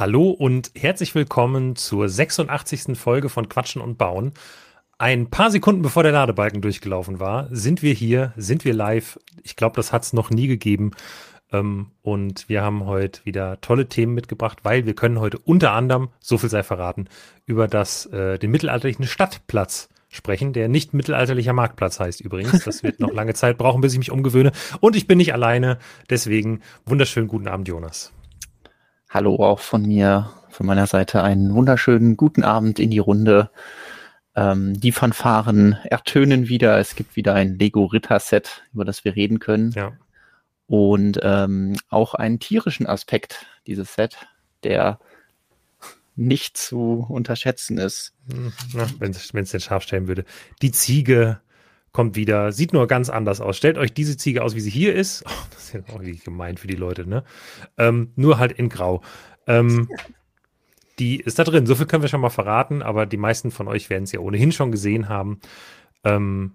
Hallo und herzlich willkommen zur 86. Folge von Quatschen und Bauen. Ein paar Sekunden bevor der Ladebalken durchgelaufen war, sind wir hier, sind wir live. Ich glaube, das hat es noch nie gegeben. Ähm, und wir haben heute wieder tolle Themen mitgebracht, weil wir können heute unter anderem, so viel sei verraten, über das, äh, den mittelalterlichen Stadtplatz sprechen, der nicht mittelalterlicher Marktplatz heißt übrigens. Das wird noch lange Zeit brauchen, bis ich mich umgewöhne. Und ich bin nicht alleine. Deswegen wunderschönen guten Abend, Jonas. Hallo auch von mir, von meiner Seite einen wunderschönen guten Abend in die Runde. Ähm, die Fanfaren ertönen wieder. Es gibt wieder ein Lego Ritter Set, über das wir reden können. Ja. Und ähm, auch einen tierischen Aspekt dieses Set, der nicht zu unterschätzen ist. Wenn es den scharf stellen würde. Die Ziege kommt wieder, sieht nur ganz anders aus. Stellt euch diese Ziege aus, wie sie hier ist. Oh, das ist ja auch gemein für die Leute, ne? Ähm, nur halt in Grau. Ähm, die ist da drin. So viel können wir schon mal verraten, aber die meisten von euch werden es ja ohnehin schon gesehen haben. Ähm,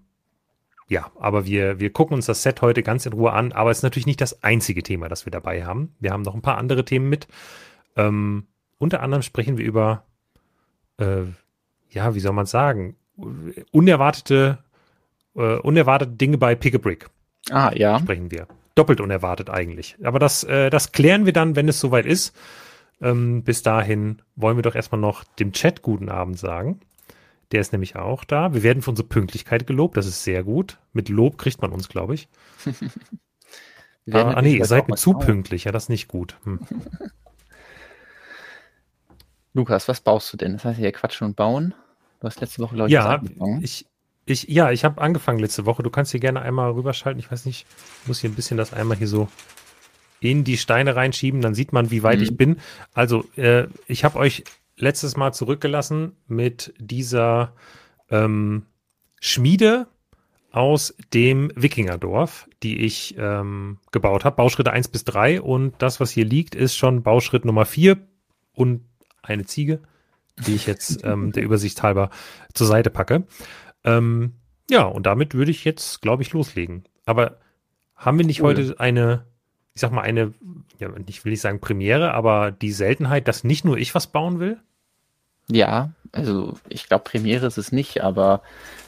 ja, aber wir, wir gucken uns das Set heute ganz in Ruhe an. Aber es ist natürlich nicht das einzige Thema, das wir dabei haben. Wir haben noch ein paar andere Themen mit. Ähm, unter anderem sprechen wir über, äh, ja, wie soll man sagen, unerwartete, äh, unerwartete Dinge bei Pick a Brick. Ah, ja. Sprechen wir. Doppelt unerwartet eigentlich. Aber das, äh, das klären wir dann, wenn es soweit ist. Ähm, bis dahin wollen wir doch erstmal noch dem Chat guten Abend sagen. Der ist nämlich auch da. Wir werden für unsere Pünktlichkeit gelobt. Das ist sehr gut. Mit Lob kriegt man uns, glaube ich. ah, nee, ihr seid mir zu pünktlich. Ja, das ist nicht gut. Hm. Lukas, was baust du denn? Das heißt ja quatschen und bauen. Du hast letzte Woche, glaube ich, ja, ich, ich, ja, ich habe angefangen letzte Woche. Du kannst hier gerne einmal rüberschalten. Ich weiß nicht, ich muss hier ein bisschen das einmal hier so in die Steine reinschieben, dann sieht man, wie weit mhm. ich bin. Also, äh, ich habe euch letztes Mal zurückgelassen mit dieser ähm, Schmiede aus dem Wikingerdorf, die ich ähm, gebaut habe. Bauschritte 1 bis 3 und das, was hier liegt, ist schon Bauschritt Nummer 4 und eine Ziege, die ich jetzt ähm, der Übersicht halber zur Seite packe. Ähm, ja, und damit würde ich jetzt, glaube ich, loslegen. Aber haben wir nicht cool. heute eine, ich sag mal, eine, ja, ich will nicht sagen Premiere, aber die Seltenheit, dass nicht nur ich was bauen will? Ja, also ich glaube, Premiere ist es nicht, aber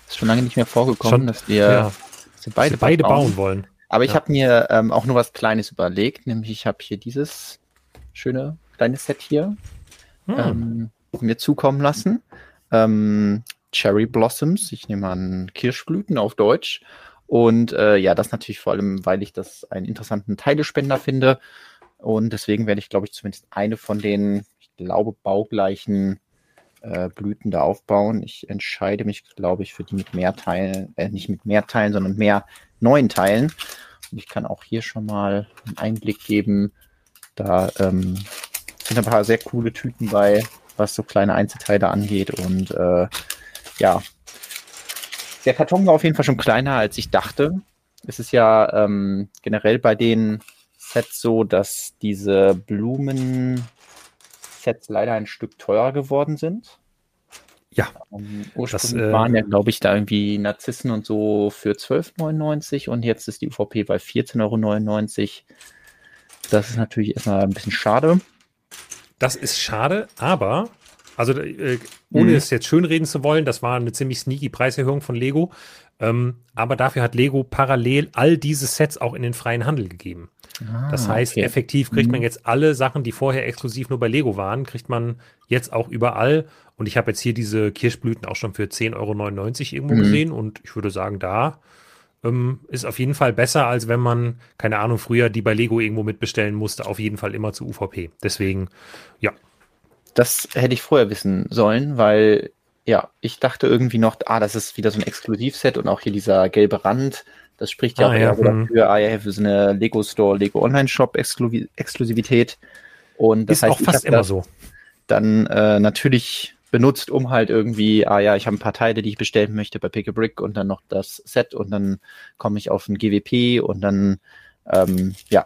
es ist schon lange nicht mehr vorgekommen, schon, dass wir, ja, dass wir beide, beide bauen. bauen. wollen. Aber ich habe mir ähm, auch nur was Kleines überlegt, nämlich ich habe hier dieses schöne kleine Set hier hm. ähm, mir zukommen lassen. Ähm, Cherry Blossoms, ich nehme an Kirschblüten auf Deutsch. Und äh, ja, das natürlich vor allem, weil ich das einen interessanten Teilespender finde. Und deswegen werde ich, glaube ich, zumindest eine von den, ich glaube, baugleichen äh, Blüten da aufbauen. Ich entscheide mich, glaube ich, für die mit mehr Teilen, äh, nicht mit mehr Teilen, sondern mehr neuen Teilen. Und ich kann auch hier schon mal einen Einblick geben. Da ähm, sind ein paar sehr coole Tüten bei, was so kleine Einzelteile angeht. Und äh, ja, der Karton war auf jeden Fall schon kleiner, als ich dachte. Es ist ja ähm, generell bei den Sets so, dass diese Blumen-Sets leider ein Stück teurer geworden sind. Ja. Um, ursprünglich das, äh, waren ja, glaube ich, da irgendwie Narzissen und so für 12,99 und jetzt ist die UVP bei 14,99 Euro. Das ist natürlich erstmal ein bisschen schade. Das ist schade, aber, also äh, ohne mhm. es jetzt schönreden zu wollen, das war eine ziemlich sneaky Preiserhöhung von Lego. Ähm, aber dafür hat Lego parallel all diese Sets auch in den freien Handel gegeben. Ah, das heißt, okay. effektiv kriegt man mhm. jetzt alle Sachen, die vorher exklusiv nur bei Lego waren, kriegt man jetzt auch überall. Und ich habe jetzt hier diese Kirschblüten auch schon für 10,99 Euro irgendwo mhm. gesehen. Und ich würde sagen, da ähm, ist auf jeden Fall besser, als wenn man, keine Ahnung, früher die bei Lego irgendwo mitbestellen musste, auf jeden Fall immer zu UVP. Deswegen, ja. Das hätte ich vorher wissen sollen, weil ja, ich dachte irgendwie noch, ah, das ist wieder so ein Exklusivset und auch hier dieser gelbe Rand, das spricht ja ah, auch ja, hm. dafür, ah ja, für so eine Lego Store, Lego Online Shop Exklusivität. Und das ist heißt, auch fast immer so. Dann äh, natürlich benutzt, um halt irgendwie, ah ja, ich habe ein paar Teile, die ich bestellen möchte bei Pick a Brick und dann noch das Set und dann komme ich auf ein GWP und dann, ähm, ja,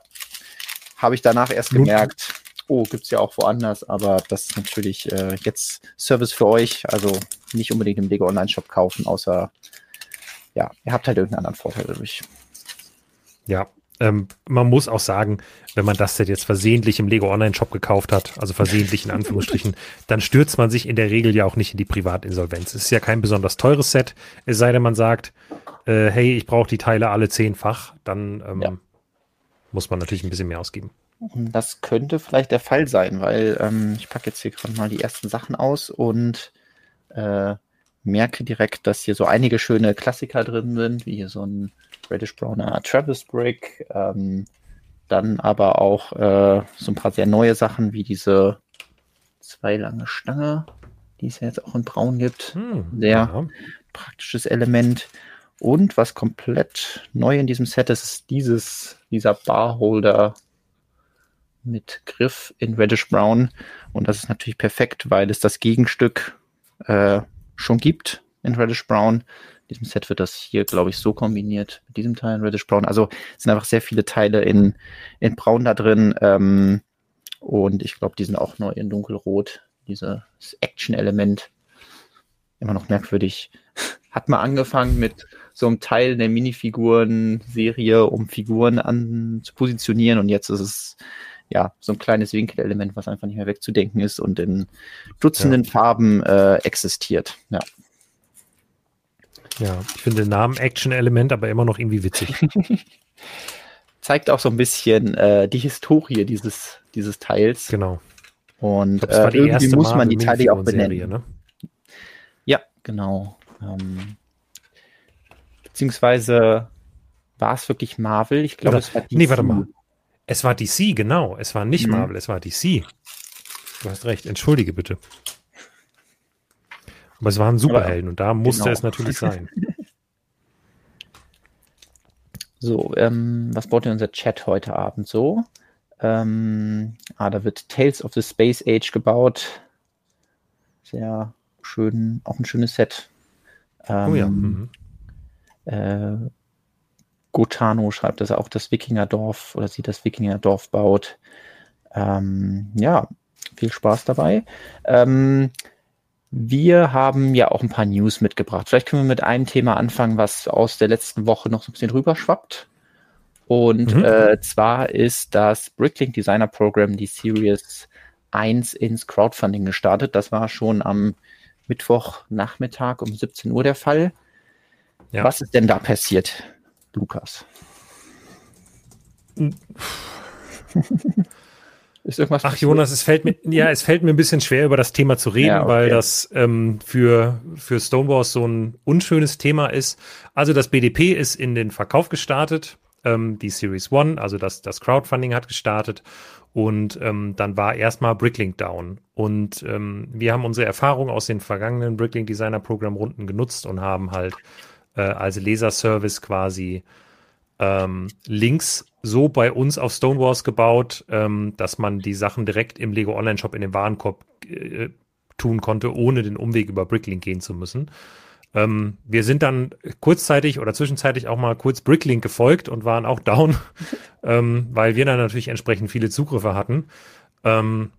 habe ich danach erst gemerkt, oh, gibt's ja auch woanders, aber das ist natürlich äh, jetzt Service für euch, also nicht unbedingt im Lego Online Shop kaufen, außer, ja, ihr habt halt irgendeinen anderen Vorteil dadurch. Ja, Ähm, man muss auch sagen, wenn man das Set jetzt versehentlich im Lego Online Shop gekauft hat, also versehentlich in Anführungsstrichen, dann stürzt man sich in der Regel ja auch nicht in die Privatinsolvenz. Es ist ja kein besonders teures Set, es sei denn, man sagt, äh, hey, ich brauche die Teile alle zehnfach, dann ähm, ja. muss man natürlich ein bisschen mehr ausgeben. Das könnte vielleicht der Fall sein, weil ähm, ich packe jetzt hier gerade mal die ersten Sachen aus und äh, merke direkt, dass hier so einige schöne Klassiker drin sind, wie hier so ein Reddish Browner Travis Brick, ähm, dann aber auch äh, so ein paar sehr neue Sachen wie diese zwei lange Stange, die es ja jetzt auch in Braun gibt. Hm, sehr ja. praktisches Element. Und was komplett neu in diesem Set ist, ist dieses, dieser Barholder mit Griff in Reddish Brown. Und das ist natürlich perfekt, weil es das Gegenstück äh, schon gibt in Reddish Brown. In diesem Set wird das hier, glaube ich, so kombiniert mit diesem Teil in Reddish Brown. Also sind einfach sehr viele Teile in, in Braun da drin. Ähm, und ich glaube, die sind auch neu in Dunkelrot. Dieses Action-Element. Immer noch merkwürdig. Hat mal angefangen mit so einem Teil der Minifiguren-Serie, um Figuren an, zu positionieren. Und jetzt ist es ja, so ein kleines Winkelelement, was einfach nicht mehr wegzudenken ist und in Dutzenden ja. Farben äh, existiert. Ja. Ja, ich finde den Namen Action-Element aber immer noch irgendwie witzig. Zeigt auch so ein bisschen äh, die Historie dieses, dieses Teils. Genau. Und glaub, äh, irgendwie muss man die Teile auch benennen. Serie, ne? Ja, genau. Ähm, beziehungsweise war es wirklich Marvel? Ich glaube, es war die. Nee, warte mal. Es war DC, genau. Es war nicht mhm. Marvel, es war DC. Du hast recht, entschuldige bitte. Aber es waren Superhelden und da musste genau. es natürlich sein. So, ähm, was baut denn unser Chat heute Abend so? Ähm, ah, da wird Tales of the Space Age gebaut. Sehr schön, auch ein schönes Set. Ähm, oh ja. Mhm. Äh, Gotano schreibt, dass er auch das Wikingerdorf oder sie das Wikingerdorf baut. Ähm, ja, viel Spaß dabei. Ähm, wir haben ja auch ein paar News mitgebracht. Vielleicht können wir mit einem Thema anfangen, was aus der letzten Woche noch so ein bisschen rüberschwappt. Und mhm. äh, zwar ist das Bricklink Designer Program, die Series 1 ins Crowdfunding gestartet. Das war schon am Mittwochnachmittag um 17 Uhr der Fall. Ja. Was ist denn da passiert? Lukas. Ist irgendwas Ach Jonas, es fällt mir ja, es fällt mir ein bisschen schwer über das Thema zu reden, ja, okay. weil das ähm, für für Stonewalls so ein unschönes Thema ist. Also das BDP ist in den Verkauf gestartet, ähm, die Series One, also das das Crowdfunding hat gestartet und ähm, dann war erstmal Bricklink down und ähm, wir haben unsere Erfahrung aus den vergangenen Bricklink Designer Programm Runden genutzt und haben halt äh, als Laserservice quasi ähm, Links so bei uns auf Stonewalls gebaut, ähm, dass man die Sachen direkt im Lego Online Shop in den Warenkorb äh, tun konnte, ohne den Umweg über Bricklink gehen zu müssen. Ähm, wir sind dann kurzzeitig oder zwischenzeitlich auch mal kurz Bricklink gefolgt und waren auch down, ähm, weil wir dann natürlich entsprechend viele Zugriffe hatten. Ähm,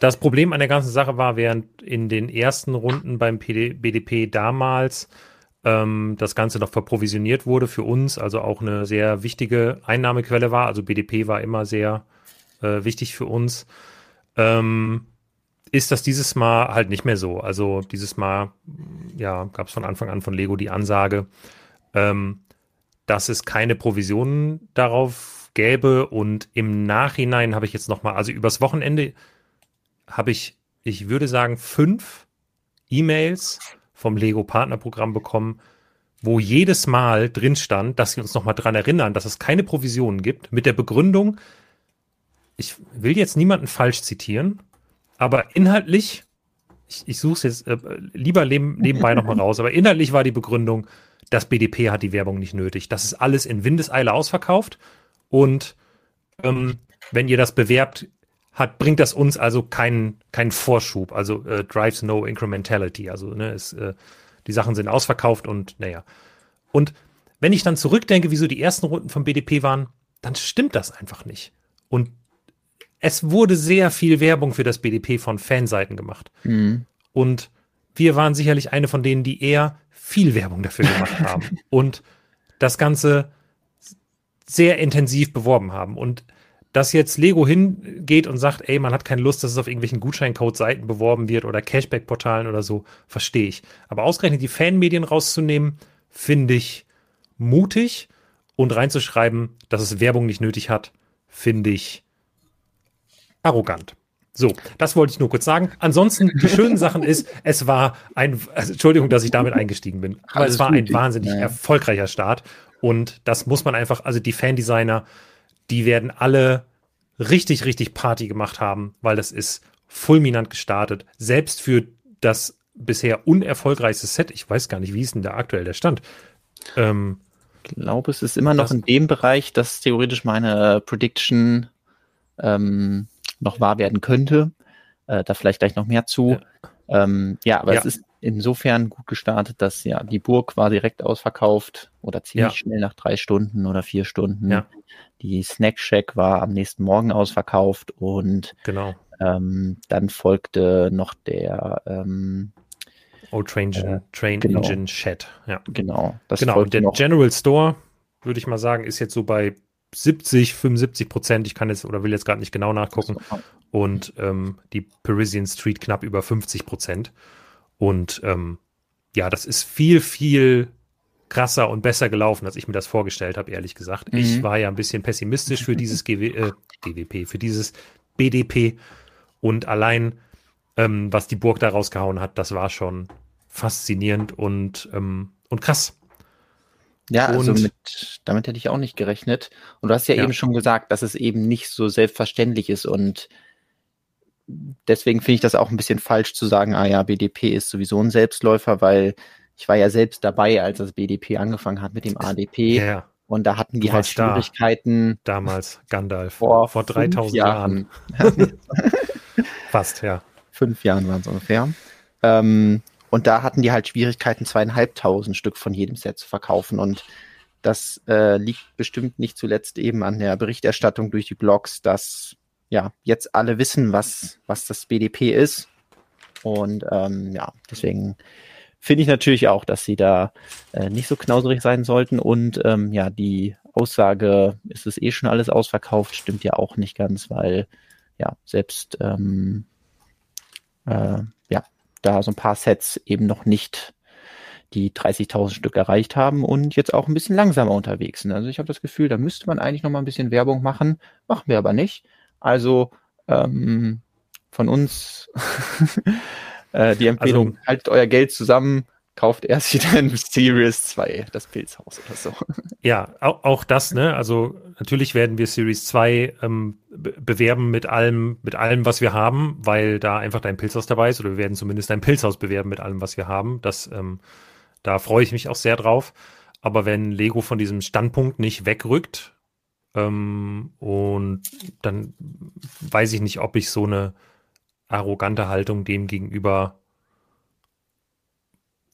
das Problem an der ganzen Sache war, während in den ersten Runden beim PD, BDP damals ähm, das Ganze noch verprovisioniert wurde für uns, also auch eine sehr wichtige Einnahmequelle war. Also BDP war immer sehr äh, wichtig für uns. Ähm, ist das dieses Mal halt nicht mehr so. Also dieses Mal, ja, gab es von Anfang an von Lego die Ansage, ähm, dass es keine Provisionen darauf gäbe und im Nachhinein habe ich jetzt noch mal, also übers Wochenende habe ich, ich würde sagen, fünf E-Mails vom Lego Partnerprogramm bekommen, wo jedes Mal drin stand, dass sie uns nochmal dran erinnern, dass es keine Provisionen gibt, mit der Begründung, ich will jetzt niemanden falsch zitieren, aber inhaltlich, ich, ich suche es jetzt äh, lieber neben, nebenbei nochmal raus, aber inhaltlich war die Begründung, das BDP hat die Werbung nicht nötig. Das ist alles in Windeseile ausverkauft und ähm, wenn ihr das bewerbt, hat, bringt das uns also keinen keinen Vorschub, also äh, drives no incrementality, also ne, es, äh, die Sachen sind ausverkauft und naja. Und wenn ich dann zurückdenke, wieso die ersten Runden vom BDP waren, dann stimmt das einfach nicht. Und es wurde sehr viel Werbung für das BDP von Fanseiten gemacht. Mhm. Und wir waren sicherlich eine von denen, die eher viel Werbung dafür gemacht haben. Und das Ganze sehr intensiv beworben haben. Und dass jetzt Lego hingeht und sagt, ey, man hat keine Lust, dass es auf irgendwelchen Gutscheincode-Seiten beworben wird oder Cashback-Portalen oder so, verstehe ich. Aber ausgerechnet die Fanmedien rauszunehmen, finde ich mutig und reinzuschreiben, dass es Werbung nicht nötig hat, finde ich arrogant. So, das wollte ich nur kurz sagen. Ansonsten, die schönen Sachen ist, es war ein, also, Entschuldigung, dass ich damit eingestiegen bin, aber Alles es war ein wahnsinnig ja. erfolgreicher Start. Und das muss man einfach, also die Fandesigner, die werden alle richtig, richtig Party gemacht haben, weil das ist fulminant gestartet. Selbst für das bisher unerfolgreichste Set, ich weiß gar nicht, wie ist denn da aktuell der Stand? Ähm, ich glaube, es ist immer noch in dem Bereich, dass theoretisch meine Prediction ähm, noch wahr werden könnte. Äh, da vielleicht gleich noch mehr zu. Ja, ähm, ja aber ja. es ist insofern gut gestartet, dass ja die Burg war direkt ausverkauft oder ziemlich ja. schnell nach drei Stunden oder vier Stunden. Ja. Die Snack Shack war am nächsten Morgen ausverkauft und genau. ähm, dann folgte noch der ähm, Old Train, äh, Train genau. Engine Shed. Ja. Genau. Genau. Und der noch. General Store, würde ich mal sagen, ist jetzt so bei 70, 75 Prozent. Ich kann jetzt oder will jetzt gerade nicht genau nachgucken. Und ähm, die Parisian Street knapp über 50 Prozent. Und ähm, ja, das ist viel, viel krasser und besser gelaufen, als ich mir das vorgestellt habe, ehrlich gesagt. Mhm. Ich war ja ein bisschen pessimistisch für dieses GW, äh, GWP, für dieses BDP. Und allein, ähm, was die Burg da rausgehauen hat, das war schon faszinierend und, ähm, und krass. Ja, also mit, damit hätte ich auch nicht gerechnet. Und du hast ja, ja, eben schon gesagt, dass es eben nicht so selbstverständlich ist. Und deswegen finde ich das auch ein bisschen falsch zu sagen, ah ja, BDP ist sowieso ein Selbstläufer, weil ich war ja selbst dabei, als das BDP angefangen hat mit dem ADP. Ja. Und da hatten die halt Schwierigkeiten. Da, damals, Gandalf. Vor, vor 3000 Jahren. Jahren. Fast, ja. Fünf Jahren waren es ungefähr. Ähm, und da hatten die halt Schwierigkeiten, zweieinhalbtausend Stück von jedem Set zu verkaufen. Und das äh, liegt bestimmt nicht zuletzt eben an der Berichterstattung durch die Blogs, dass ja jetzt alle wissen, was, was das BDP ist. Und ähm, ja, deswegen finde ich natürlich auch, dass sie da äh, nicht so knauserig sein sollten. Und ähm, ja, die Aussage, ist es eh schon alles ausverkauft, stimmt ja auch nicht ganz, weil ja, selbst ähm, äh, ja, da so ein paar Sets eben noch nicht die 30.000 Stück erreicht haben und jetzt auch ein bisschen langsamer unterwegs sind. Also ich habe das Gefühl, da müsste man eigentlich noch mal ein bisschen Werbung machen, machen wir aber nicht. Also ähm, von uns äh, die Empfehlung, also, haltet euer Geld zusammen, kauft erst wieder ein Series 2, das Pilzhaus oder so. Ja, auch, auch das, ne? Also natürlich werden wir Series 2 ähm, bewerben mit allem, mit allem, was wir haben, weil da einfach dein Pilzhaus dabei ist, oder wir werden zumindest dein Pilzhaus bewerben mit allem, was wir haben. Das, ähm, da freue ich mich auch sehr drauf. Aber wenn Lego von diesem Standpunkt nicht wegrückt, ähm, und dann weiß ich nicht, ob ich so eine arrogante Haltung dem gegenüber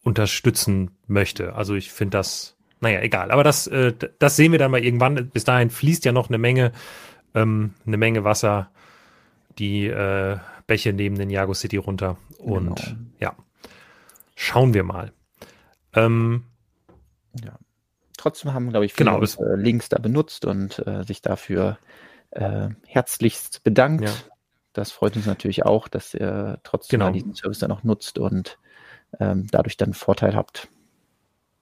unterstützen möchte. Also ich finde das, naja, egal. Aber das, äh, das sehen wir dann mal irgendwann. Bis dahin fließt ja noch eine Menge, ähm, eine Menge Wasser die äh, Bäche neben den Jago City runter. Und genau. ja, schauen wir mal. Ähm, ja. Trotzdem haben, glaube ich, viele genau, äh, Links da benutzt und äh, sich dafür äh, herzlichst bedankt. Ja. Das freut uns natürlich auch, dass ihr trotzdem genau. diesen Service dann auch nutzt und ähm, dadurch dann Vorteil habt.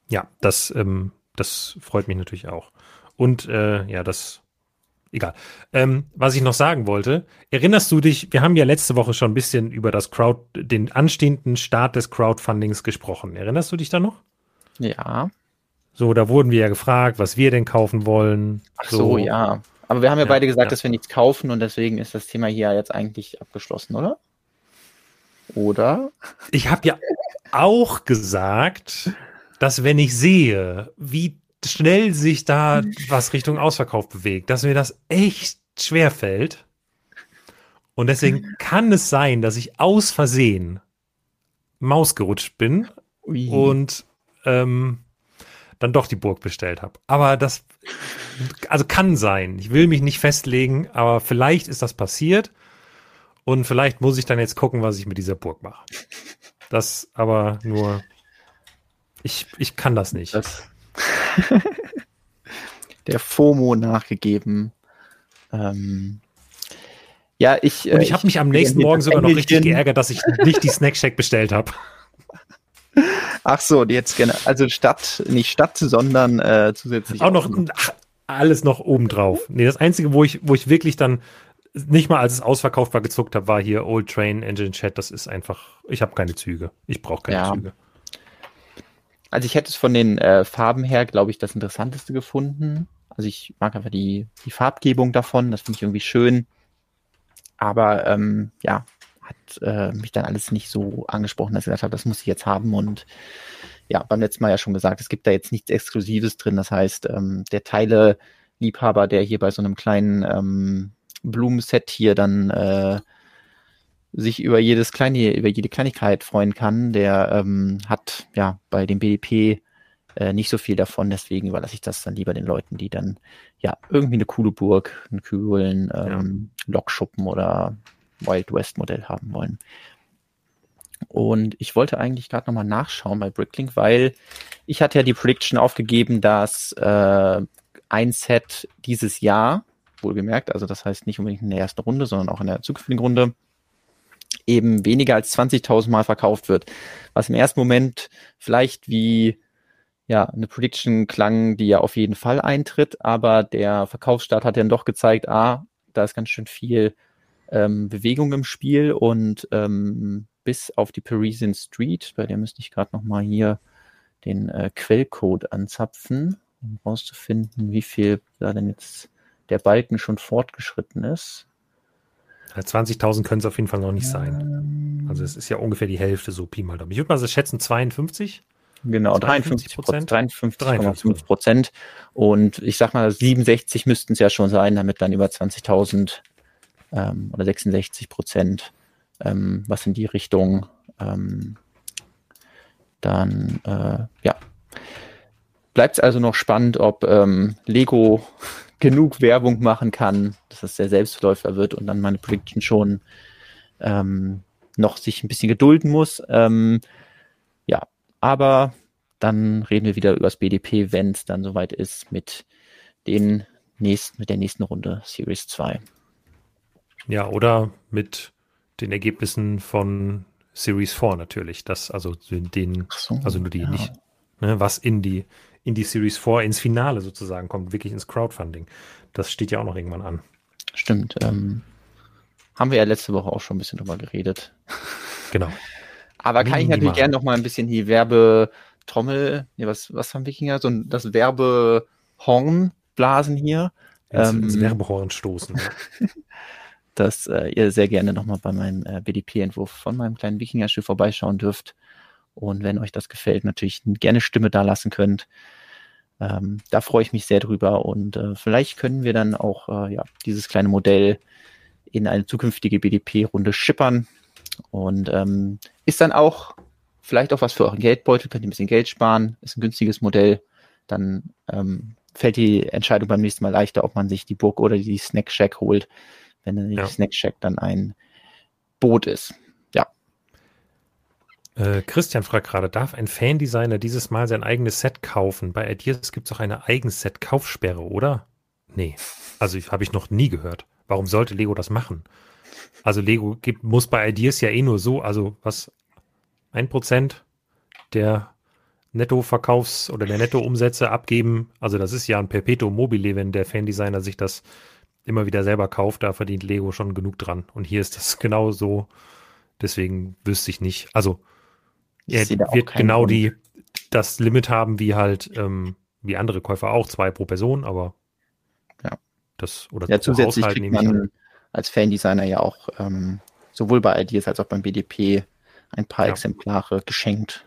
Ja, das, ähm, das freut mich natürlich auch. Und äh, ja, das, egal. Ähm, was ich noch sagen wollte, erinnerst du dich, wir haben ja letzte Woche schon ein bisschen über das Crowd, den anstehenden Start des Crowdfundings gesprochen. Erinnerst du dich da noch? Ja. So, da wurden wir ja gefragt, was wir denn kaufen wollen. Ach so, so ja. Aber wir haben ja, ja beide gesagt, ja. dass wir nichts kaufen und deswegen ist das Thema hier jetzt eigentlich abgeschlossen, oder? Oder? Ich habe ja auch gesagt, dass wenn ich sehe, wie schnell sich da was Richtung Ausverkauf bewegt, dass mir das echt schwer fällt. Und deswegen kann es sein, dass ich aus Versehen Maus gerutscht bin Ui. und ähm, dann doch die Burg bestellt habe. Aber das, also kann sein. Ich will mich nicht festlegen, aber vielleicht ist das passiert. Und vielleicht muss ich dann jetzt gucken, was ich mit dieser Burg mache. Das aber nur. Ich, ich kann das nicht. Das der FOMO nachgegeben. Ähm, ja, ich. Und ich habe mich am nächsten Morgen sogar noch richtig geärgert, dass ich nicht die Snack Shack bestellt habe. Ach so, jetzt gerne. Also statt, nicht statt, sondern äh, zusätzlich. Auch noch ach, alles noch obendrauf. Nee, das Einzige, wo ich, wo ich wirklich dann nicht mal als es ausverkauft war, gezuckt habe, war hier Old Train Engine Chat. Das ist einfach, ich habe keine Züge. Ich brauche keine ja. Züge. Also ich hätte es von den äh, Farben her, glaube ich, das Interessanteste gefunden. Also ich mag einfach die, die Farbgebung davon, das finde ich irgendwie schön. Aber ähm, ja, hat äh, mich dann alles nicht so angesprochen, dass ich gesagt habe, das muss ich jetzt haben. Und ja, beim letzten Mal ja schon gesagt, es gibt da jetzt nichts Exklusives drin. Das heißt, ähm, der Teile-Liebhaber, der hier bei so einem kleinen ähm, Blumenset hier dann äh, sich über jedes kleine, über jede Kleinigkeit freuen kann, der ähm, hat ja bei dem BDP äh, nicht so viel davon, deswegen überlasse ich das dann lieber den Leuten, die dann ja irgendwie eine coole Burg, einen coolen ähm, ja. Lokschuppen oder Wild West Modell haben wollen. Und ich wollte eigentlich gerade nochmal nachschauen bei Bricklink, weil ich hatte ja die Prediction aufgegeben, dass äh, ein Set dieses Jahr, wohlgemerkt, also das heißt nicht unbedingt in der ersten Runde, sondern auch in der zukünftigen Runde, eben weniger als 20.000 Mal verkauft wird. Was im ersten Moment vielleicht wie ja, eine Prediction klang, die ja auf jeden Fall eintritt, aber der Verkaufsstart hat dann doch gezeigt, ah, da ist ganz schön viel ähm, Bewegung im Spiel und ähm, bis auf die Parisian Street, bei der müsste ich gerade nochmal hier den äh, Quellcode anzapfen, um rauszufinden, wie viel da denn jetzt der Balken schon fortgeschritten ist. 20.000 können es auf jeden Fall noch nicht sein. Also es ist ja ungefähr die Hälfte so Pi mal Daumen. Ich würde mal so schätzen 52. Genau, 53 Prozent. 53,5 Prozent. Und ich sag mal, 67 müssten es ja schon sein, damit dann über 20.000 ähm, oder 66 Prozent, ähm, was in die Richtung ähm, dann, äh, ja. Bleibt es also noch spannend, ob ähm, Lego genug Werbung machen kann, dass es der Selbstläufer wird und dann meine Prediction schon ähm, noch sich ein bisschen gedulden muss. Ja, aber dann reden wir wieder über das BDP, wenn es dann soweit ist mit den nächsten, mit der nächsten Runde Series 2. Ja, oder mit den Ergebnissen von Series 4 natürlich. Das, also den, so, also nur die ja. nicht, ne, was in die in die Series 4 ins Finale sozusagen kommt, wirklich ins Crowdfunding. Das steht ja auch noch irgendwann an. Stimmt. Ähm, haben wir ja letzte Woche auch schon ein bisschen drüber geredet. Genau. Aber kann ich natürlich gerne noch mal ein bisschen die Werbetrommel, nee, was, was haben Wikinger? So ein, das Werbehorn blasen hier. Ins, ähm, ins Werbehorn stoßen. dass äh, ihr sehr gerne nochmal bei meinem äh, BDP-Entwurf von meinem kleinen Wikinger-Schiff vorbeischauen dürft. Und wenn euch das gefällt, natürlich gerne Stimme da lassen könnt. Ähm, da freue ich mich sehr drüber. Und äh, vielleicht können wir dann auch äh, ja, dieses kleine Modell in eine zukünftige BDP-Runde schippern. Und ähm, ist dann auch vielleicht auch was für euren Geldbeutel, könnt ihr ein bisschen Geld sparen, ist ein günstiges Modell, dann ähm, fällt die Entscheidung beim nächsten Mal leichter, ob man sich die Burg oder die Snack Shack holt, wenn die ja. Snack Shack dann ein Boot ist. Äh, Christian fragt gerade, darf ein Fandesigner dieses Mal sein eigenes Set kaufen? Bei Ideas gibt es auch eine Eigenset-Kaufsperre, oder? Nee, also habe ich noch nie gehört. Warum sollte Lego das machen? Also Lego gibt, muss bei Ideas ja eh nur so, also was, ein Prozent der Nettoverkaufs- oder der Nettoumsätze abgeben. Also das ist ja ein Perpetuum mobile, wenn der Fandesigner sich das immer wieder selber kauft, da verdient Lego schon genug dran. Und hier ist das genau so. Deswegen wüsste ich nicht. Also er wird genau Grund. die, das Limit haben, wie halt, ähm, wie andere Käufer auch, zwei pro Person, aber ja. das oder ja, zusätzlich Haushalt kriegt man als Fandesigner ja auch ähm, sowohl bei Ideas als auch beim BDP ein paar ja. Exemplare geschenkt.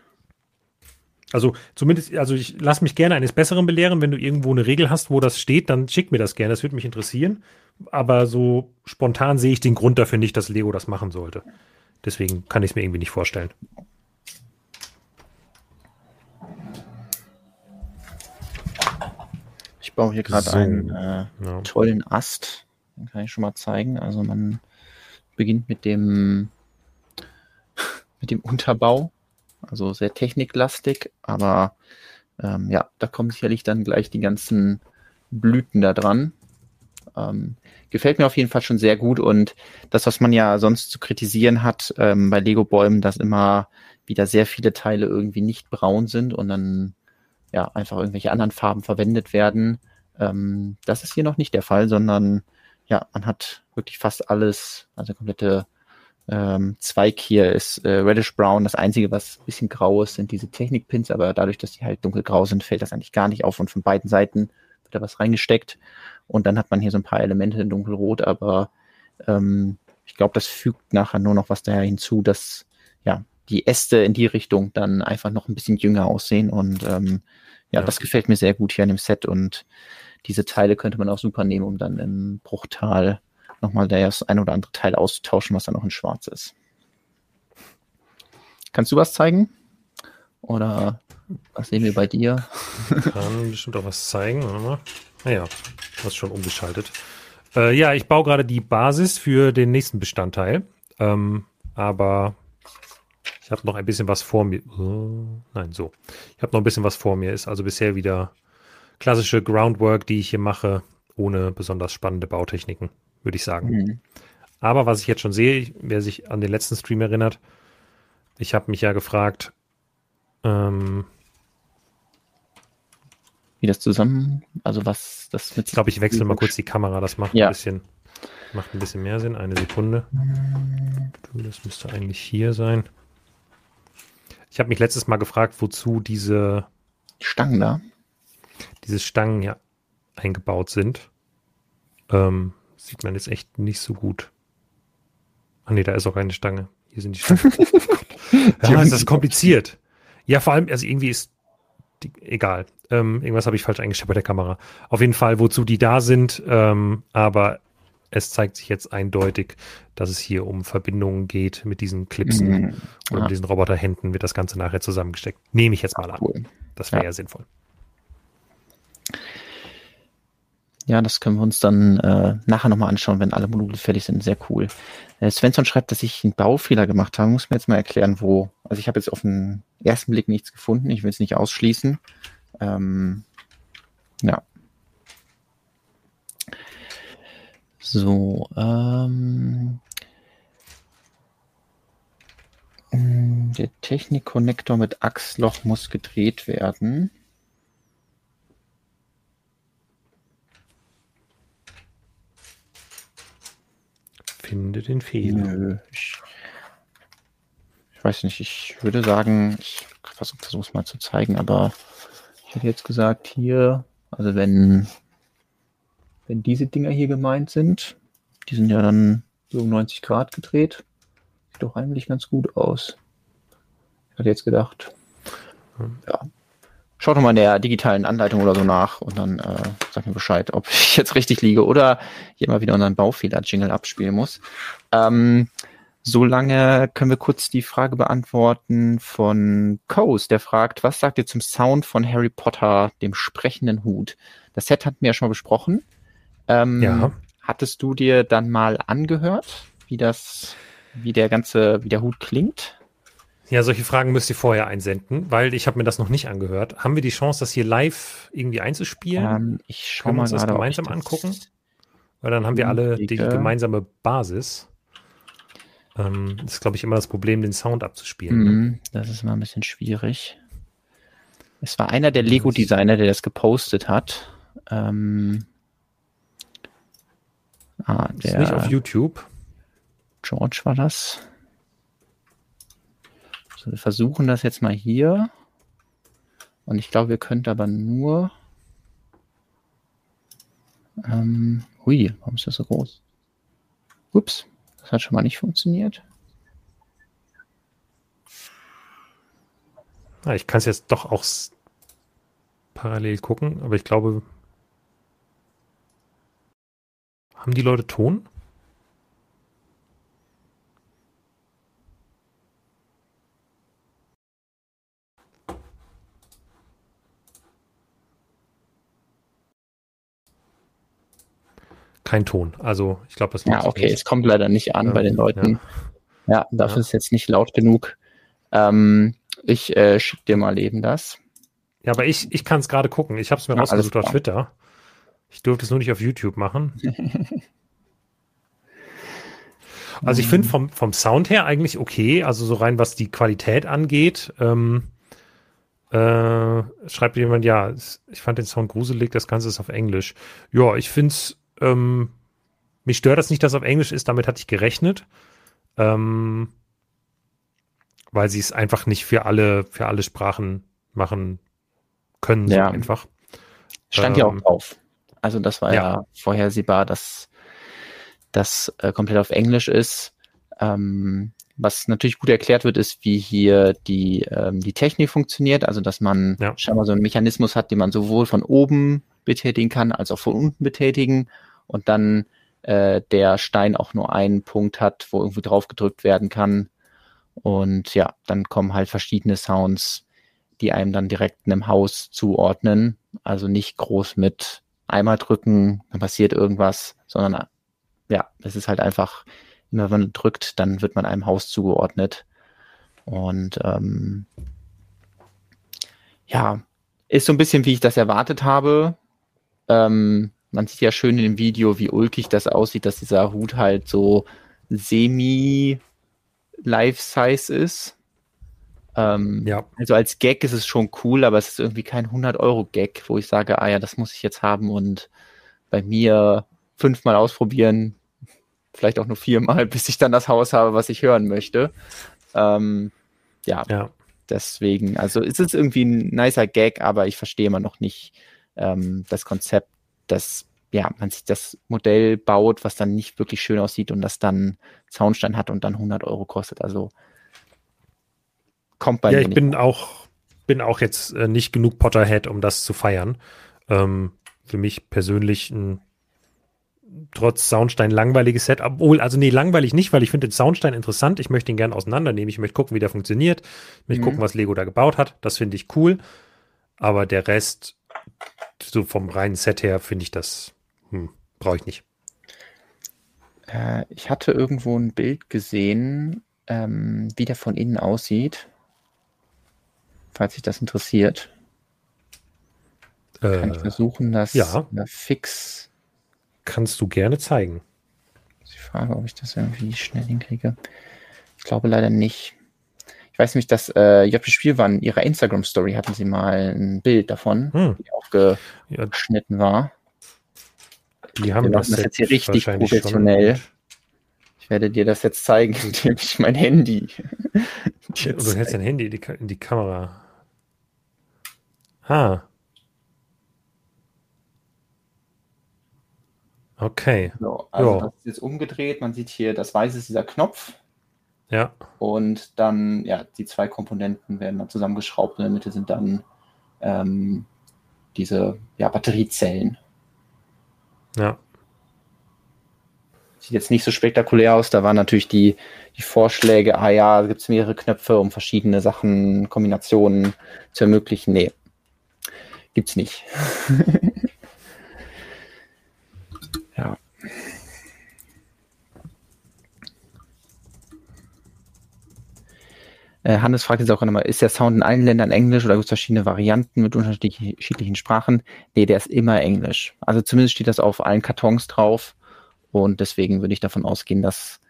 Also zumindest, also ich lasse mich gerne eines Besseren belehren. Wenn du irgendwo eine Regel hast, wo das steht, dann schick mir das gerne. Das würde mich interessieren. Aber so spontan sehe ich den Grund dafür nicht, dass Lego das machen sollte. Deswegen kann ich es mir irgendwie nicht vorstellen. Ich baue hier gerade so, einen äh, ja. tollen Ast. Den kann ich schon mal zeigen. Also man beginnt mit dem mit dem Unterbau. Also sehr techniklastig, aber ähm, ja, da kommen sicherlich dann gleich die ganzen Blüten da dran. Ähm, gefällt mir auf jeden Fall schon sehr gut und das, was man ja sonst zu kritisieren hat ähm, bei Lego-Bäumen, dass immer wieder sehr viele Teile irgendwie nicht braun sind und dann ja einfach irgendwelche anderen Farben verwendet werden. Ähm, das ist hier noch nicht der Fall, sondern ja, man hat wirklich fast alles, also komplette ähm, Zweig hier ist äh, reddish brown. Das einzige, was ein bisschen grau ist, sind diese Technikpins, aber dadurch, dass die halt dunkelgrau sind, fällt das eigentlich gar nicht auf und von beiden Seiten wird da was reingesteckt. Und dann hat man hier so ein paar Elemente in dunkelrot, aber ähm, ich glaube, das fügt nachher nur noch was daher hinzu, dass ja die Äste in die Richtung dann einfach noch ein bisschen jünger aussehen. Und ähm, ja, ja, das gefällt mir sehr gut hier an dem Set. Und diese Teile könnte man auch super nehmen, um dann im Bruchtal nochmal das ein oder andere Teil auszutauschen, was dann noch in schwarz ist. Kannst du was zeigen? Oder was sehen wir bei dir? Kann bestimmt auch was zeigen. Naja, du hast schon umgeschaltet. Äh, ja, ich baue gerade die Basis für den nächsten Bestandteil. Ähm, aber ich habe noch ein bisschen was vor mir. Oh, nein, so. Ich habe noch ein bisschen was vor mir. Ist also bisher wieder klassische Groundwork, die ich hier mache, ohne besonders spannende Bautechniken würde ich sagen. Mhm. Aber was ich jetzt schon sehe, wer sich an den letzten Stream erinnert, ich habe mich ja gefragt, ähm, wie das zusammen, also was das mit. Ich glaube, ich wechsle mal kurz die Kamera, das macht ja. ein bisschen, macht ein bisschen mehr Sinn. Eine Sekunde. Das müsste eigentlich hier sein. Ich habe mich letztes Mal gefragt, wozu diese Stangen da, diese Stangen ja eingebaut sind. Ähm, sieht man jetzt echt nicht so gut. Ah nee, da ist auch eine Stange. Hier sind die Stangen. ja, ist das kompliziert. Ja, vor allem, also irgendwie ist die, egal. Ähm, irgendwas habe ich falsch eingestellt bei der Kamera. Auf jeden Fall, wozu die da sind, ähm, aber es zeigt sich jetzt eindeutig, dass es hier um Verbindungen geht mit diesen Clipsen mhm. und um diesen Roboterhänden wird das Ganze nachher zusammengesteckt. Nehme ich jetzt mal an. Cool. Das wäre ja. ja sinnvoll. Ja, das können wir uns dann äh, nachher nochmal anschauen, wenn alle Module fertig sind. Sehr cool. Äh, Svensson schreibt, dass ich einen Baufehler gemacht habe. Muss mir jetzt mal erklären, wo. Also ich habe jetzt auf den ersten Blick nichts gefunden. Ich will es nicht ausschließen. Ähm, ja. So, ähm, der Technik-Konnektor mit Achsloch muss gedreht werden. Finde den Fehler. Nö, ich, ich, weiß nicht, ich würde sagen, ich versuche es mal zu zeigen, aber ich hätte jetzt gesagt, hier, also wenn, wenn diese Dinger hier gemeint sind, die sind ja dann so 90 Grad gedreht, sieht doch eigentlich ganz gut aus. Ich hatte jetzt gedacht, hm. ja, schaut doch mal in der digitalen Anleitung oder so nach und dann äh, sag mir Bescheid, ob ich jetzt richtig liege oder hier mal wieder unseren Baufehler-Jingle abspielen muss. Ähm, Solange können wir kurz die Frage beantworten von Coase, der fragt, was sagt ihr zum Sound von Harry Potter, dem sprechenden Hut? Das Set hatten wir ja schon mal besprochen. Ähm, ja. Hattest du dir dann mal angehört, wie das, wie der ganze, wie der Hut klingt? Ja, solche Fragen müsst ihr vorher einsenden, weil ich habe mir das noch nicht angehört. Haben wir die Chance, das hier live irgendwie einzuspielen? Ähm, ich schaue mal uns das gemeinsam angucken. Weil dann haben wir alle die gemeinsame Basis. Ähm, das ist, glaube ich, immer das Problem, den Sound abzuspielen. Mhm, das ist immer ein bisschen schwierig. Es war einer der Lego-Designer, der das gepostet hat. Ähm, ah, der, ist nicht auf YouTube. George war das. So, wir versuchen das jetzt mal hier. Und ich glaube, wir könnten aber nur. Ähm, hui, warum ist das so groß? Ups, das hat schon mal nicht funktioniert. Ah, ich kann es jetzt doch auch parallel gucken, aber ich glaube, haben die Leute Ton? Kein Ton. Also ich glaube, das Ja, okay, nicht. es kommt leider nicht an ähm, bei den Leuten. Ja, ja dafür ja. ist jetzt nicht laut genug. Ähm, ich äh, schicke dir mal eben das. Ja, aber ich, ich kann es gerade gucken. Ich habe es mir ja, rausgesucht auf Twitter. Ich durfte es nur nicht auf YouTube machen. Also ich finde vom, vom Sound her eigentlich okay, also so rein was die Qualität angeht. Ähm, äh, schreibt jemand, ja, ich fand den Sound gruselig, das Ganze ist auf Englisch. Ja, ich finde es, ähm, mich stört das nicht, dass es auf Englisch ist, damit hatte ich gerechnet. Ähm, weil sie es einfach nicht für alle, für alle Sprachen machen können, ja. so einfach. Stand ähm, ja auch ähm, drauf. Also das war ja, ja vorhersehbar, dass das äh, komplett auf Englisch ist. Ähm, was natürlich gut erklärt wird, ist, wie hier die, ähm, die Technik funktioniert. Also, dass man ja. scheinbar so einen Mechanismus hat, den man sowohl von oben betätigen kann, als auch von unten betätigen. Und dann äh, der Stein auch nur einen Punkt hat, wo irgendwie drauf gedrückt werden kann. Und ja, dann kommen halt verschiedene Sounds, die einem dann direkt einem Haus zuordnen. Also nicht groß mit einmal drücken, dann passiert irgendwas, sondern ja, es ist halt einfach, immer wenn man drückt, dann wird man einem Haus zugeordnet. Und ähm, ja, ist so ein bisschen, wie ich das erwartet habe. Ähm, man sieht ja schön in dem Video, wie ulkig das aussieht, dass dieser Hut halt so semi Life-Size ist. Ähm, ja. Also als Gag ist es schon cool, aber es ist irgendwie kein 100-Euro-Gag, wo ich sage, ah ja, das muss ich jetzt haben und bei mir fünfmal ausprobieren, vielleicht auch nur viermal, bis ich dann das Haus habe, was ich hören möchte. Ähm, ja, ja, deswegen, also es ist irgendwie ein nicer Gag, aber ich verstehe immer noch nicht ähm, das Konzept, dass ja, man sich das Modell baut, was dann nicht wirklich schön aussieht und das dann Zaunstein hat und dann 100 Euro kostet. Also kommt bei ja, mir. Ja, ich bin auch, bin auch jetzt äh, nicht genug Potterhead, um das zu feiern. Ähm, für mich persönlich ein trotz Soundstein langweiliges Set, obwohl, also nee, langweilig nicht, weil ich finde den Soundstein interessant. Ich möchte ihn gerne auseinandernehmen. Ich möchte gucken, wie der funktioniert. Ich möchte mhm. gucken, was Lego da gebaut hat. Das finde ich cool. Aber der Rest, so vom reinen Set her, finde ich das, hm, brauche ich nicht. Äh, ich hatte irgendwo ein Bild gesehen, ähm, wie der von innen aussieht. Falls sich das interessiert. Kann ich äh, versuchen, das ja. fix kannst du gerne zeigen. Ich frage, ob ich das irgendwie schnell hinkriege. Ich glaube leider nicht. Ich weiß nämlich, dass äh, JP Spielwaren in ihrer Instagram-Story hatten sie mal ein Bild davon, hm. die aufgeschnitten ja. war. Die haben das, das jetzt hier richtig professionell. Ich werde dir das jetzt zeigen, indem ich mein Handy. du hältst dein Handy in die, in die Kamera. Ah. Okay. So, also jo. das ist jetzt umgedreht. Man sieht hier, das Weiße ist dieser Knopf. Ja. Und dann, ja, die zwei Komponenten werden dann zusammengeschraubt. In der Mitte sind dann ähm, diese ja, Batteriezellen. Ja. Sieht jetzt nicht so spektakulär aus. Da waren natürlich die, die Vorschläge, ah ja, gibt es mehrere Knöpfe, um verschiedene Sachen, Kombinationen zu ermöglichen. Nee, gibt's nicht. Ja. Hannes fragt jetzt auch nochmal, ist der Sound in allen Ländern Englisch oder gibt es verschiedene Varianten mit unterschiedlichen Sprachen? Nee, der ist immer Englisch. Also zumindest steht das auf allen Kartons drauf und deswegen würde ich davon ausgehen, dass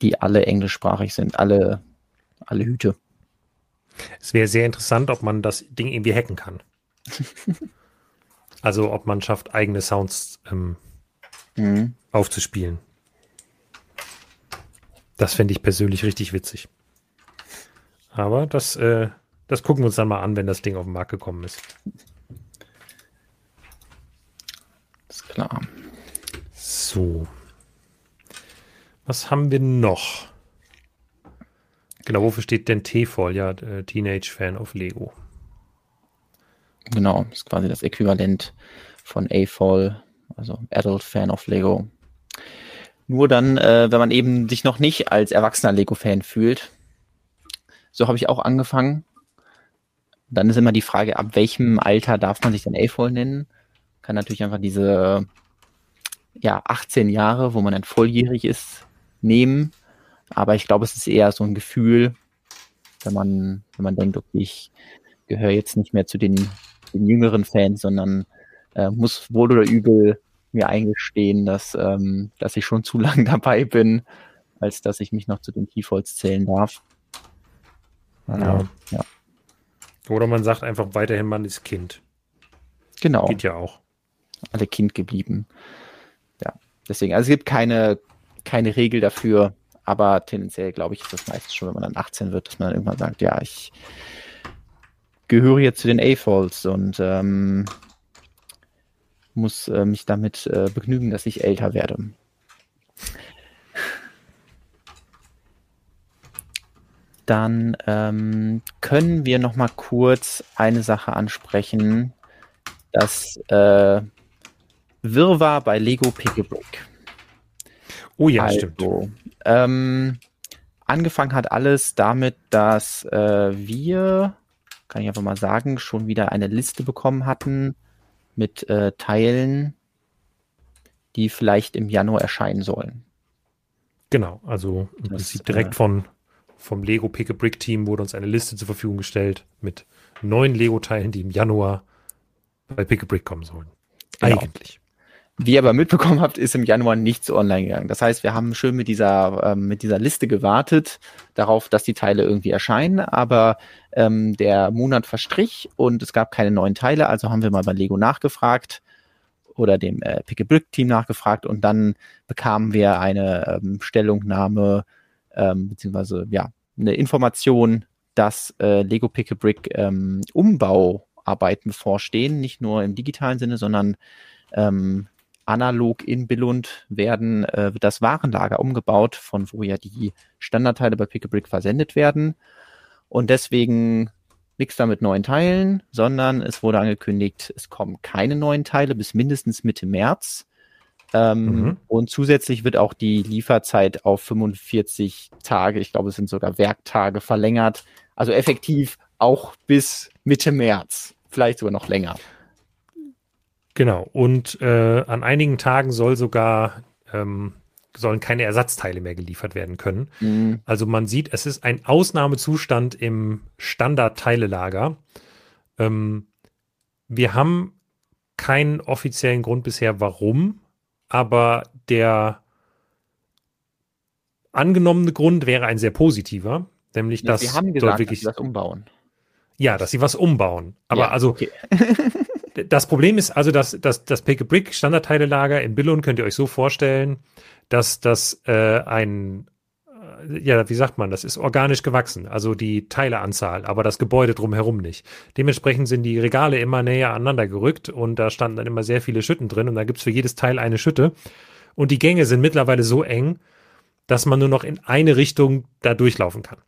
die alle englischsprachig sind, alle, alle Hüte. Es wäre sehr interessant, ob man das Ding irgendwie hacken kann. also ob man schafft, eigene Sounds ähm, mhm. aufzuspielen. Das fände ich persönlich richtig witzig. Aber das, äh, das gucken wir uns dann mal an, wenn das Ding auf den Markt gekommen ist. Ist klar. So. Was haben wir noch? Genau, wofür steht denn T-Fall? Ja, äh, Teenage Fan of Lego. Genau, ist quasi das Äquivalent von A-Fall also Adult Fan of Lego. Nur dann, äh, wenn man eben sich noch nicht als erwachsener Lego-Fan fühlt. So habe ich auch angefangen. Dann ist immer die Frage, ab welchem Alter darf man sich denn A-Fall nennen? Kann natürlich einfach diese ja, 18 Jahre, wo man dann volljährig ist, nehmen. Aber ich glaube, es ist eher so ein Gefühl, wenn man, wenn man denkt, okay, ich gehöre jetzt nicht mehr zu den, den jüngeren Fans, sondern äh, muss wohl oder übel mir eingestehen, dass, ähm, dass ich schon zu lang dabei bin, als dass ich mich noch zu den Tiefholz zählen darf. Ja. ja. Oder man sagt einfach weiterhin, man ist Kind. Genau. Geht ja auch. Alle Kind geblieben. Ja, deswegen, also es gibt keine, keine Regel dafür, aber tendenziell glaube ich, ist das meistens schon, wenn man dann 18 wird, dass man dann irgendwann sagt, ja, ich gehöre jetzt zu den A-Falls und ähm, muss äh, mich damit äh, begnügen, dass ich älter werde. Dann ähm, können wir noch mal kurz eine Sache ansprechen, das äh, Wirrwarr bei Lego Pick a Brick. Oh ja, also, stimmt. Ähm, angefangen hat alles damit, dass äh, wir, kann ich einfach mal sagen, schon wieder eine Liste bekommen hatten mit äh, Teilen, die vielleicht im Januar erscheinen sollen. Genau, also im das, Prinzip direkt äh, von, vom Lego Pick a Brick Team wurde uns eine Liste zur Verfügung gestellt mit neuen Lego-Teilen, die im Januar bei Pick a Brick kommen sollen. Genau. Eigentlich. Wie ihr aber mitbekommen habt, ist im Januar nichts online gegangen. Das heißt, wir haben schön mit dieser, ähm, mit dieser Liste gewartet, darauf, dass die Teile irgendwie erscheinen, aber ähm, der Monat verstrich und es gab keine neuen Teile, also haben wir mal bei Lego nachgefragt oder dem äh, Pick a Brick Team nachgefragt und dann bekamen wir eine ähm, Stellungnahme ähm, beziehungsweise ja eine Information, dass äh, Lego Pick a Brick ähm, Umbauarbeiten bevorstehen, nicht nur im digitalen Sinne, sondern ähm, analog in Billund werden, äh, das Warenlager umgebaut, von wo ja die Standardteile bei Pick a Brick versendet werden. Und deswegen nichts da mit neuen Teilen, sondern es wurde angekündigt, es kommen keine neuen Teile bis mindestens Mitte März. Ähm, mhm. Und zusätzlich wird auch die Lieferzeit auf 45 Tage, ich glaube, es sind sogar Werktage verlängert. Also effektiv auch bis Mitte März, vielleicht sogar noch länger. Genau. Und äh, an einigen Tagen soll sogar ähm, sollen keine Ersatzteile mehr geliefert werden können. Mhm. Also man sieht, es ist ein Ausnahmezustand im Standard-Teilelager. Ähm, wir haben keinen offiziellen Grund bisher, warum, aber der angenommene Grund wäre ein sehr positiver, nämlich ja, dass wir haben gesagt, wirklich dass sie was umbauen. Ja, dass sie was umbauen. Aber ja, also okay. das Problem ist also, dass, dass das Pick a Brick Standardteilelager in Billund könnt ihr euch so vorstellen, dass das äh, ein ja, wie sagt man, das ist organisch gewachsen, also die Teileanzahl, aber das Gebäude drumherum nicht. Dementsprechend sind die Regale immer näher aneinander gerückt und da standen dann immer sehr viele Schütten drin und da gibt's für jedes Teil eine Schütte. Und die Gänge sind mittlerweile so eng, dass man nur noch in eine Richtung da durchlaufen kann.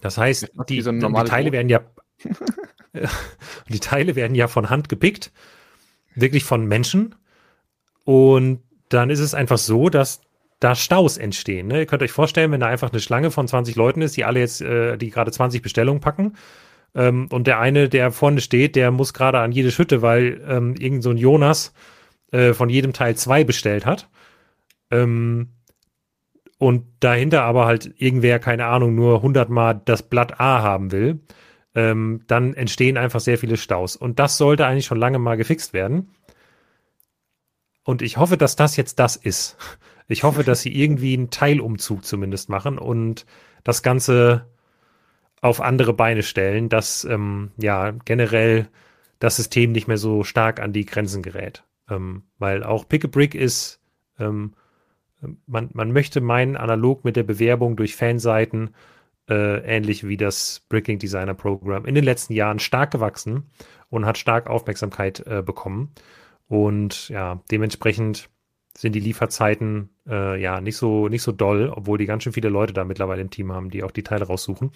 Das heißt, die, so die Teile werden ja die Teile werden ja von Hand gepickt, wirklich von Menschen. Und dann ist es einfach so, dass da Staus entstehen. Ne? Ihr könnt euch vorstellen, wenn da einfach eine Schlange von 20 Leuten ist, die alle jetzt, äh, die gerade 20 Bestellungen packen. Ähm, und der eine, der vorne steht, der muss gerade an jede Schütte, weil ähm, irgend so ein Jonas äh, von jedem Teil zwei bestellt hat. Ähm, und dahinter aber halt irgendwer, keine Ahnung, nur 100 Mal das Blatt A haben will ähm, dann entstehen einfach sehr viele Staus. Und das sollte eigentlich schon lange mal gefixt werden. Und ich hoffe, dass das jetzt das ist. Ich hoffe, dass sie irgendwie einen Teilumzug zumindest machen und das Ganze auf andere Beine stellen, dass ähm, ja generell das System nicht mehr so stark an die Grenzen gerät. Ähm, weil auch Pick a Brick ist, ähm, man, man möchte meinen, analog mit der Bewerbung durch Fanseiten äh, ähnlich wie das Bricking Designer Program, in den letzten Jahren stark gewachsen und hat stark Aufmerksamkeit äh, bekommen. Und ja, dementsprechend sind die Lieferzeiten äh, ja nicht so, nicht so doll, obwohl die ganz schön viele Leute da mittlerweile im Team haben, die auch die Teile raussuchen.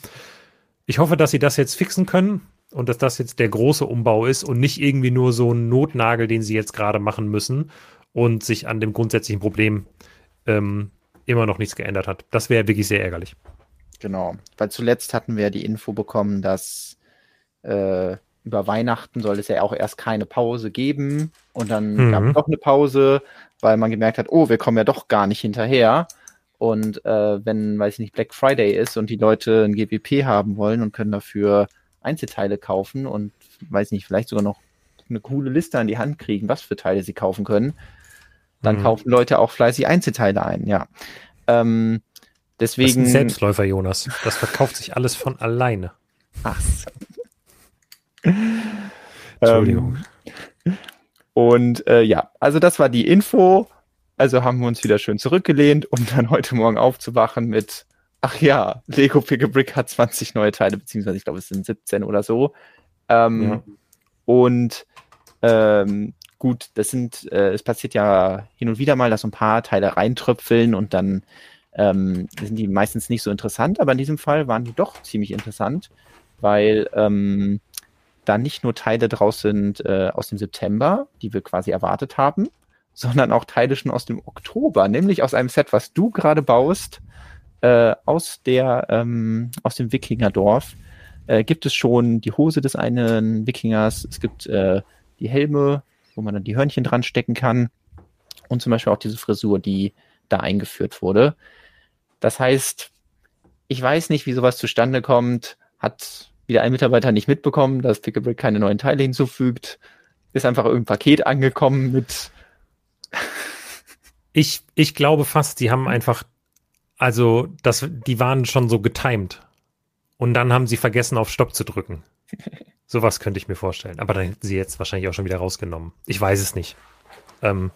Ich hoffe, dass sie das jetzt fixen können und dass das jetzt der große Umbau ist und nicht irgendwie nur so ein Notnagel, den sie jetzt gerade machen müssen und sich an dem grundsätzlichen Problem ähm, immer noch nichts geändert hat. Das wäre wirklich sehr ärgerlich. Genau, weil zuletzt hatten wir die Info bekommen, dass äh, über Weihnachten soll es ja auch erst keine Pause geben und dann mhm. gab es doch eine Pause, weil man gemerkt hat, oh, wir kommen ja doch gar nicht hinterher. Und äh, wenn, weiß ich nicht, Black Friday ist und die Leute ein GWP haben wollen und können dafür Einzelteile kaufen und weiß nicht, vielleicht sogar noch eine coole Liste an die Hand kriegen, was für Teile sie kaufen können, dann mhm. kaufen Leute auch fleißig Einzelteile ein, ja. Ähm, deswegen. Das ist ein Selbstläufer, Jonas. Das verkauft sich alles von alleine. Ach so. Entschuldigung. Ähm, und äh, ja, also das war die Info. Also haben wir uns wieder schön zurückgelehnt, um dann heute Morgen aufzuwachen mit, ach ja, Lego Pick a Brick hat 20 neue Teile, beziehungsweise ich glaube, es sind 17 oder so. Ähm, ja. Und ähm, gut, das sind, äh, es passiert ja hin und wieder mal, dass so ein paar Teile reintröpfeln und dann ähm, sind die meistens nicht so interessant, aber in diesem Fall waren die doch ziemlich interessant, weil ähm, da nicht nur Teile draus sind äh, aus dem September, die wir quasi erwartet haben, sondern auch Teile schon aus dem Oktober, nämlich aus einem Set, was du gerade baust, äh, aus der ähm, aus dem Wikingerdorf. Äh, gibt es schon die Hose des einen Wikingers, es gibt äh, die Helme, wo man dann die Hörnchen dran stecken kann und zum Beispiel auch diese Frisur, die da eingeführt wurde. Das heißt, ich weiß nicht, wie sowas zustande kommt, hat wieder ein Mitarbeiter nicht mitbekommen, dass Picklebrick keine neuen Teile hinzufügt. Ist einfach irgendein Paket angekommen mit. ich, ich glaube fast, die haben einfach, also das, die waren schon so getimed. Und dann haben sie vergessen, auf Stopp zu drücken. Sowas könnte ich mir vorstellen. Aber dann sie jetzt wahrscheinlich auch schon wieder rausgenommen. Ich weiß es nicht. Ähm,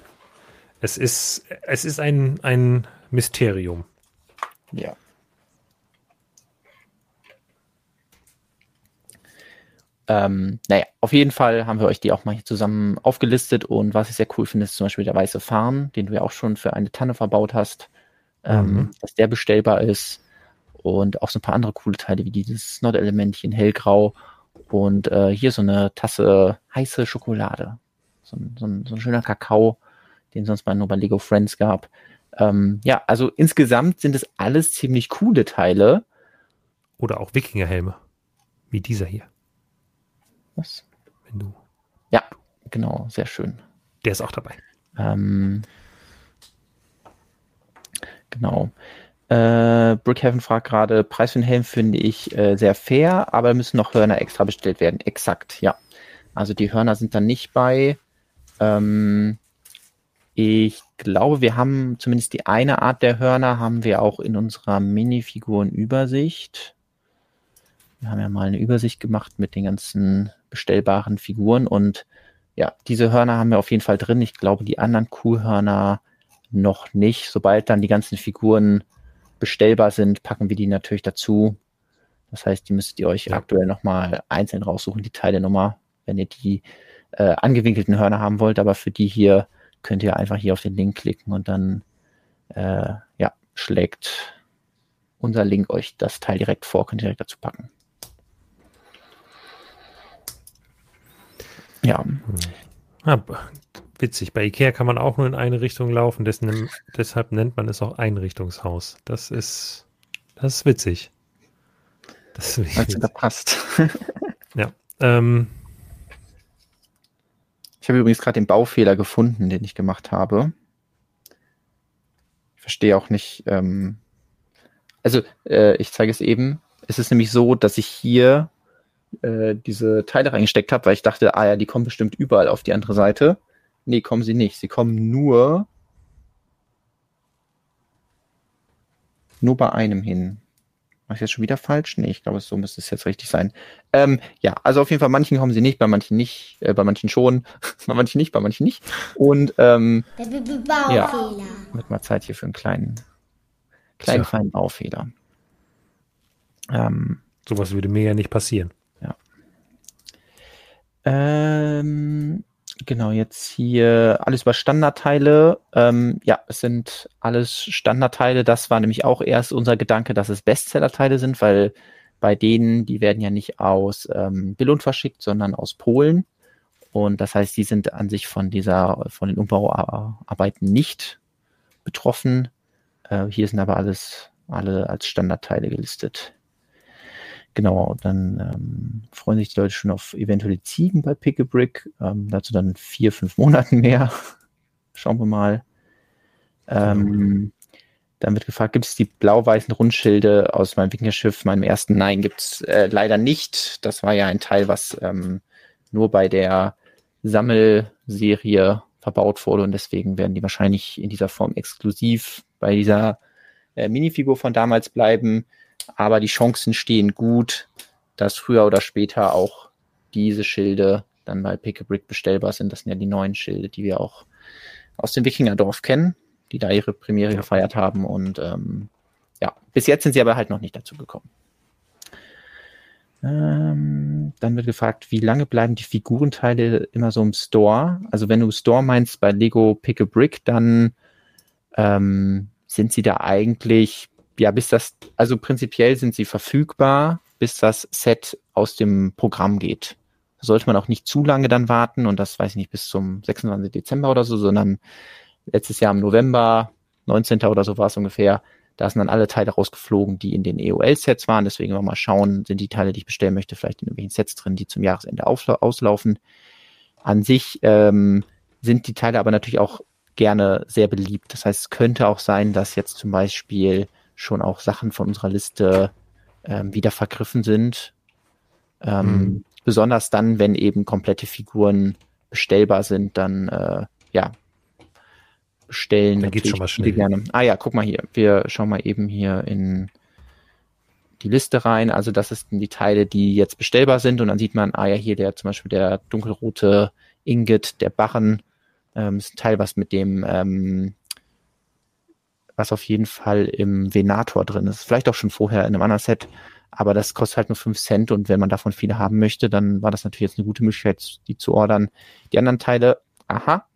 es ist, es ist ein, ein Mysterium. Ja. Ähm, naja, auf jeden Fall haben wir euch die auch mal hier zusammen aufgelistet und was ich sehr cool finde, ist zum Beispiel der weiße Farn, den du ja auch schon für eine Tanne verbaut hast, ähm, mhm. dass der bestellbar ist und auch so ein paar andere coole Teile wie dieses Nordelementchen hellgrau und äh, hier so eine Tasse heiße Schokolade, so ein, so ein, so ein schöner Kakao, den sonst mal nur bei Lego Friends gab. Ähm, ja, also insgesamt sind es alles ziemlich coole Teile. Oder auch Wikingerhelme, wie dieser hier. Was? Wenn du. Ja, genau, sehr schön. Der ist auch dabei. Ähm, genau. Äh, Brickhaven fragt gerade, Preis für den Helm finde ich äh, sehr fair, aber müssen noch Hörner extra bestellt werden. Exakt, ja. Also die Hörner sind dann nicht bei. Ähm, ich glaube, wir haben zumindest die eine Art der Hörner haben wir auch in unserer Minifigurenübersicht. Wir haben ja mal eine Übersicht gemacht mit den ganzen bestellbaren Figuren und ja, diese Hörner haben wir auf jeden Fall drin. Ich glaube, die anderen Kuhhörner noch nicht. Sobald dann die ganzen Figuren bestellbar sind, packen wir die natürlich dazu. Das heißt, die müsstet ihr euch ja. aktuell nochmal einzeln raussuchen, die Teilenummer, wenn ihr die äh, angewinkelten Hörner haben wollt. Aber für die hier könnt ihr einfach hier auf den Link klicken und dann äh, ja, schlägt unser Link euch das Teil direkt vor, könnt ihr direkt dazu packen. Ja. ja. Witzig. Bei Ikea kann man auch nur in eine Richtung laufen, dessen, deshalb nennt man es auch Einrichtungshaus. Das ist, das ist witzig. Das ist also, da passt. ja. Ähm, ich habe übrigens gerade den Baufehler gefunden, den ich gemacht habe. Ich verstehe auch nicht. Ähm, also, äh, ich zeige es eben. Es ist nämlich so, dass ich hier äh, diese Teile reingesteckt habe, weil ich dachte, ah ja, die kommen bestimmt überall auf die andere Seite. Nee, kommen sie nicht. Sie kommen nur nur bei einem hin. Mach ich jetzt schon wieder falsch? Nee, ich glaube, so müsste es jetzt richtig sein. Ähm, ja, also auf jeden Fall, manchen kommen sie nicht, bei manchen nicht, äh, bei manchen schon, bei manchen nicht, bei manchen nicht. Und ähm, ja, wird mal Zeit hier für einen kleinen, kleinen, feinen Baufehler. Ähm, Sowas würde mir ja nicht passieren. Ähm, genau, jetzt hier alles über Standardteile. Ähm, ja, es sind alles Standardteile. Das war nämlich auch erst unser Gedanke, dass es Bestsellerteile sind, weil bei denen, die werden ja nicht aus ähm, Billund verschickt, sondern aus Polen. Und das heißt, die sind an sich von dieser, von den Umbauarbeiten nicht betroffen. Äh, hier sind aber alles, alle als Standardteile gelistet. Genau, dann ähm, freuen sich die Leute schon auf eventuelle Ziegen bei Pick a Brick. Ähm, dazu dann vier, fünf Monaten mehr. Schauen wir mal. Ähm, dann wird gefragt, gibt es die blau-weißen Rundschilde aus meinem Wikingerschiff, meinem ersten? Nein, gibt es äh, leider nicht. Das war ja ein Teil, was ähm, nur bei der Sammelserie verbaut wurde und deswegen werden die wahrscheinlich in dieser Form exklusiv bei dieser äh, Minifigur von damals bleiben. Aber die Chancen stehen gut, dass früher oder später auch diese Schilde dann bei Pick a Brick bestellbar sind. Das sind ja die neuen Schilde, die wir auch aus dem Wikingerdorf kennen, die da ihre Premiere gefeiert haben. Und ähm, ja, bis jetzt sind sie aber halt noch nicht dazu gekommen. Ähm, dann wird gefragt, wie lange bleiben die Figurenteile immer so im Store? Also wenn du Store meinst bei Lego Pick a Brick, dann ähm, sind sie da eigentlich, ja, bis das, also prinzipiell sind sie verfügbar, bis das Set aus dem Programm geht. sollte man auch nicht zu lange dann warten und das weiß ich nicht bis zum 26. Dezember oder so, sondern letztes Jahr im November, 19. oder so war es ungefähr, da sind dann alle Teile rausgeflogen, die in den EOL-Sets waren. Deswegen mal schauen, sind die Teile, die ich bestellen möchte, vielleicht in irgendwelchen Sets drin, die zum Jahresende auslaufen. An sich ähm, sind die Teile aber natürlich auch gerne sehr beliebt. Das heißt, es könnte auch sein, dass jetzt zum Beispiel schon auch Sachen von unserer Liste ähm, wieder vergriffen sind. Ähm, mhm. Besonders dann, wenn eben komplette Figuren bestellbar sind, dann äh, ja, bestellen. Dann geht's schon mal schnell. Gerne. Ah ja, guck mal hier. Wir schauen mal eben hier in die Liste rein. Also das sind die Teile, die jetzt bestellbar sind. Und dann sieht man, ah ja, hier der zum Beispiel der dunkelrote Ingot, der Barren. Ähm, ist ein Teil, was mit dem, ähm, was auf jeden Fall im Venator drin ist. Vielleicht auch schon vorher in einem anderen Set. Aber das kostet halt nur 5 Cent und wenn man davon viele haben möchte, dann war das natürlich jetzt eine gute Möglichkeit, die zu ordern. Die anderen Teile, aha,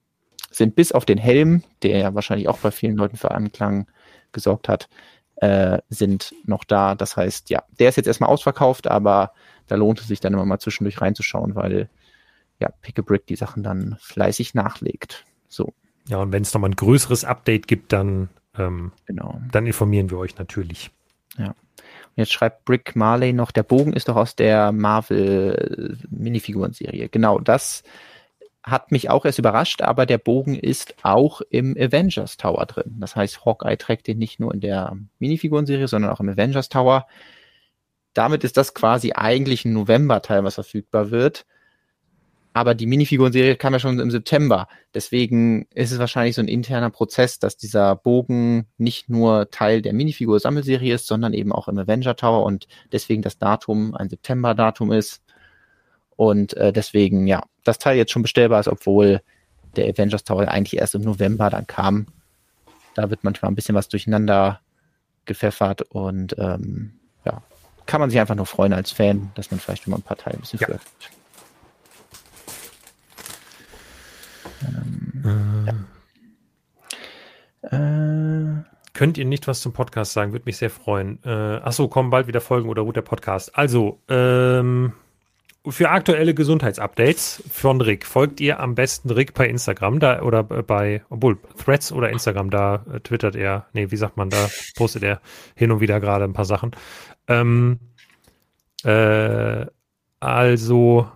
sind bis auf den Helm, der ja wahrscheinlich auch bei vielen Leuten für Anklang gesorgt hat, äh, sind noch da. Das heißt, ja, der ist jetzt erstmal ausverkauft, aber da lohnt es sich dann immer mal zwischendurch reinzuschauen, weil ja, Pick a Brick die Sachen dann fleißig nachlegt. So. Ja, und wenn es nochmal ein größeres Update gibt, dann, ähm, genau. dann informieren wir euch natürlich. Ja. Und jetzt schreibt Brick Marley noch, der Bogen ist doch aus der Marvel Minifiguren-Serie. Genau, das hat mich auch erst überrascht, aber der Bogen ist auch im Avengers Tower drin. Das heißt, Hawkeye trägt den nicht nur in der Minifiguren-Serie, sondern auch im Avengers Tower. Damit ist das quasi eigentlich ein November-Teil, was verfügbar wird. Aber die Minifiguren-Serie kam ja schon im September. Deswegen ist es wahrscheinlich so ein interner Prozess, dass dieser Bogen nicht nur Teil der Minifigur-Sammelserie ist, sondern eben auch im Avenger Tower und deswegen das Datum ein September-Datum ist. Und äh, deswegen, ja, das Teil jetzt schon bestellbar ist, obwohl der Avengers Tower eigentlich erst im November dann kam. Da wird manchmal ein bisschen was durcheinander gepfeffert und ähm, ja, kann man sich einfach nur freuen als Fan, dass man vielleicht immer ein paar Teile ein bisschen ja. früher kriegt. Ähm, äh, Könnt ihr nicht was zum Podcast sagen? Würde mich sehr freuen. Äh, achso, kommen bald wieder Folgen oder ruht der Podcast? Also, ähm, für aktuelle Gesundheitsupdates von Rick folgt ihr am besten Rick bei Instagram da oder bei, obwohl Threads oder Instagram, da äh, twittert er, nee, wie sagt man, da postet er hin und wieder gerade ein paar Sachen. Ähm, äh, also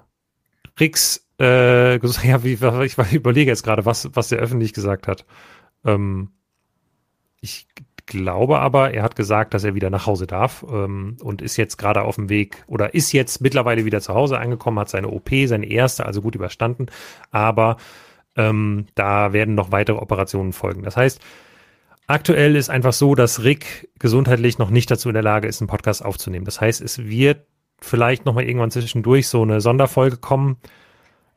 Ricks, äh, ja, wie, ich, überlege jetzt gerade, was, was er öffentlich gesagt hat. Ähm, ich glaube aber, er hat gesagt, dass er wieder nach Hause darf ähm, und ist jetzt gerade auf dem Weg oder ist jetzt mittlerweile wieder zu Hause angekommen, hat seine OP, seine erste, also gut überstanden. Aber ähm, da werden noch weitere Operationen folgen. Das heißt, aktuell ist einfach so, dass Rick gesundheitlich noch nicht dazu in der Lage ist, einen Podcast aufzunehmen. Das heißt, es wird vielleicht noch mal irgendwann zwischendurch so eine Sonderfolge kommen,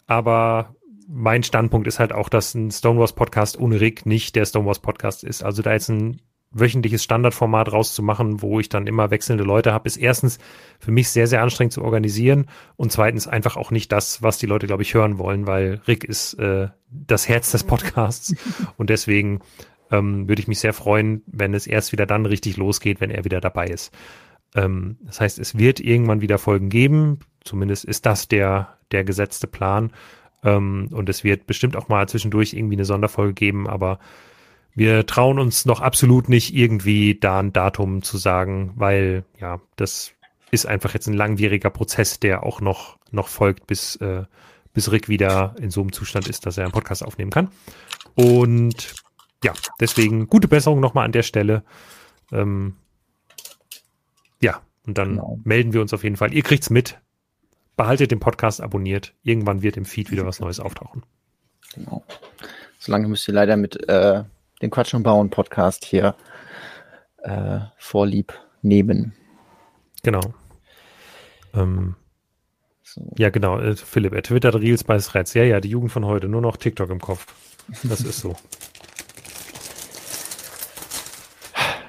aber mein Standpunkt ist halt auch, dass ein Stonewalls Podcast ohne Rick nicht der Stonewalls Podcast ist. Also da jetzt ein wöchentliches Standardformat rauszumachen, wo ich dann immer wechselnde Leute habe, ist erstens für mich sehr, sehr anstrengend zu organisieren und zweitens einfach auch nicht das, was die Leute, glaube ich, hören wollen, weil Rick ist äh, das Herz des Podcasts und deswegen ähm, würde ich mich sehr freuen, wenn es erst wieder dann richtig losgeht, wenn er wieder dabei ist. Ähm, das heißt, es wird irgendwann wieder Folgen geben, zumindest ist das der, der gesetzte Plan ähm, und es wird bestimmt auch mal zwischendurch irgendwie eine Sonderfolge geben, aber wir trauen uns noch absolut nicht irgendwie da ein Datum zu sagen, weil ja, das ist einfach jetzt ein langwieriger Prozess, der auch noch, noch folgt, bis, äh, bis Rick wieder in so einem Zustand ist, dass er einen Podcast aufnehmen kann. Und ja, deswegen gute Besserung nochmal an der Stelle. Ähm, ja, und dann genau. melden wir uns auf jeden Fall. Ihr kriegt's mit. Behaltet den Podcast abonniert. Irgendwann wird im Feed wieder was Neues auftauchen. Genau. Solange müsst ihr leider mit äh, dem Quatsch und Bauen Podcast hier äh, vorlieb nehmen. Genau. Ähm, so. Ja, genau. Äh, Philipp, er twittert Reels bei Threads. Ja, ja, die Jugend von heute. Nur noch TikTok im Kopf. Das ist so.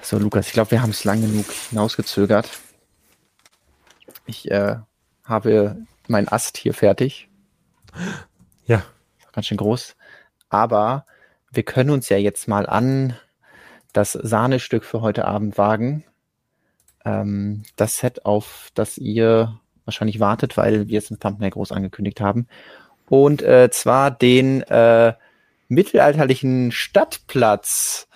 So, Lukas, ich glaube, wir haben es lang genug hinausgezögert. Ich äh, habe mein Ast hier fertig. Ja. Ganz schön groß. Aber wir können uns ja jetzt mal an das Sahnestück für heute Abend wagen. Ähm, das Set, auf das ihr wahrscheinlich wartet, weil wir es im Thumbnail groß angekündigt haben. Und äh, zwar den äh, mittelalterlichen Stadtplatz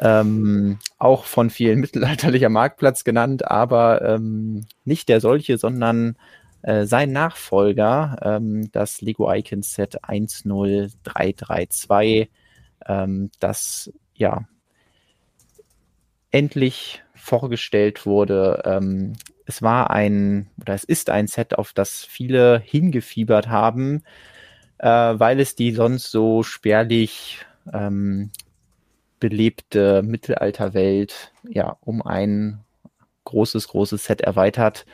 ähm, auch von vielen mittelalterlicher Marktplatz genannt, aber ähm, nicht der solche, sondern äh, sein Nachfolger, ähm, das Lego Icons Set 10332, ähm, das ja endlich vorgestellt wurde. Ähm, es war ein, oder es ist ein Set, auf das viele hingefiebert haben, äh, weil es die sonst so spärlich ähm, belebte Mittelalterwelt ja um ein großes, großes Set erweitert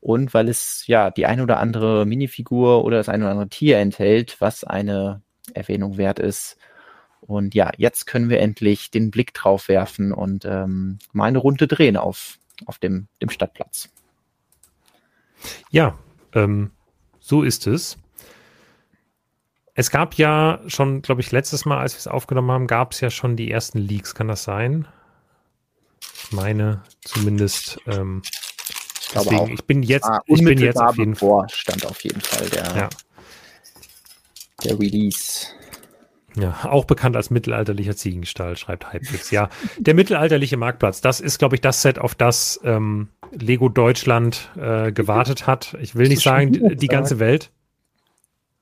und weil es ja die ein oder andere Minifigur oder das ein oder andere Tier enthält, was eine Erwähnung wert ist. Und ja, jetzt können wir endlich den Blick drauf werfen und ähm, mal eine Runde drehen auf, auf dem, dem Stadtplatz. Ja, ähm, so ist es. Es gab ja schon, glaube ich, letztes Mal, als wir es aufgenommen haben, gab es ja schon die ersten Leaks. Kann das sein? Ich meine zumindest. Ähm, ich glaube deswegen, auch. Ich bin jetzt, ah, ich bin jetzt auf jeden Fall. stand auf jeden Fall der, ja. der Release. Ja, auch bekannt als mittelalterlicher Ziegenstall, schreibt Hypefix. Ja, der mittelalterliche Marktplatz, das ist, glaube ich, das Set, auf das ähm, Lego Deutschland äh, gewartet hat. Ich will nicht sagen, die, die ganze Welt.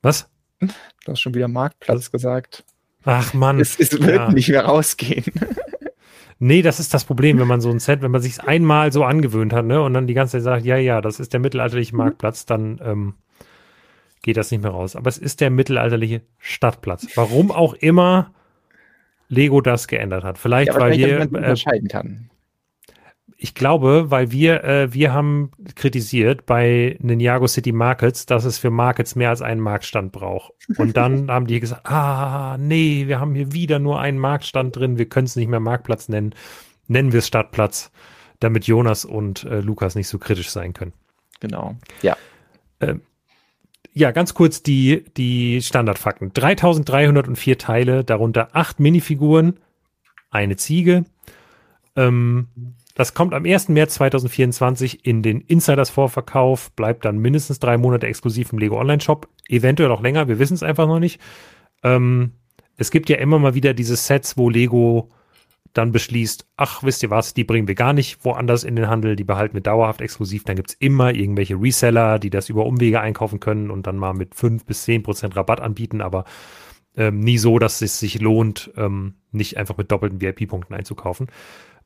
Was? Du hast schon wieder Marktplatz gesagt. Ach Mann. Es, es wird ja. nicht mehr rausgehen. Nee, das ist das Problem, wenn man so ein Set, wenn man sich einmal so angewöhnt hat, ne, und dann die ganze Zeit sagt, ja, ja, das ist der mittelalterliche mhm. Marktplatz, dann ähm, geht das nicht mehr raus. Aber es ist der mittelalterliche Stadtplatz. Warum auch immer Lego das geändert hat. Vielleicht, ja, weil wir äh, unterscheiden kann ich glaube, weil wir, äh, wir haben kritisiert bei Ninjago City Markets, dass es für Markets mehr als einen Marktstand braucht. Und dann haben die gesagt, ah, nee, wir haben hier wieder nur einen Marktstand drin, wir können es nicht mehr Marktplatz nennen. Nennen wir es Stadtplatz, damit Jonas und äh, Lukas nicht so kritisch sein können. Genau, ja. Ähm, ja, ganz kurz die, die Standardfakten. 3304 Teile, darunter acht Minifiguren, eine Ziege, ähm, das kommt am 1. März 2024 in den Insiders-Vorverkauf, bleibt dann mindestens drei Monate exklusiv im Lego Online-Shop, eventuell auch länger, wir wissen es einfach noch nicht. Ähm, es gibt ja immer mal wieder diese Sets, wo Lego dann beschließt, ach, wisst ihr was, die bringen wir gar nicht woanders in den Handel, die behalten wir dauerhaft exklusiv. Dann gibt es immer irgendwelche Reseller, die das über Umwege einkaufen können und dann mal mit 5 bis 10 Prozent Rabatt anbieten, aber ähm, nie so, dass es sich lohnt, ähm, nicht einfach mit doppelten VIP-Punkten einzukaufen.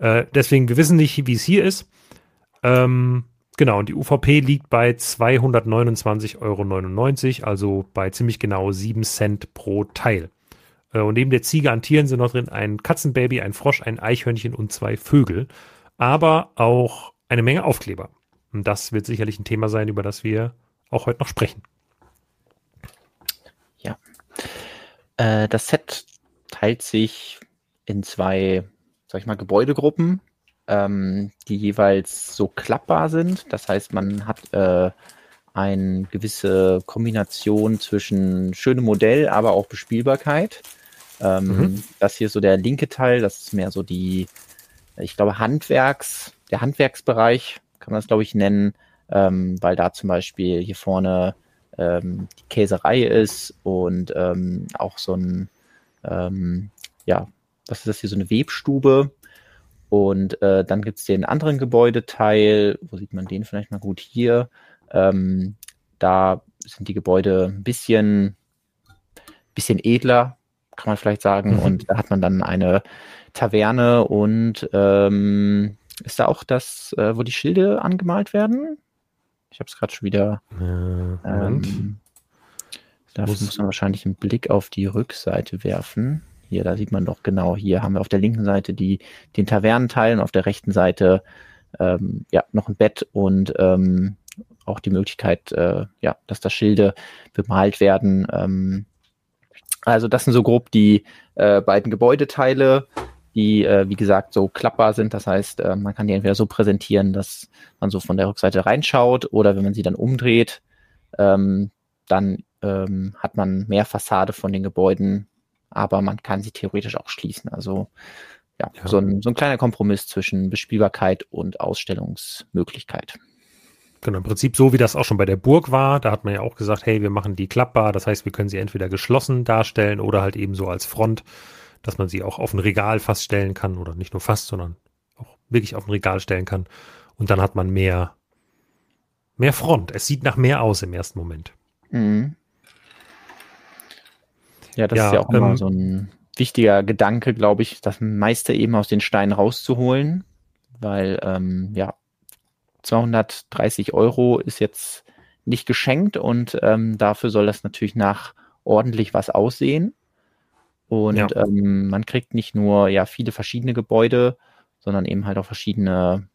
Äh, deswegen, wir wissen nicht, wie es hier ist. Ähm, genau, und die UVP liegt bei 229,99 Euro, also bei ziemlich genau 7 Cent pro Teil. Äh, und neben der Ziege an Tieren sind noch drin ein Katzenbaby, ein Frosch, ein Eichhörnchen und zwei Vögel. Aber auch eine Menge Aufkleber. Und das wird sicherlich ein Thema sein, über das wir auch heute noch sprechen. Ja. Äh, das Set teilt sich in zwei sag ich mal, Gebäudegruppen, ähm, die jeweils so klappbar sind. Das heißt, man hat äh, eine gewisse Kombination zwischen schönem Modell, aber auch Bespielbarkeit. Ähm, mhm. Das hier ist so der linke Teil, das ist mehr so die, ich glaube, Handwerks, der Handwerksbereich, kann man das, glaube ich, nennen, ähm, weil da zum Beispiel hier vorne ähm, die Käserei ist und ähm, auch so ein, ähm, ja, was ist das hier, so eine Webstube. Und äh, dann gibt es den anderen Gebäudeteil, wo sieht man den vielleicht mal gut hier. Ähm, da sind die Gebäude ein bisschen, bisschen edler, kann man vielleicht sagen. Mhm. Und da hat man dann eine Taverne und ähm, ist da auch das, äh, wo die Schilde angemalt werden? Ich habe es gerade schon wieder. Äh, ähm, Dafür muss, muss man wahrscheinlich einen Blick auf die Rückseite werfen. Hier, da sieht man doch genau, hier haben wir auf der linken Seite die, den Tavernenteil und auf der rechten Seite ähm, ja, noch ein Bett und ähm, auch die Möglichkeit, äh, ja, dass da Schilde bemalt werden. Ähm, also das sind so grob die äh, beiden Gebäudeteile, die, äh, wie gesagt, so klappbar sind. Das heißt, äh, man kann die entweder so präsentieren, dass man so von der Rückseite reinschaut oder wenn man sie dann umdreht, ähm, dann ähm, hat man mehr Fassade von den Gebäuden, aber man kann sie theoretisch auch schließen. Also ja, ja. So, ein, so ein kleiner Kompromiss zwischen Bespielbarkeit und Ausstellungsmöglichkeit. Genau, im Prinzip so, wie das auch schon bei der Burg war. Da hat man ja auch gesagt, hey, wir machen die klappbar. Das heißt, wir können sie entweder geschlossen darstellen oder halt eben so als Front, dass man sie auch auf ein Regal fast stellen kann oder nicht nur fast, sondern auch wirklich auf ein Regal stellen kann. Und dann hat man mehr, mehr Front. Es sieht nach mehr aus im ersten Moment. Mhm. Ja, das ja, ist ja auch immer ähm, so ein wichtiger Gedanke, glaube ich, das meiste eben aus den Steinen rauszuholen, weil ähm, ja 230 Euro ist jetzt nicht geschenkt und ähm, dafür soll das natürlich nach ordentlich was aussehen. Und ja. ähm, man kriegt nicht nur ja viele verschiedene Gebäude, sondern eben halt auch verschiedene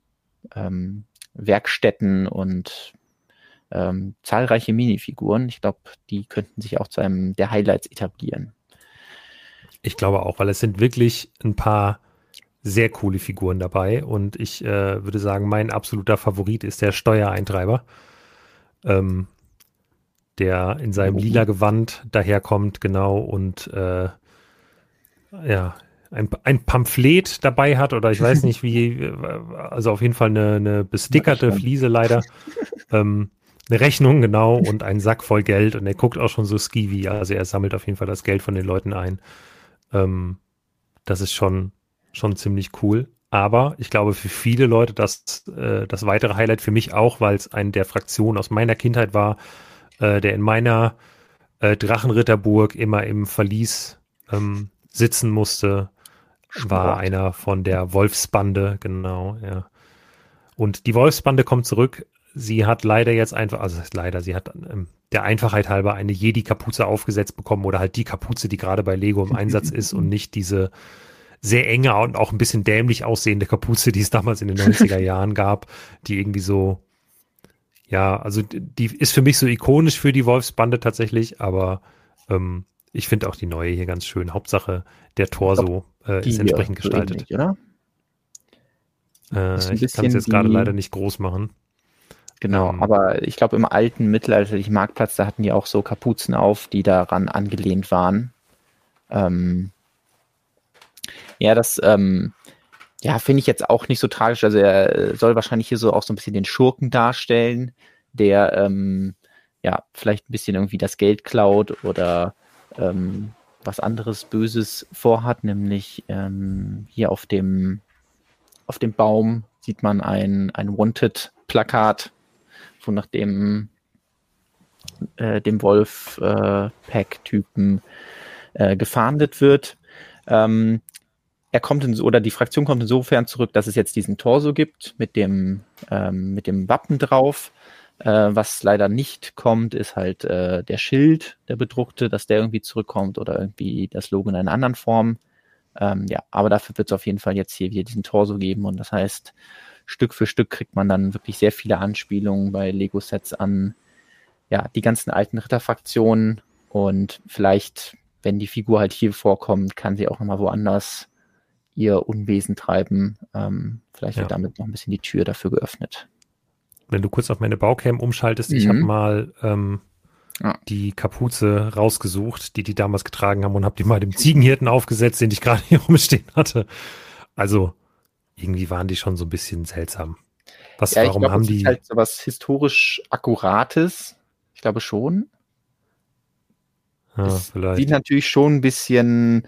ähm, Werkstätten und ähm, zahlreiche Minifiguren. Ich glaube, die könnten sich auch zu einem der Highlights etablieren. Ich glaube auch, weil es sind wirklich ein paar sehr coole Figuren dabei und ich äh, würde sagen, mein absoluter Favorit ist der Steuereintreiber, ähm, der in seinem oh. lila Gewand daherkommt, genau, und äh, ja, ein, ein Pamphlet dabei hat oder ich weiß nicht wie, also auf jeden Fall eine, eine bestickerte Fliese leider. ähm, eine Rechnung, genau, und einen Sack voll Geld und er guckt auch schon so skivi, also er sammelt auf jeden Fall das Geld von den Leuten ein. Ähm, das ist schon, schon ziemlich cool. Aber ich glaube, für viele Leute das, äh, das weitere Highlight für mich auch, weil es eine der Fraktionen aus meiner Kindheit war, äh, der in meiner äh, Drachenritterburg immer im Verlies ähm, sitzen musste, Sport. war einer von der Wolfsbande, genau, ja. Und die Wolfsbande kommt zurück. Sie hat leider jetzt einfach, also leider, sie hat ähm, der Einfachheit halber eine Jedi-Kapuze aufgesetzt bekommen oder halt die Kapuze, die gerade bei Lego im Einsatz ist und nicht diese sehr enge und auch ein bisschen dämlich aussehende Kapuze, die es damals in den 90er Jahren gab, die irgendwie so, ja, also die ist für mich so ikonisch für die Wolfsbande tatsächlich, aber ähm, ich finde auch die neue hier ganz schön. Hauptsache der Torso äh, ist entsprechend gestaltet. Ähnlich, oder? Äh, ich kann es jetzt gerade leider nicht groß machen. Genau, ähm, aber ich glaube, im alten mittelalterlichen Marktplatz, da hatten die auch so Kapuzen auf, die daran angelehnt waren. Ähm, ja, das ähm, ja, finde ich jetzt auch nicht so tragisch. Also er soll wahrscheinlich hier so auch so ein bisschen den Schurken darstellen, der ähm, ja vielleicht ein bisschen irgendwie das Geld klaut oder ähm, was anderes Böses vorhat, nämlich ähm, hier auf dem auf dem Baum sieht man ein, ein Wanted-Plakat, wo nach dem, äh, dem Wolf-Pack-Typen äh, äh, gefahndet wird. Ähm, er kommt in, oder die Fraktion kommt insofern zurück, dass es jetzt diesen Torso gibt mit dem, ähm, mit dem Wappen drauf. Äh, was leider nicht kommt, ist halt äh, der Schild, der bedruckte, dass der irgendwie zurückkommt oder irgendwie das Logo in einer anderen Form. Ähm, ja, aber dafür wird es auf jeden Fall jetzt hier wieder diesen Torso geben und das heißt, Stück für Stück kriegt man dann wirklich sehr viele Anspielungen bei Lego-Sets an ja, die ganzen alten Ritterfraktionen und vielleicht, wenn die Figur halt hier vorkommt, kann sie auch nochmal woanders ihr Unwesen treiben. Ähm, vielleicht ja. wird damit noch ein bisschen die Tür dafür geöffnet. Wenn du kurz auf meine Baucam umschaltest, mhm. ich habe mal ähm, ja. die Kapuze rausgesucht, die die damals getragen haben und habe die mal dem Ziegenhirten aufgesetzt, den ich gerade hier rumstehen hatte. Also irgendwie waren die schon so ein bisschen seltsam. Was, ja, warum glaub, haben die? Ist halt so was historisch Akkurates. Ich glaube schon. Ja, vielleicht. Sieht natürlich schon ein bisschen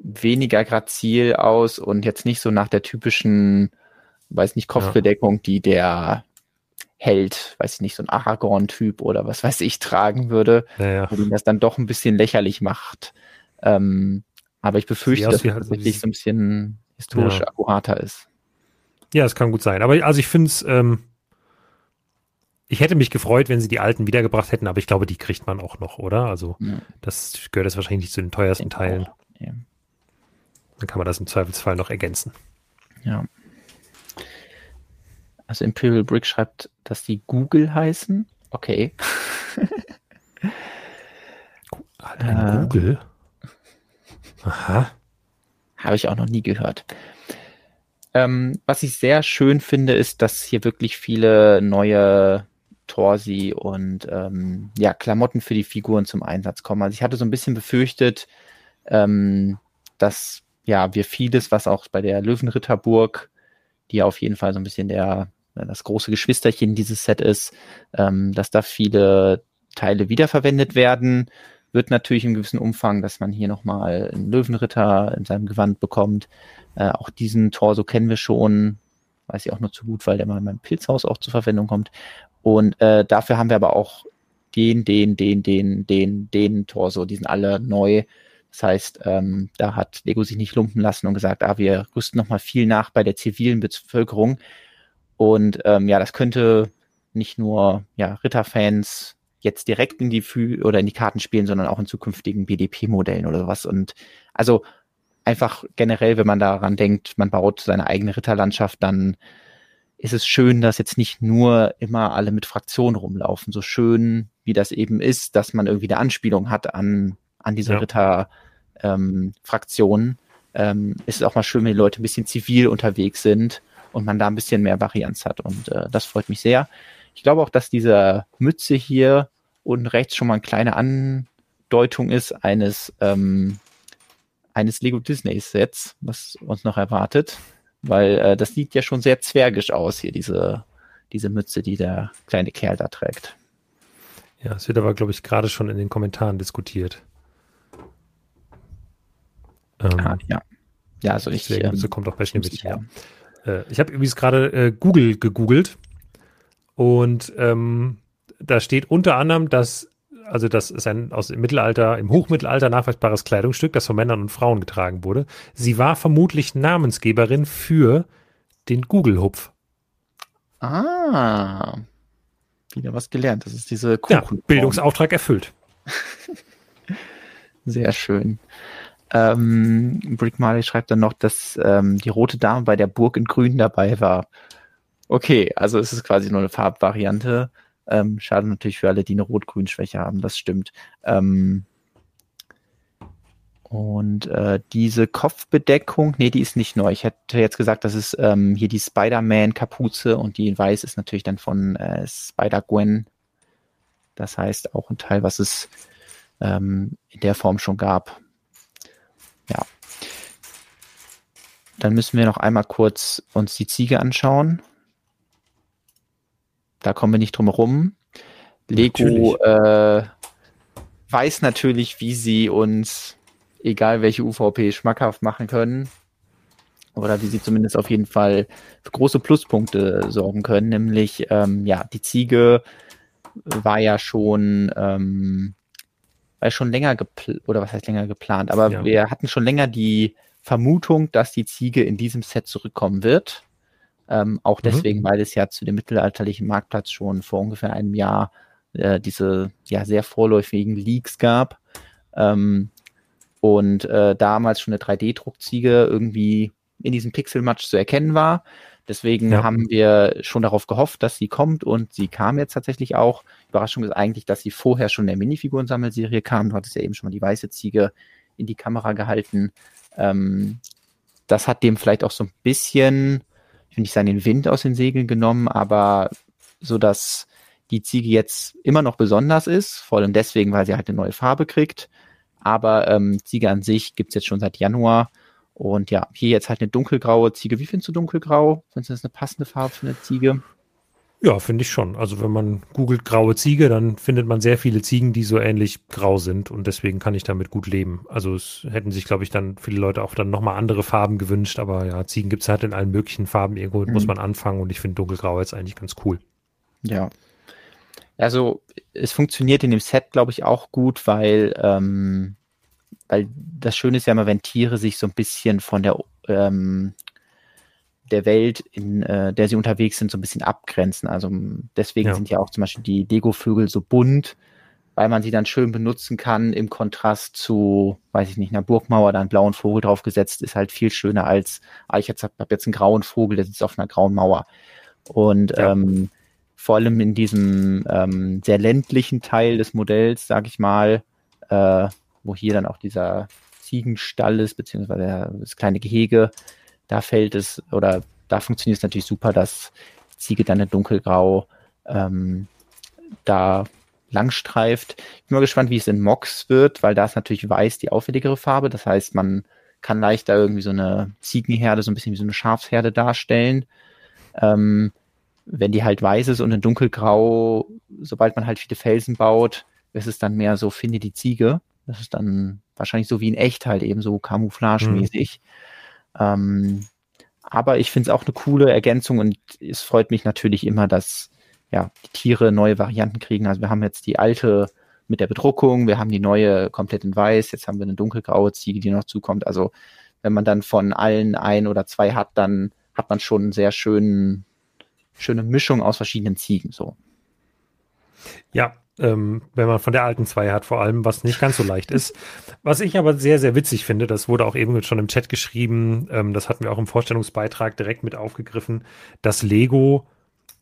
weniger grazil aus und jetzt nicht so nach der typischen, weiß nicht, Kopfbedeckung, ja. die der Held, weiß ich nicht, so ein Aragorn-Typ oder was weiß ich, tragen würde, ja, wo ihn das dann doch ein bisschen lächerlich macht. Ähm, aber ich befürchte, dass es tatsächlich so ein bisschen historisch ja. akkurater ist. Ja, es kann gut sein. Aber also ich finde es, ähm, ich hätte mich gefreut, wenn sie die alten wiedergebracht hätten, aber ich glaube, die kriegt man auch noch, oder? Also ja. das gehört jetzt wahrscheinlich nicht zu den teuersten Teilen. Ja. Dann kann man das im Zweifelsfall noch ergänzen. Ja. Also Imperial Brick schreibt, dass die Google heißen. Okay. Ein äh, Google? Aha. Habe ich auch noch nie gehört. Ähm, was ich sehr schön finde, ist, dass hier wirklich viele neue Torsi und ähm, ja, Klamotten für die Figuren zum Einsatz kommen. Also ich hatte so ein bisschen befürchtet, ähm, dass ja wir vieles, was auch bei der Löwenritterburg, die auf jeden Fall so ein bisschen der das große Geschwisterchen dieses Set ist, ähm, dass da viele Teile wiederverwendet werden. Wird natürlich im gewissen Umfang, dass man hier nochmal einen Löwenritter in seinem Gewand bekommt. Äh, auch diesen Torso kennen wir schon. Weiß ich auch nur zu gut, weil der mal in meinem Pilzhaus auch zur Verwendung kommt. Und äh, dafür haben wir aber auch den, den, den, den, den, den Torso. Die sind alle neu. Das heißt, ähm, da hat Lego sich nicht lumpen lassen und gesagt, ah, wir rüsten nochmal viel nach bei der zivilen Bevölkerung. Und ähm, ja, das könnte nicht nur ja, Ritterfans jetzt direkt in die Fü oder in die Karten spielen, sondern auch in zukünftigen BDP-Modellen oder was. Und also einfach generell, wenn man daran denkt, man baut seine eigene Ritterlandschaft, dann ist es schön, dass jetzt nicht nur immer alle mit Fraktionen rumlaufen. So schön, wie das eben ist, dass man irgendwie eine Anspielung hat an, an diese ja. Ritter-Fraktionen. Ähm, ähm, ist es auch mal schön, wenn die Leute ein bisschen zivil unterwegs sind und man da ein bisschen mehr Varianz hat. Und äh, das freut mich sehr. Ich glaube auch, dass diese Mütze hier unten rechts schon mal eine kleine Andeutung ist eines, ähm, eines Lego Disney Sets, was uns noch erwartet. Weil äh, das sieht ja schon sehr zwergisch aus hier, diese, diese Mütze, die der kleine Kerl da trägt. Ja, es wird aber, glaube ich, gerade schon in den Kommentaren diskutiert. Ähm, ah, ja. Ja, also ich. Die ähm, kommt auch bei Schneewittchen. Ja. Äh, ich habe übrigens gerade äh, Google gegoogelt und ähm, da steht unter anderem, dass also das ist ein aus dem Mittelalter, im Hochmittelalter nachweisbares Kleidungsstück, das von Männern und Frauen getragen wurde. Sie war vermutlich Namensgeberin für den Google-Hupf. Ah, wieder was gelernt. Das ist diese Kuchen Ja, Bildungsauftrag erfüllt. Sehr schön. Ähm, Brick Marley schreibt dann noch, dass ähm, die rote Dame bei der Burg in Grün dabei war. Okay, also es ist quasi nur eine Farbvariante. Ähm, schade natürlich für alle, die eine Rot-Grün-Schwäche haben, das stimmt. Ähm, und äh, diese Kopfbedeckung, nee, die ist nicht neu. Ich hätte jetzt gesagt, das ist ähm, hier die Spider-Man-Kapuze und die in weiß ist natürlich dann von äh, Spider-Gwen. Das heißt auch ein Teil, was es ähm, in der Form schon gab. Ja. Dann müssen wir noch einmal kurz uns die Ziege anschauen. Da kommen wir nicht drum herum. Lego äh, weiß natürlich, wie sie uns, egal welche UVP, schmackhaft machen können. Oder wie sie zumindest auf jeden Fall für große Pluspunkte sorgen können. Nämlich, ähm, ja, die Ziege war ja schon, ähm, war schon länger geplant, oder was heißt länger geplant, aber ja. wir hatten schon länger die Vermutung, dass die Ziege in diesem Set zurückkommen wird. Ähm, auch mhm. deswegen, mhm. weil es ja zu dem mittelalterlichen Marktplatz schon vor ungefähr einem Jahr äh, diese ja sehr vorläufigen Leaks gab. Ähm, und äh, damals schon eine 3D-Druckziege irgendwie in diesem Pixel-Match zu erkennen war. Deswegen ja. haben wir schon darauf gehofft, dass sie kommt und sie kam jetzt tatsächlich auch. Überraschung ist eigentlich, dass sie vorher schon in der Minifigurensammelserie kam. Du hattest ja eben schon mal die weiße Ziege in die Kamera gehalten. Ähm, das hat dem vielleicht auch so ein bisschen ich will nicht sagen, den Wind aus den Segeln genommen, aber so dass die Ziege jetzt immer noch besonders ist, vor allem deswegen, weil sie halt eine neue Farbe kriegt. Aber ähm, Ziege an sich gibt's jetzt schon seit Januar. Und ja, hier jetzt halt eine dunkelgraue Ziege. Wie findest du dunkelgrau? Findest du das eine passende Farbe für eine Ziege? Ja, finde ich schon. Also wenn man googelt graue Ziege, dann findet man sehr viele Ziegen, die so ähnlich grau sind und deswegen kann ich damit gut leben. Also es hätten sich, glaube ich, dann viele Leute auch dann nochmal andere Farben gewünscht, aber ja, Ziegen gibt es halt in allen möglichen Farben. Irgendwo mhm. muss man anfangen und ich finde dunkelgrau jetzt eigentlich ganz cool. Ja. Also es funktioniert in dem Set, glaube ich, auch gut, weil, ähm, weil das Schöne ist ja immer, wenn Tiere sich so ein bisschen von der ähm, der Welt, in äh, der sie unterwegs sind, so ein bisschen abgrenzen. Also deswegen ja. sind ja auch zum Beispiel die Lego-Vögel so bunt, weil man sie dann schön benutzen kann im Kontrast zu, weiß ich nicht, einer Burgmauer, da einen blauen Vogel draufgesetzt, ist halt viel schöner als, ah, ich habe jetzt einen grauen Vogel, der sitzt auf einer grauen Mauer. Und ja. ähm, vor allem in diesem ähm, sehr ländlichen Teil des Modells, sag ich mal, äh, wo hier dann auch dieser Ziegenstall ist, beziehungsweise das kleine Gehege, da fällt es oder da funktioniert es natürlich super, dass Ziege dann in dunkelgrau ähm, da langstreift. Ich bin mal gespannt, wie es in Mox wird, weil da ist natürlich weiß die auffälligere Farbe. Das heißt, man kann leichter irgendwie so eine Ziegenherde, so ein bisschen wie so eine Schafsherde darstellen. Ähm, wenn die halt weiß ist und in dunkelgrau, sobald man halt viele Felsen baut, ist es dann mehr so, finde die Ziege. Das ist dann wahrscheinlich so wie in echt halt eben so camouflagemäßig. Mhm. Ähm, aber ich finde es auch eine coole Ergänzung und es freut mich natürlich immer, dass ja, die Tiere neue Varianten kriegen. Also wir haben jetzt die alte mit der Bedruckung, wir haben die neue komplett in weiß, jetzt haben wir eine dunkelgraue Ziege, die noch zukommt. Also wenn man dann von allen ein oder zwei hat, dann hat man schon einen sehr schönen, schöne Mischung aus verschiedenen Ziegen so. Ja, ähm, wenn man von der alten zwei hat, vor allem, was nicht ganz so leicht ist. Was ich aber sehr, sehr witzig finde, das wurde auch eben schon im Chat geschrieben, ähm, das hatten wir auch im Vorstellungsbeitrag direkt mit aufgegriffen, dass Lego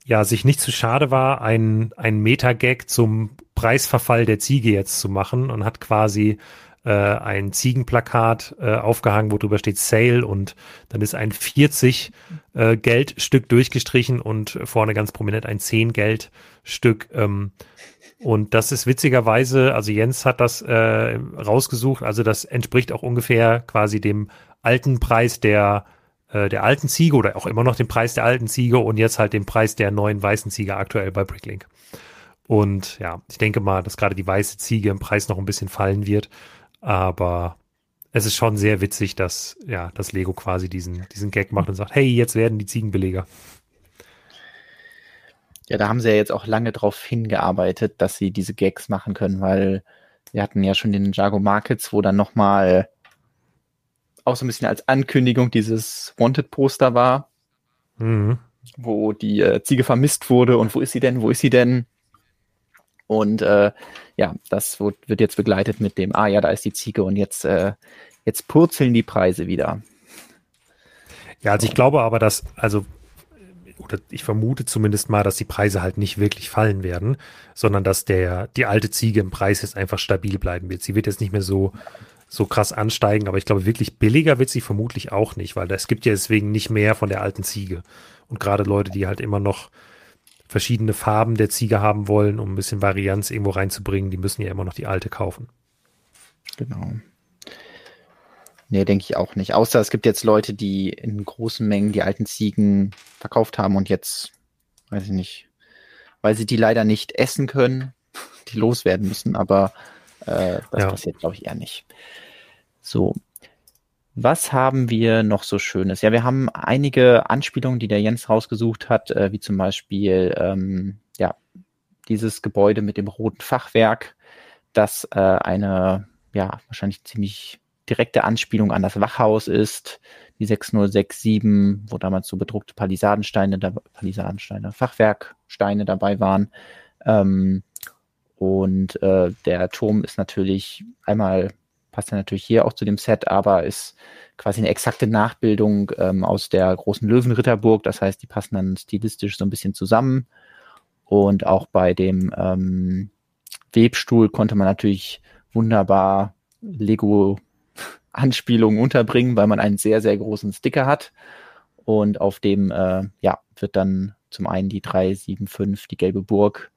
ja sich nicht zu schade war, ein, ein Meta-Gag zum Preisverfall der Ziege jetzt zu machen und hat quasi äh, ein Ziegenplakat äh, aufgehangen, wo drüber steht Sale und dann ist ein 40 äh, Geldstück durchgestrichen und vorne ganz prominent ein 10 Geldstück. Ähm, und das ist witzigerweise, also Jens hat das äh, rausgesucht, also das entspricht auch ungefähr quasi dem alten Preis der äh, der alten Ziege oder auch immer noch den Preis der alten Ziege und jetzt halt den Preis der neuen weißen Ziege aktuell bei Bricklink. Und ja, ich denke mal, dass gerade die weiße Ziege im Preis noch ein bisschen fallen wird, aber es ist schon sehr witzig, dass ja, das Lego quasi diesen diesen Gag macht und sagt, hey, jetzt werden die Ziegen billiger. Ja, da haben sie ja jetzt auch lange drauf hingearbeitet, dass sie diese Gags machen können, weil wir hatten ja schon den Jago Markets, wo dann nochmal auch so ein bisschen als Ankündigung dieses Wanted-Poster war, mhm. wo die äh, Ziege vermisst wurde und wo ist sie denn, wo ist sie denn? Und äh, ja, das wird, wird jetzt begleitet mit dem, ah ja, da ist die Ziege und jetzt, äh, jetzt purzeln die Preise wieder. Ja, also ich glaube aber, dass, also oder ich vermute zumindest mal, dass die Preise halt nicht wirklich fallen werden, sondern dass der, die alte Ziege im Preis jetzt einfach stabil bleiben wird. Sie wird jetzt nicht mehr so, so krass ansteigen, aber ich glaube, wirklich billiger wird sie vermutlich auch nicht, weil es gibt ja deswegen nicht mehr von der alten Ziege. Und gerade Leute, die halt immer noch verschiedene Farben der Ziege haben wollen, um ein bisschen Varianz irgendwo reinzubringen, die müssen ja immer noch die alte kaufen. Genau. Nee, denke ich auch nicht. Außer es gibt jetzt Leute, die in großen Mengen die alten Ziegen verkauft haben und jetzt, weiß ich nicht, weil sie die leider nicht essen können, die loswerden müssen, aber äh, das ja. passiert, glaube ich, eher nicht. So. Was haben wir noch so Schönes? Ja, wir haben einige Anspielungen, die der Jens rausgesucht hat, äh, wie zum Beispiel ähm, ja, dieses Gebäude mit dem roten Fachwerk, das äh, eine ja wahrscheinlich ziemlich direkte Anspielung an das Wachhaus ist, die 6067, wo damals so bedruckte Palisadensteine, da, Palisadensteine, Fachwerksteine dabei waren. Ähm, und äh, der Turm ist natürlich einmal, passt ja natürlich hier auch zu dem Set, aber ist quasi eine exakte Nachbildung ähm, aus der großen Löwenritterburg. Das heißt, die passen dann stilistisch so ein bisschen zusammen. Und auch bei dem ähm, Webstuhl konnte man natürlich wunderbar Lego Anspielungen unterbringen, weil man einen sehr, sehr großen Sticker hat. Und auf dem, äh, ja, wird dann zum einen die 375, die gelbe Burg,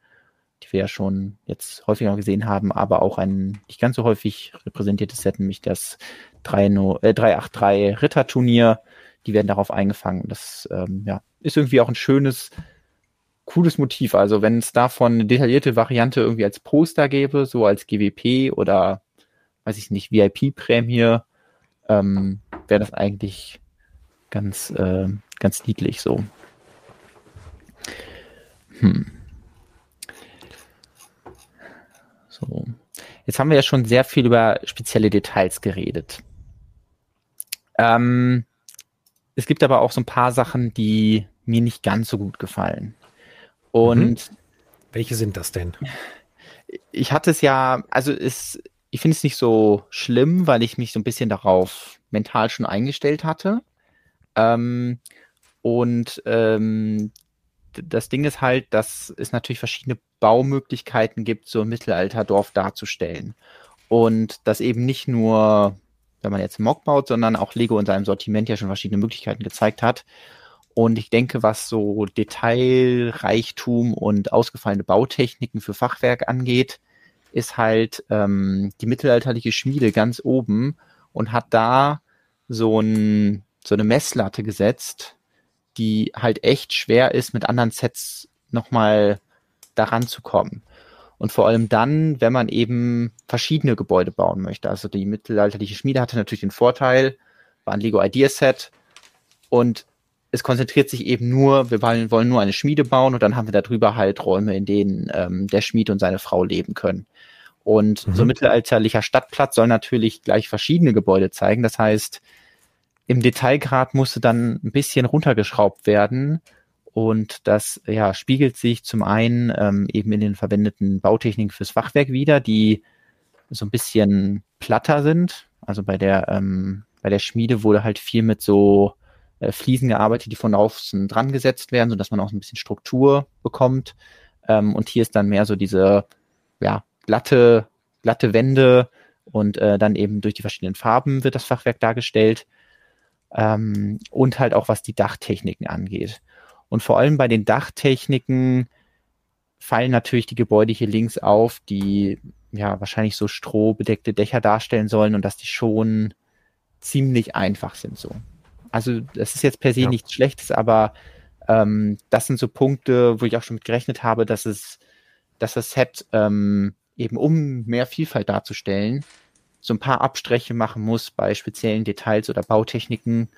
die wir ja schon jetzt häufiger gesehen haben, aber auch ein nicht ganz so häufig repräsentiertes Set, nämlich das 3, äh, 383 Ritterturnier. Die werden darauf eingefangen. Das ähm, ja, ist irgendwie auch ein schönes, cooles Motiv. Also wenn es davon eine detaillierte Variante irgendwie als Poster gäbe, so als GWP oder weiß ich nicht, VIP-Prämie, ähm, wäre das eigentlich ganz, äh, ganz niedlich so. Hm. So. Jetzt haben wir ja schon sehr viel über spezielle Details geredet. Ähm, es gibt aber auch so ein paar Sachen, die mir nicht ganz so gut gefallen. Und mhm. welche sind das denn? Ich hatte es ja, also es, ich finde es nicht so schlimm, weil ich mich so ein bisschen darauf mental schon eingestellt hatte. Ähm, und ähm, das Ding ist halt, dass es natürlich verschiedene Baumöglichkeiten gibt, so ein Mittelalterdorf darzustellen. Und das eben nicht nur, wenn man jetzt Mock baut, sondern auch Lego in seinem Sortiment ja schon verschiedene Möglichkeiten gezeigt hat. Und ich denke, was so Detailreichtum und ausgefallene Bautechniken für Fachwerk angeht, ist halt ähm, die mittelalterliche Schmiede ganz oben und hat da so, ein, so eine Messlatte gesetzt, die halt echt schwer ist, mit anderen Sets nochmal daran zu kommen. Und vor allem dann, wenn man eben verschiedene Gebäude bauen möchte. Also die mittelalterliche Schmiede hatte natürlich den Vorteil, war ein Lego Idea Set und es konzentriert sich eben nur, wir wollen, nur eine Schmiede bauen und dann haben wir darüber halt Räume, in denen ähm, der Schmied und seine Frau leben können. Und mhm. so mittelalterlicher Stadtplatz soll natürlich gleich verschiedene Gebäude zeigen. Das heißt, im Detailgrad musste dann ein bisschen runtergeschraubt werden. Und das ja, spiegelt sich zum einen ähm, eben in den verwendeten Bautechniken fürs Fachwerk wieder, die so ein bisschen platter sind. Also bei der, ähm, bei der Schmiede wurde halt viel mit so äh, Fliesen gearbeitet, die von außen dran gesetzt werden, sodass man auch ein bisschen Struktur bekommt. Ähm, und hier ist dann mehr so diese ja, glatte, glatte Wände und äh, dann eben durch die verschiedenen Farben wird das Fachwerk dargestellt ähm, und halt auch was die Dachtechniken angeht. Und vor allem bei den Dachtechniken fallen natürlich die Gebäude hier links auf, die ja wahrscheinlich so strohbedeckte Dächer darstellen sollen und dass die schon ziemlich einfach sind so. Also das ist jetzt per se ja. nichts Schlechtes, aber ähm, das sind so Punkte, wo ich auch schon mit gerechnet habe, dass es, dass das Set ähm, eben um mehr Vielfalt darzustellen, so ein paar Abstriche machen muss bei speziellen Details oder Bautechniken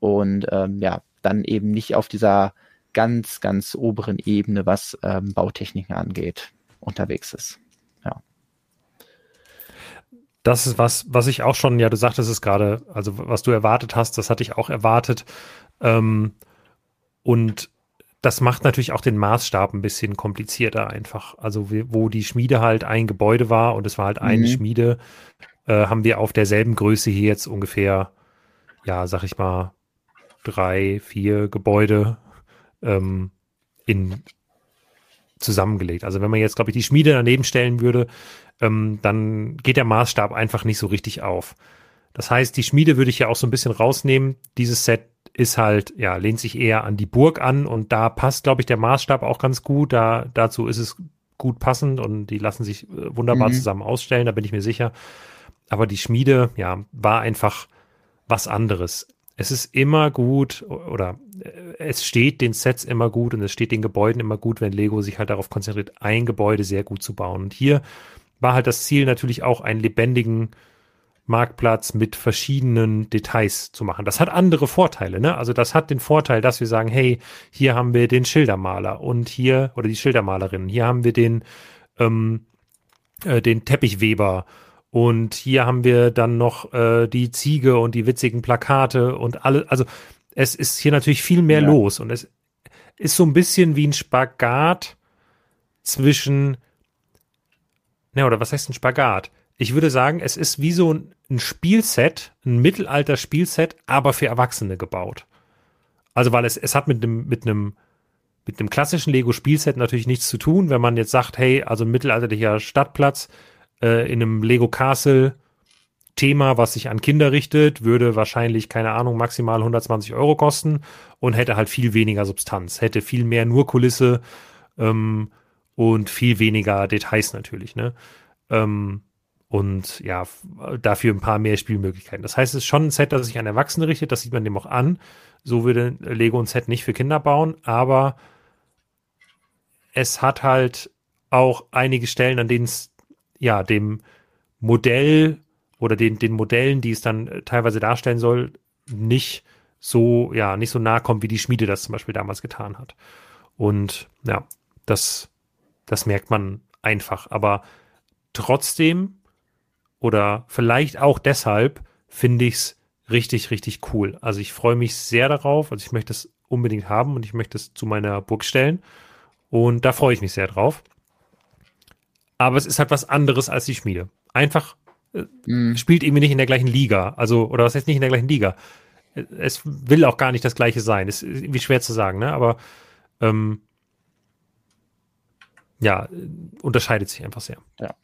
und ähm, ja, dann eben nicht auf dieser ganz, ganz oberen Ebene, was ähm, Bautechniken angeht, unterwegs ist. Ja. Das ist was, was ich auch schon, ja, du sagtest es gerade, also was du erwartet hast, das hatte ich auch erwartet. Ähm, und das macht natürlich auch den Maßstab ein bisschen komplizierter einfach. Also wo die Schmiede halt ein Gebäude war und es war halt eine mhm. Schmiede, äh, haben wir auf derselben Größe hier jetzt ungefähr, ja, sag ich mal, drei, vier Gebäude ähm, in zusammengelegt. Also wenn man jetzt, glaube ich, die Schmiede daneben stellen würde, ähm, dann geht der Maßstab einfach nicht so richtig auf. Das heißt, die Schmiede würde ich ja auch so ein bisschen rausnehmen. Dieses Set ist halt, ja, lehnt sich eher an die Burg an und da passt, glaube ich, der Maßstab auch ganz gut. Da, dazu ist es gut passend und die lassen sich äh, wunderbar mhm. zusammen ausstellen, da bin ich mir sicher. Aber die Schmiede, ja, war einfach was anderes. Es ist immer gut oder äh, es steht den Sets immer gut und es steht den Gebäuden immer gut, wenn Lego sich halt darauf konzentriert, ein Gebäude sehr gut zu bauen. Und hier war halt das Ziel natürlich auch einen lebendigen Marktplatz mit verschiedenen Details zu machen. Das hat andere Vorteile, ne? Also das hat den Vorteil, dass wir sagen, hey, hier haben wir den Schildermaler und hier, oder die Schildermalerin, hier haben wir den, ähm, äh, den Teppichweber und hier haben wir dann noch äh, die Ziege und die witzigen Plakate und alle. Also es ist hier natürlich viel mehr ja. los und es ist so ein bisschen wie ein Spagat zwischen. Ne, oder was heißt ein Spagat? Ich würde sagen, es ist wie so ein Spielset, ein Mittelalter-Spielset, aber für Erwachsene gebaut. Also, weil es, es hat mit einem, mit einem, mit einem klassischen Lego-Spielset natürlich nichts zu tun, wenn man jetzt sagt, hey, also ein mittelalterlicher Stadtplatz, äh, in einem Lego Castle Thema, was sich an Kinder richtet, würde wahrscheinlich, keine Ahnung, maximal 120 Euro kosten und hätte halt viel weniger Substanz, hätte viel mehr nur Kulisse ähm, und viel weniger Details natürlich, ne? Ähm, und ja, dafür ein paar mehr Spielmöglichkeiten. Das heißt, es ist schon ein Set, das sich an Erwachsene richtet, das sieht man dem auch an. So würde Lego ein Set nicht für Kinder bauen, aber es hat halt auch einige Stellen, an denen es ja, dem Modell oder den, den Modellen, die es dann äh, teilweise darstellen soll, nicht so, ja, nicht so nahe kommt, wie die Schmiede das zum Beispiel damals getan hat. Und ja, das, das merkt man einfach. Aber trotzdem oder vielleicht auch deshalb finde ich es richtig, richtig cool. Also ich freue mich sehr darauf. Also ich möchte es unbedingt haben und ich möchte es zu meiner Burg stellen. Und da freue ich mich sehr drauf. Aber es ist halt was anderes als die Schmiede. Einfach äh, mm. spielt irgendwie nicht in der gleichen Liga. Also, oder was heißt nicht in der gleichen Liga? Es will auch gar nicht das gleiche sein. Ist irgendwie schwer zu sagen, ne? Aber ähm, ja, unterscheidet sich einfach sehr. Ja.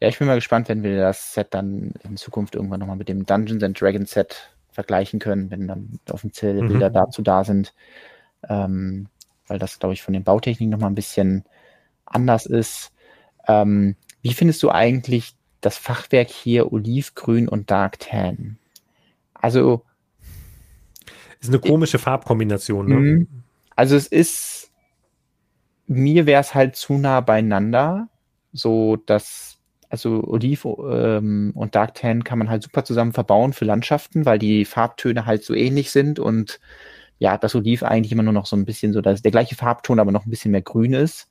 Ja, ich bin mal gespannt, wenn wir das Set dann in Zukunft irgendwann nochmal mit dem Dungeons and Dragons Set vergleichen können, wenn dann offizielle mhm. Bilder dazu da sind. Ähm, weil das, glaube ich, von den Bautechniken nochmal ein bisschen anders ist. Ähm, wie findest du eigentlich das Fachwerk hier Olivgrün und Dark Tan? Also. Ist eine komische Farbkombination, ne? Mhm. Also es ist, mir wäre es halt zu nah beieinander, so dass also Oliv ähm, und Dark Tan kann man halt super zusammen verbauen für Landschaften, weil die Farbtöne halt so ähnlich sind und ja, das Oliv eigentlich immer nur noch so ein bisschen so, dass der gleiche Farbton, aber noch ein bisschen mehr grün ist.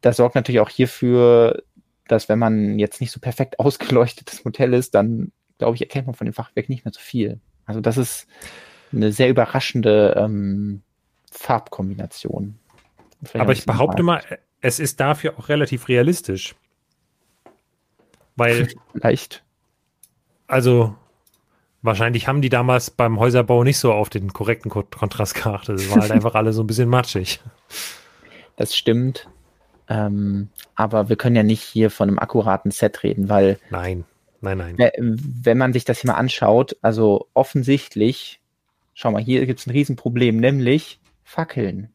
Das sorgt natürlich auch hierfür, dass wenn man jetzt nicht so perfekt ausgeleuchtetes Modell ist, dann glaube ich, erkennt man von dem Fachwerk nicht mehr so viel. Also das ist eine sehr überraschende ähm, Farbkombination. Vielleicht aber ich behaupte mal, es ist dafür auch relativ realistisch. Weil. Leicht. Also, wahrscheinlich haben die damals beim Häuserbau nicht so auf den korrekten Kontrast geachtet. Es war halt einfach alle so ein bisschen matschig. Das stimmt. Ähm, aber wir können ja nicht hier von einem akkuraten Set reden, weil. Nein, nein, nein. Wenn man sich das hier mal anschaut, also offensichtlich, schau mal, hier gibt es ein Riesenproblem, nämlich Fackeln.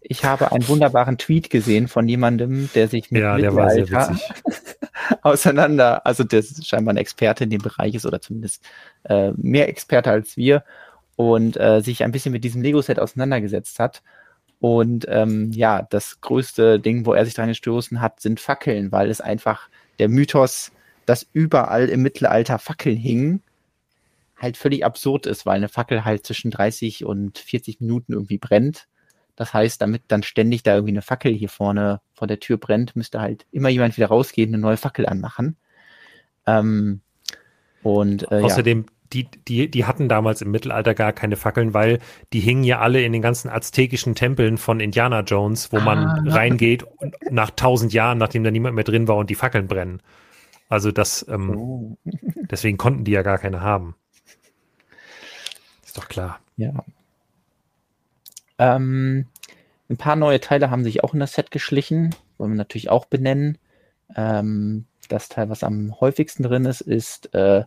Ich habe einen wunderbaren Tweet gesehen von jemandem, der sich mit ja, Mittelalter auseinander, also der scheinbar ein Experte in dem Bereich ist oder zumindest äh, mehr Experte als wir und äh, sich ein bisschen mit diesem Lego-Set auseinandergesetzt hat. Und ähm, ja, das größte Ding, wo er sich dran gestoßen hat, sind Fackeln, weil es einfach der Mythos, dass überall im Mittelalter Fackeln hingen, halt völlig absurd ist, weil eine Fackel halt zwischen 30 und 40 Minuten irgendwie brennt das heißt, damit dann ständig da irgendwie eine Fackel hier vorne vor der Tür brennt, müsste halt immer jemand wieder rausgehen, eine neue Fackel anmachen. Ähm, und äh, außerdem, ja. Die, die, die hatten damals im Mittelalter gar keine Fackeln, weil die hingen ja alle in den ganzen aztekischen Tempeln von Indiana Jones, wo ah, man reingeht nach tausend Jahren, nachdem da niemand mehr drin war und die Fackeln brennen. Also das, ähm, oh. deswegen konnten die ja gar keine haben. Ist doch klar. Ja, ähm, ein paar neue Teile haben sich auch in das Set geschlichen, wollen wir natürlich auch benennen. Ähm, das Teil, was am häufigsten drin ist, ist äh,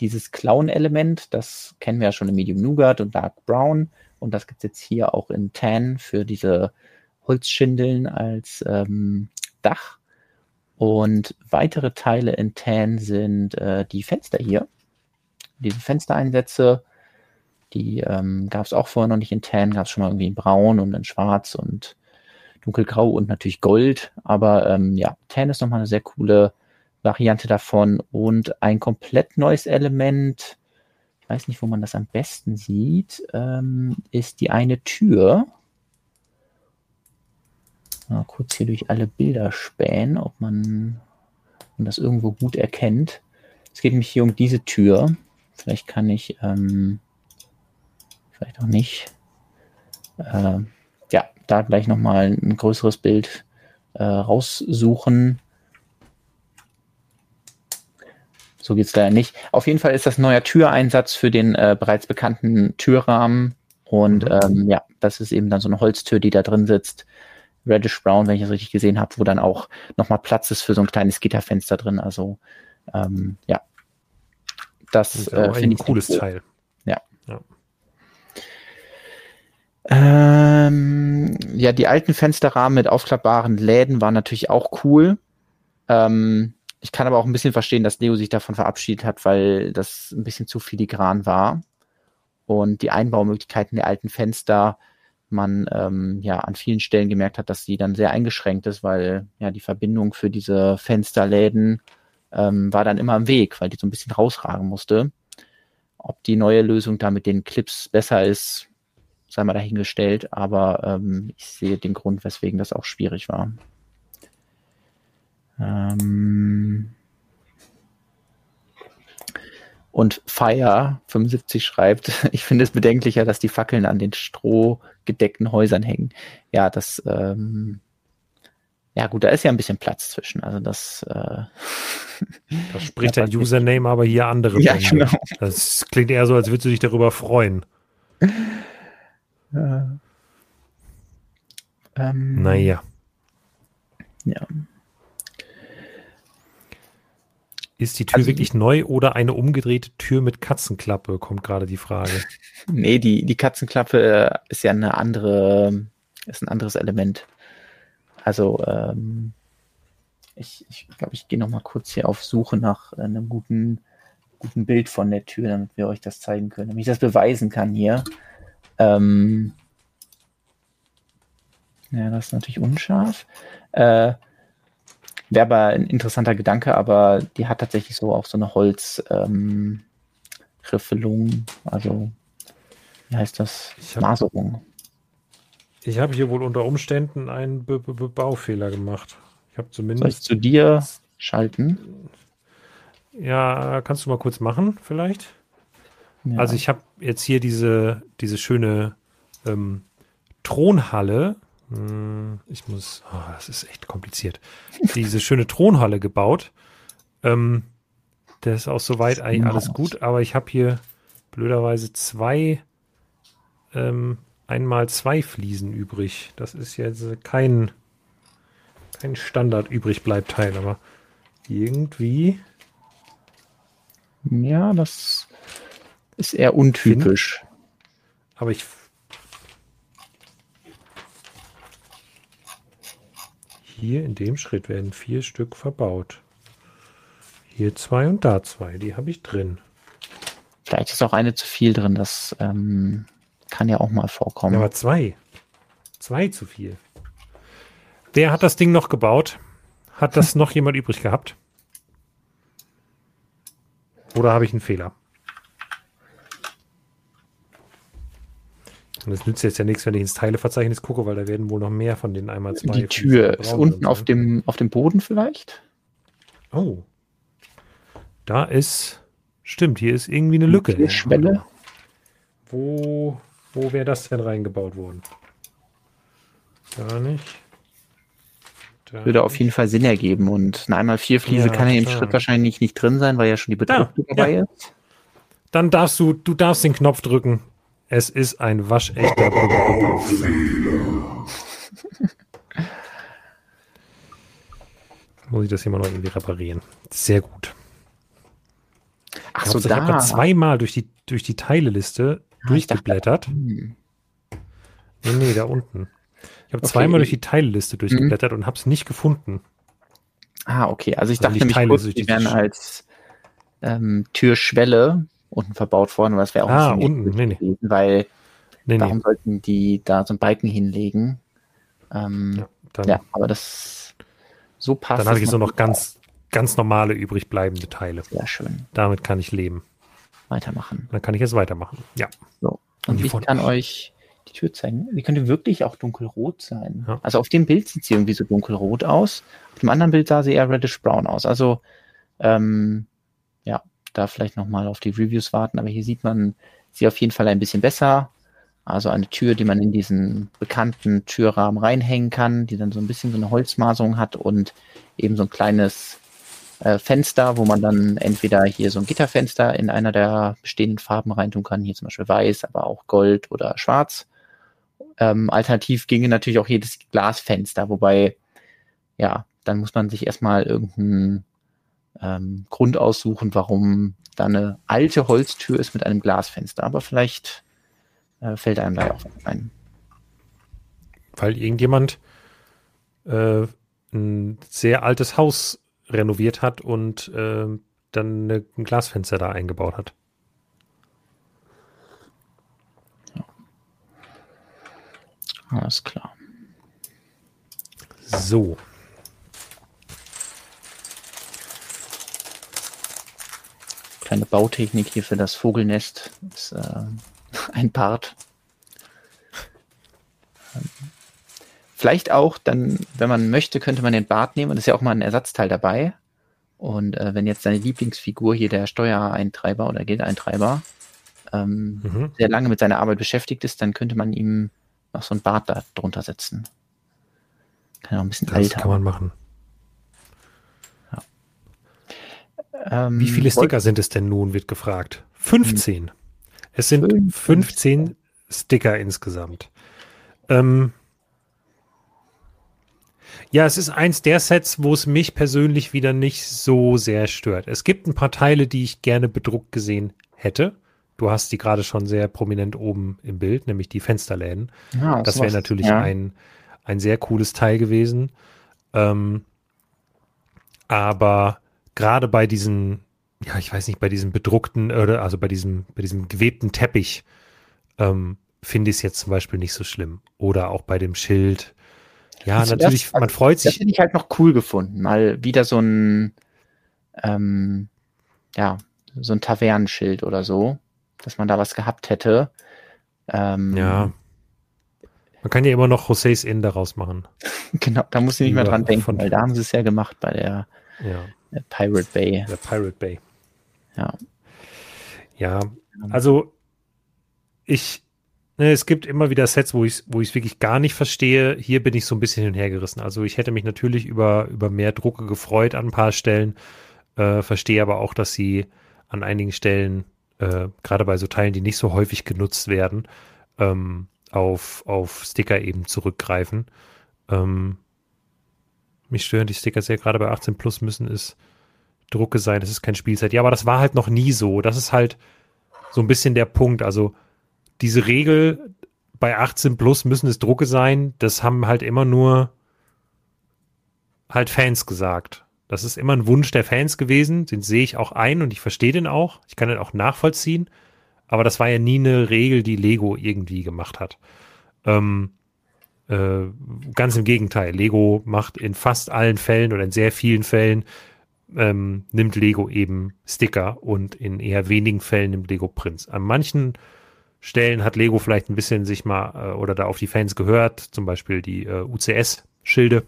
dieses Clown-Element. Das kennen wir ja schon in Medium Nougat und Dark Brown. Und das gibt es jetzt hier auch in Tan für diese Holzschindeln als ähm, Dach. Und weitere Teile in Tan sind äh, die Fenster hier. Diese Fenstereinsätze die ähm, gab es auch vorher noch nicht in Tan, gab es schon mal irgendwie in Braun und in Schwarz und Dunkelgrau und natürlich Gold. Aber ähm, ja, Tan ist nochmal eine sehr coole Variante davon und ein komplett neues Element. Ich weiß nicht, wo man das am besten sieht, ähm, ist die eine Tür. Mal kurz hier durch alle Bilder spähen, ob man, man das irgendwo gut erkennt. Es geht nämlich hier um diese Tür. Vielleicht kann ich ähm, vielleicht auch nicht. Äh, ja, da gleich nochmal ein größeres Bild äh, raussuchen. So geht es leider nicht. Auf jeden Fall ist das neuer Türeinsatz für den äh, bereits bekannten Türrahmen. Und mhm. ähm, ja, das ist eben dann so eine Holztür, die da drin sitzt. Reddish Brown, wenn ich das richtig gesehen habe, wo dann auch nochmal Platz ist für so ein kleines Gitterfenster drin. Also ähm, ja, das, das äh, finde ich ein cooles Teil. Ja. ja. Ähm, ja, die alten Fensterrahmen mit aufklappbaren Läden waren natürlich auch cool. Ähm, ich kann aber auch ein bisschen verstehen, dass Leo sich davon verabschiedet hat, weil das ein bisschen zu filigran war. Und die Einbaumöglichkeiten der alten Fenster, man ähm, ja an vielen Stellen gemerkt hat, dass sie dann sehr eingeschränkt ist, weil ja die Verbindung für diese Fensterläden ähm, war dann immer im Weg, weil die so ein bisschen rausragen musste. Ob die neue Lösung da mit den Clips besser ist, sei mal dahingestellt, aber ähm, ich sehe den Grund, weswegen das auch schwierig war. Ähm Und Fire75 schreibt, ich finde es bedenklicher, dass die Fackeln an den strohgedeckten Häusern hängen. Ja, das, ähm, ja gut, da ist ja ein bisschen Platz zwischen. Also das, äh, das spricht dein Username aber hier andere. Ja, genau. Das klingt eher so, als würdest du dich darüber freuen. Äh, ähm, Naja. Ja. Ist die Tür Also- wirklich neu oder eine umgedrehte Tür mit Katzenklappe? Kommt gerade die Frage. Nee, die, die Katzenklappe äh, ist ja eine andere, ist ein anderes Element. Also, ähm, ich ich, glaube, ich gehe noch mal kurz hier auf Suche nach äh, einem guten, guten Bild von der Tür, damit wir euch das zeigen können, damit ich das beweisen kann hier. Ähm, ja, das ist natürlich unscharf. Äh, Wäre aber ein interessanter Gedanke, aber die hat tatsächlich so auch so eine Holz, ähm, also wie heißt das? Ich hab- Maserung. Ich habe hier wohl unter Umständen einen Be Be Baufehler gemacht. Ich habe Soll ich zumindest. zu dir schalten? Ja, kannst du mal kurz machen, vielleicht? Ja. Also ich habe jetzt hier diese, diese schöne ähm, Thronhalle. Hm, Ich muss, oh, das ist echt kompliziert. Diese schöne Thronhalle gebaut. Ähm, das ist auch soweit eigentlich alles gut, aber ich habe hier blöderweise zwei, ähm, einmal zwei Fliesen übrig. Das ist jetzt kein, kein Standard übrig bleibt Teil, aber irgendwie. ja, das ist eher untypisch. Aber ich. Hier in dem Schritt werden vier Stück verbaut. Hier zwei und da zwei. Die habe ich drin. Vielleicht ist auch eine zu viel drin, das ähm, kann ja auch mal vorkommen. Ja, aber zwei. Zwei zu viel. Wer hat das Ding noch gebaut? Hat das noch jemand übrig gehabt? Oder habe ich einen Fehler? Und es nützt jetzt ja nichts, wenn ich ins Teileverzeichnis gucke, weil da werden wohl noch mehr von den einmal zwei. die Tür ist unten auf dem, auf dem Boden vielleicht? Oh. Da ist. Stimmt, hier ist irgendwie eine Lücke. Türschwelle? Wo, wo wäre das denn reingebaut worden? Gar nicht. Da Würde auf nicht. jeden Fall Sinn ergeben. Und eine einmal vier Fliese Ja, kann ja im total. Schritt wahrscheinlich nicht drin sein, weil ja schon die Bedruckung Ja, dabei ist. Dann darfst du, du darfst den Knopf drücken. Es ist ein waschechter Muss ich das hier mal noch irgendwie reparieren. Sehr gut. Ach Ich so, hab's- ich habe gerade zweimal durch die, durch die Teileliste Ah, ich dachte- durchgeblättert. Hm. Nee, nee, da unten. Ich habe Okay. zweimal durch die Teilliste durchgeblättert und habe es nicht gefunden. Ah, okay. Also ich Also dachte nämlich Teile, kurz, also die wären als ähm, Türschwelle unten verbaut worden, aber das wäre auch Ah, ein bisschen unten, nee, nee. gewesen, weil Nee, warum nee. sollten die da so einen Balken hinlegen? Ähm, Ja, dann, ja, aber das so passt. dann hatte ich es nur noch ganz, ganz normale übrig bleibende Teile. Sehr schön. Damit kann ich leben. Weitermachen. Dann kann ich jetzt weitermachen. Ja. So. Und Und ich kann euch die Tür zeigen. Die könnte wirklich auch dunkelrot sein. Ja. Also auf dem Bild sieht sie irgendwie so dunkelrot aus. Auf dem anderen Bild sah sie eher reddish brown aus. Also ähm, ja, da vielleicht nochmal auf die Reviews warten. Aber hier sieht man sie auf jeden Fall ein bisschen besser. Also eine Tür, die man in diesen bekannten Türrahmen reinhängen kann, die dann so ein bisschen so eine Holzmaserung hat und eben so ein kleines äh, Fenster, wo man dann entweder hier so ein Gitterfenster in einer der bestehenden Farben reintun kann, hier zum Beispiel weiß, aber auch Gold oder Schwarz. Ähm, alternativ ginge natürlich auch jedes Glasfenster, wobei, ja, dann muss man sich erstmal irgendeinen ähm, Grund aussuchen, warum da eine alte Holztür ist mit einem Glasfenster. Aber vielleicht äh, fällt einem da ja auch ein. Weil irgendjemand äh, ein sehr altes Haus renoviert hat und äh, dann eine, ein Glasfenster da eingebaut hat. Alles klar. So. Kleine Bautechnik hier für das Vogelnest ist äh, ein Part. Vielleicht auch, dann, wenn man möchte, könnte man den Bart nehmen. Und ist ja auch mal ein Ersatzteil dabei. Und äh, wenn jetzt deine Lieblingsfigur hier der Steuereintreiber oder Geldeintreiber ähm, mhm. sehr lange mit seiner Arbeit beschäftigt ist, dann könnte man ihm noch so ein Bart da drunter setzen. Kann auch ein bisschen das älter. kann man machen. Ja. Ähm, Wie viele Sticker sind es denn nun, wird gefragt. 15. Es sind 15, 15 Sticker insgesamt. Ähm, ja, es ist eins der Sets, wo es mich persönlich wieder nicht so sehr stört. Es gibt ein paar Teile, die ich gerne bedruckt gesehen hätte. Du hast die gerade schon sehr prominent oben im Bild, nämlich die Fensterläden. Ja, das wäre natürlich ja. ein, ein sehr cooles Teil gewesen. Ähm, aber gerade bei diesen, ja, ich weiß nicht, bei diesem bedruckten oder also bei diesem, bei diesem gewebten Teppich ähm, finde ich es jetzt zum Beispiel nicht so schlimm. Oder auch bei dem Schild. Ja, also natürlich, das, man freut sich. Das hätte ich halt noch cool gefunden. Mal wieder so ein, ähm, ja, so ein Tavernenschild oder so, dass man da was gehabt hätte. Ähm, ja. Man kann ja immer noch José's Inn daraus machen. genau, da muss ich nicht mehr dran denken, weil da haben sie es ja gemacht bei der, ja. Der Pirate Bay. Der Pirate Bay. Ja. Ja, also ich, ne, es gibt immer wieder Sets, wo ich es wo wirklich gar nicht verstehe. Hier bin ich so ein bisschen hin und her gerissen. Also ich hätte mich natürlich über, über mehr Drucke gefreut an ein paar Stellen, äh, verstehe aber auch, dass sie an einigen Stellen, äh, gerade bei so Teilen, die nicht so häufig genutzt werden, ähm, auf, auf Sticker eben zurückgreifen. Ähm, mich stören die Sticker sehr, gerade bei 18 Plus müssen es Drucke sein, das ist kein Spielzeit. Ja, aber das war halt noch nie so. Das ist halt so ein bisschen der Punkt. Also diese Regel, bei 18 plus müssen es Drucke sein, das haben halt immer nur halt Fans gesagt. Das ist immer ein Wunsch der Fans gewesen, den sehe ich auch ein und ich verstehe den auch. Ich kann den auch nachvollziehen. Aber das war ja nie eine Regel, die Lego irgendwie gemacht hat. Ähm, äh, ganz im Gegenteil. Lego macht in fast allen Fällen oder in sehr vielen Fällen ähm, nimmt Lego eben Sticker und in eher wenigen Fällen nimmt Lego Prints. An manchen Stellen hat Lego vielleicht ein bisschen sich mal äh, oder da auf die Fans gehört, zum Beispiel die äh, UCS-Schilde,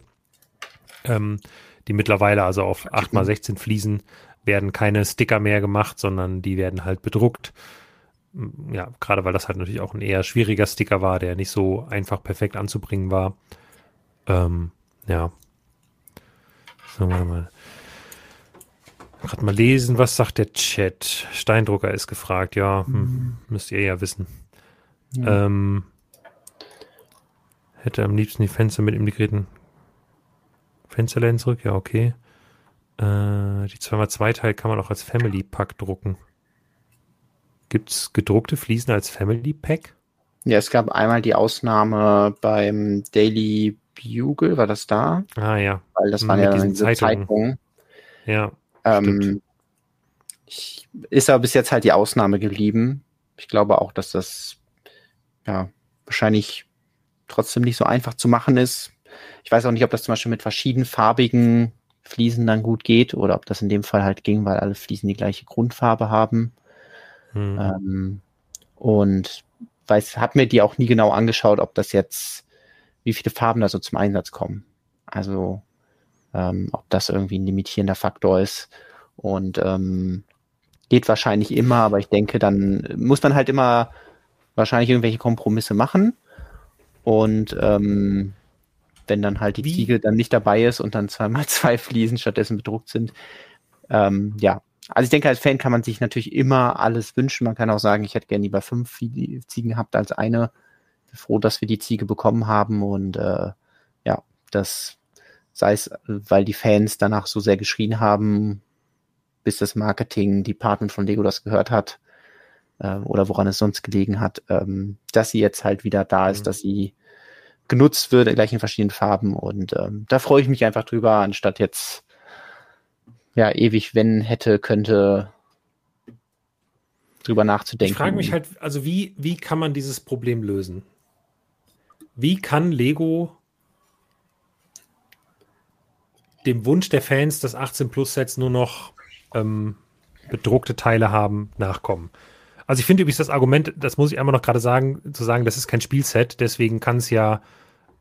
ähm, die mittlerweile also auf 8x16 Fliesen werden keine Sticker mehr gemacht, sondern die werden halt bedruckt. Ja, gerade weil das halt natürlich auch ein eher schwieriger Sticker war, der nicht so einfach perfekt anzubringen war. Ähm, ja. So, warte mal. Gerade mal lesen, was sagt der Chat? Steindrucker ist gefragt, ja, hm, mhm. müsst ihr ja wissen. Ja. Ähm, hätte am liebsten die Fenster mit integrierten Fensterläden zurück, ja, okay. Äh, die 2x2 Teil kann man auch als Family Pack drucken. Gibt es gedruckte Fliesen als Family Pack? Ja, es gab einmal die Ausnahme beim Daily Bugle, war das da? Ah ja. Weil das waren mit ja diese Zeitungen. Zeitungen. Ja. Ähm, ich, ist aber bis jetzt halt die Ausnahme geblieben. Ich glaube auch, dass das ja wahrscheinlich trotzdem nicht so einfach zu machen ist. Ich weiß auch nicht, ob das zum Beispiel mit verschiedenfarbigen Fliesen dann gut geht oder ob das in dem Fall halt ging, weil alle Fliesen die gleiche Grundfarbe haben. Hm. Ähm, und weiß, habe mir die auch nie genau angeschaut, ob das jetzt, wie viele Farben da so zum Einsatz kommen. Also ähm, ob das irgendwie ein limitierender Faktor ist. Und ähm, geht wahrscheinlich immer, aber ich denke, dann muss man halt immer wahrscheinlich irgendwelche Kompromisse machen. Und ähm, wenn dann halt die Wie? Ziegel dann nicht dabei ist und dann zweimal zwei Fliesen stattdessen bedruckt sind, ähm, ja. Also ich denke, als Fan kann man sich natürlich immer alles wünschen. Man kann auch sagen, ich hätte gerne lieber fünf Ziegen gehabt als eine. Froh, dass wir die Ziege bekommen haben und äh, ja, das sei es, weil die Fans danach so sehr geschrien haben, bis das Marketing Department von Lego das gehört hat äh, oder woran es sonst gelegen hat, ähm, dass sie jetzt halt wieder da ist, mhm. dass sie genutzt wird, gleich in verschiedenen Farben und ähm, da freue ich mich einfach drüber, anstatt jetzt ja ewig, wenn hätte, könnte drüber nachzudenken. Ich frage mich halt, also wie, wie kann man dieses Problem lösen? Wie kann Lego dem Wunsch der Fans, dass 18 Plus Sets nur noch ähm, bedruckte Teile haben, nachkommen. Also ich finde übrigens das Argument, das muss ich einmal noch gerade sagen, zu sagen, das ist kein Spielset, deswegen kann es ja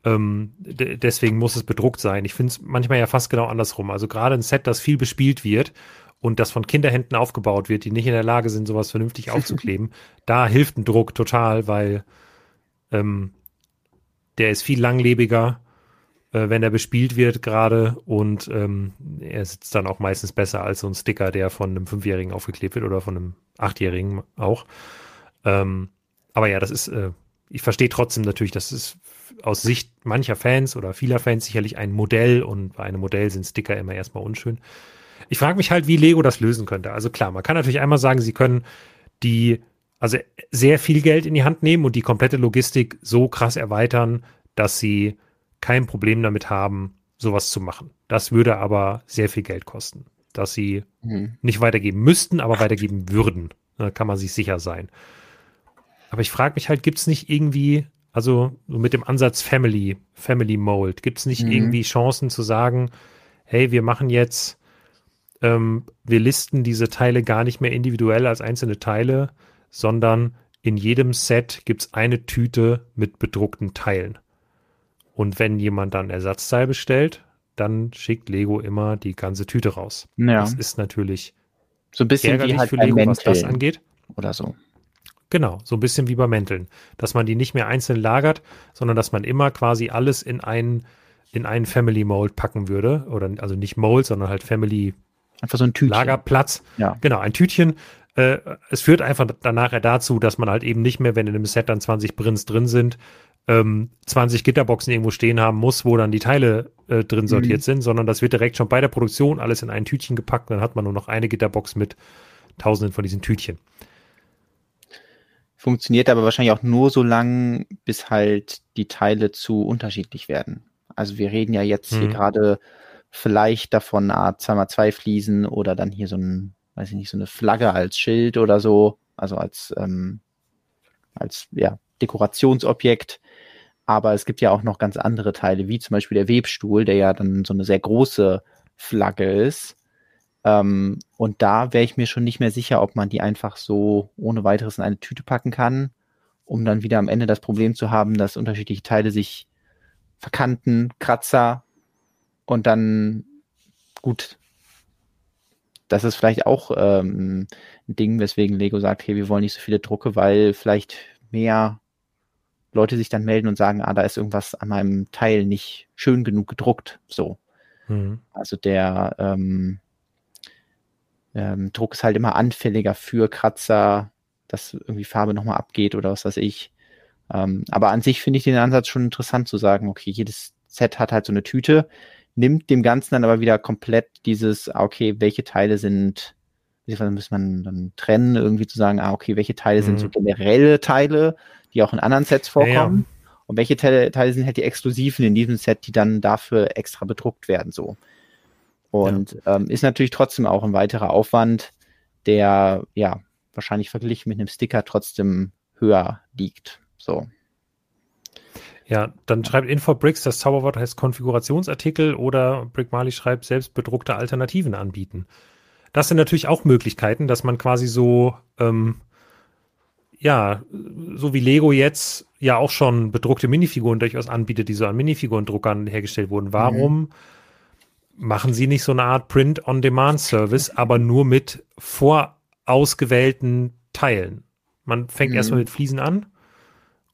Ähm, deswegen muss es bedruckt sein. Ich finde es manchmal ja fast genau andersrum. Also gerade ein Set, das viel bespielt wird und das von Kinderhänden aufgebaut wird, die nicht in der Lage sind, sowas vernünftig aufzukleben, da hilft ein Druck total, weil ähm, der ist viel langlebiger, äh, wenn er bespielt wird gerade und ähm, er sitzt dann auch meistens besser als so ein Sticker, der von einem Fünfjährigen aufgeklebt wird oder von einem Achtjährigen auch. Ähm, aber ja, das ist, äh, ich verstehe trotzdem natürlich, das ist aus Sicht mancher Fans oder vieler Fans sicherlich ein Modell und bei einem Modell sind Sticker immer erstmal unschön. Ich frage mich halt, wie Lego das lösen könnte. Also klar, man kann natürlich einmal sagen, sie können die, also sehr viel Geld in die Hand nehmen und die komplette Logistik so krass erweitern, dass sie kein Problem damit haben, sowas zu machen. Das würde aber sehr viel Geld kosten, dass sie mhm. nicht weitergeben müssten, aber weitergeben würden. Da kann man sich sicher sein. Aber ich frage mich halt, gibt es nicht irgendwie, also so mit dem Ansatz Family, Family Mold, gibt es nicht mhm. irgendwie Chancen zu sagen, hey, wir machen jetzt, ähm, wir listen diese Teile gar nicht mehr individuell als einzelne Teile, sondern in jedem Set gibt es eine Tüte mit bedruckten Teilen. Und wenn jemand dann Ersatzteil bestellt, dann schickt Lego immer die ganze Tüte raus. Ja. Das ist natürlich so ein bisschen wie halt für Lego, was das angeht. Oder so. Genau, so ein bisschen wie bei Mänteln. Dass man die nicht mehr einzeln lagert, sondern dass man immer quasi alles in einen, in einen Family Mold packen würde. Oder also nicht Mold, sondern halt Family Einfach so ein Tütchen. Lagerplatz. Ja. Genau, ein Tütchen. Äh, es führt einfach danach dazu, dass man halt eben nicht mehr, wenn in einem Set dann 20 Prints drin sind, ähm, 20 Gitterboxen irgendwo stehen haben muss, wo dann die Teile äh, drin sortiert mhm. sind, sondern das wird direkt schon bei der Produktion alles in ein Tütchen gepackt. Dann hat man nur noch eine Gitterbox mit tausenden von diesen Tütchen. Funktioniert aber wahrscheinlich auch nur so lang, bis halt die Teile zu unterschiedlich werden. Also wir reden ja jetzt mhm. hier gerade vielleicht davon, ah, 2x2 Fliesen oder dann hier so ein, weiß ich nicht, so eine Flagge als Schild oder so, also als, ähm, als ja, Dekorationsobjekt. Aber es gibt ja auch noch ganz andere Teile, wie zum Beispiel der Webstuhl, der ja dann so eine sehr große Flagge ist. Ähm, und da wäre ich mir schon nicht mehr sicher, ob man die einfach so ohne weiteres in eine Tüte packen kann, um dann wieder am Ende das Problem zu haben, dass unterschiedliche Teile sich verkanten, Kratzer und dann gut. Das ist vielleicht auch ähm, ein Ding, weswegen Lego sagt, hey, wir wollen nicht so viele Drucke, weil vielleicht mehr Leute sich dann melden und sagen, ah, da ist irgendwas an meinem Teil nicht schön genug gedruckt. So. Mhm. Also der ähm, ähm, Druck ist halt immer anfälliger für Kratzer, dass irgendwie Farbe nochmal abgeht oder was weiß ich. Ähm, aber an sich finde ich den Ansatz schon interessant zu sagen, okay, jedes Set hat halt so eine Tüte, nimmt dem Ganzen dann aber wieder komplett dieses, ah, okay, welche Teile sind, beziehungsweise muss man dann trennen, irgendwie zu sagen, ah, okay, welche Teile mhm. sind so generelle Teile, die auch in anderen Sets vorkommen. Ja, ja. Und welche Teile, Teile sind halt die exklusiven in diesem Set, die dann dafür extra bedruckt werden, so. Und ja. ähm, ist natürlich trotzdem auch ein weiterer Aufwand, der ja wahrscheinlich verglichen mit einem Sticker trotzdem höher liegt. So. Ja, dann schreibt Infobricks, das Zauberwort heißt Konfigurationsartikel oder Brick Marley schreibt selbst bedruckte Alternativen anbieten. Das sind natürlich auch Möglichkeiten, dass man quasi so ähm, ja, so wie Lego jetzt ja auch schon bedruckte Minifiguren durchaus anbietet, die so an Minifigurendruckern hergestellt wurden. Warum mhm. Machen sie nicht so eine Art Print-on-Demand-Service, aber nur mit vorausgewählten Teilen? Man fängt mhm. erstmal mit Fliesen an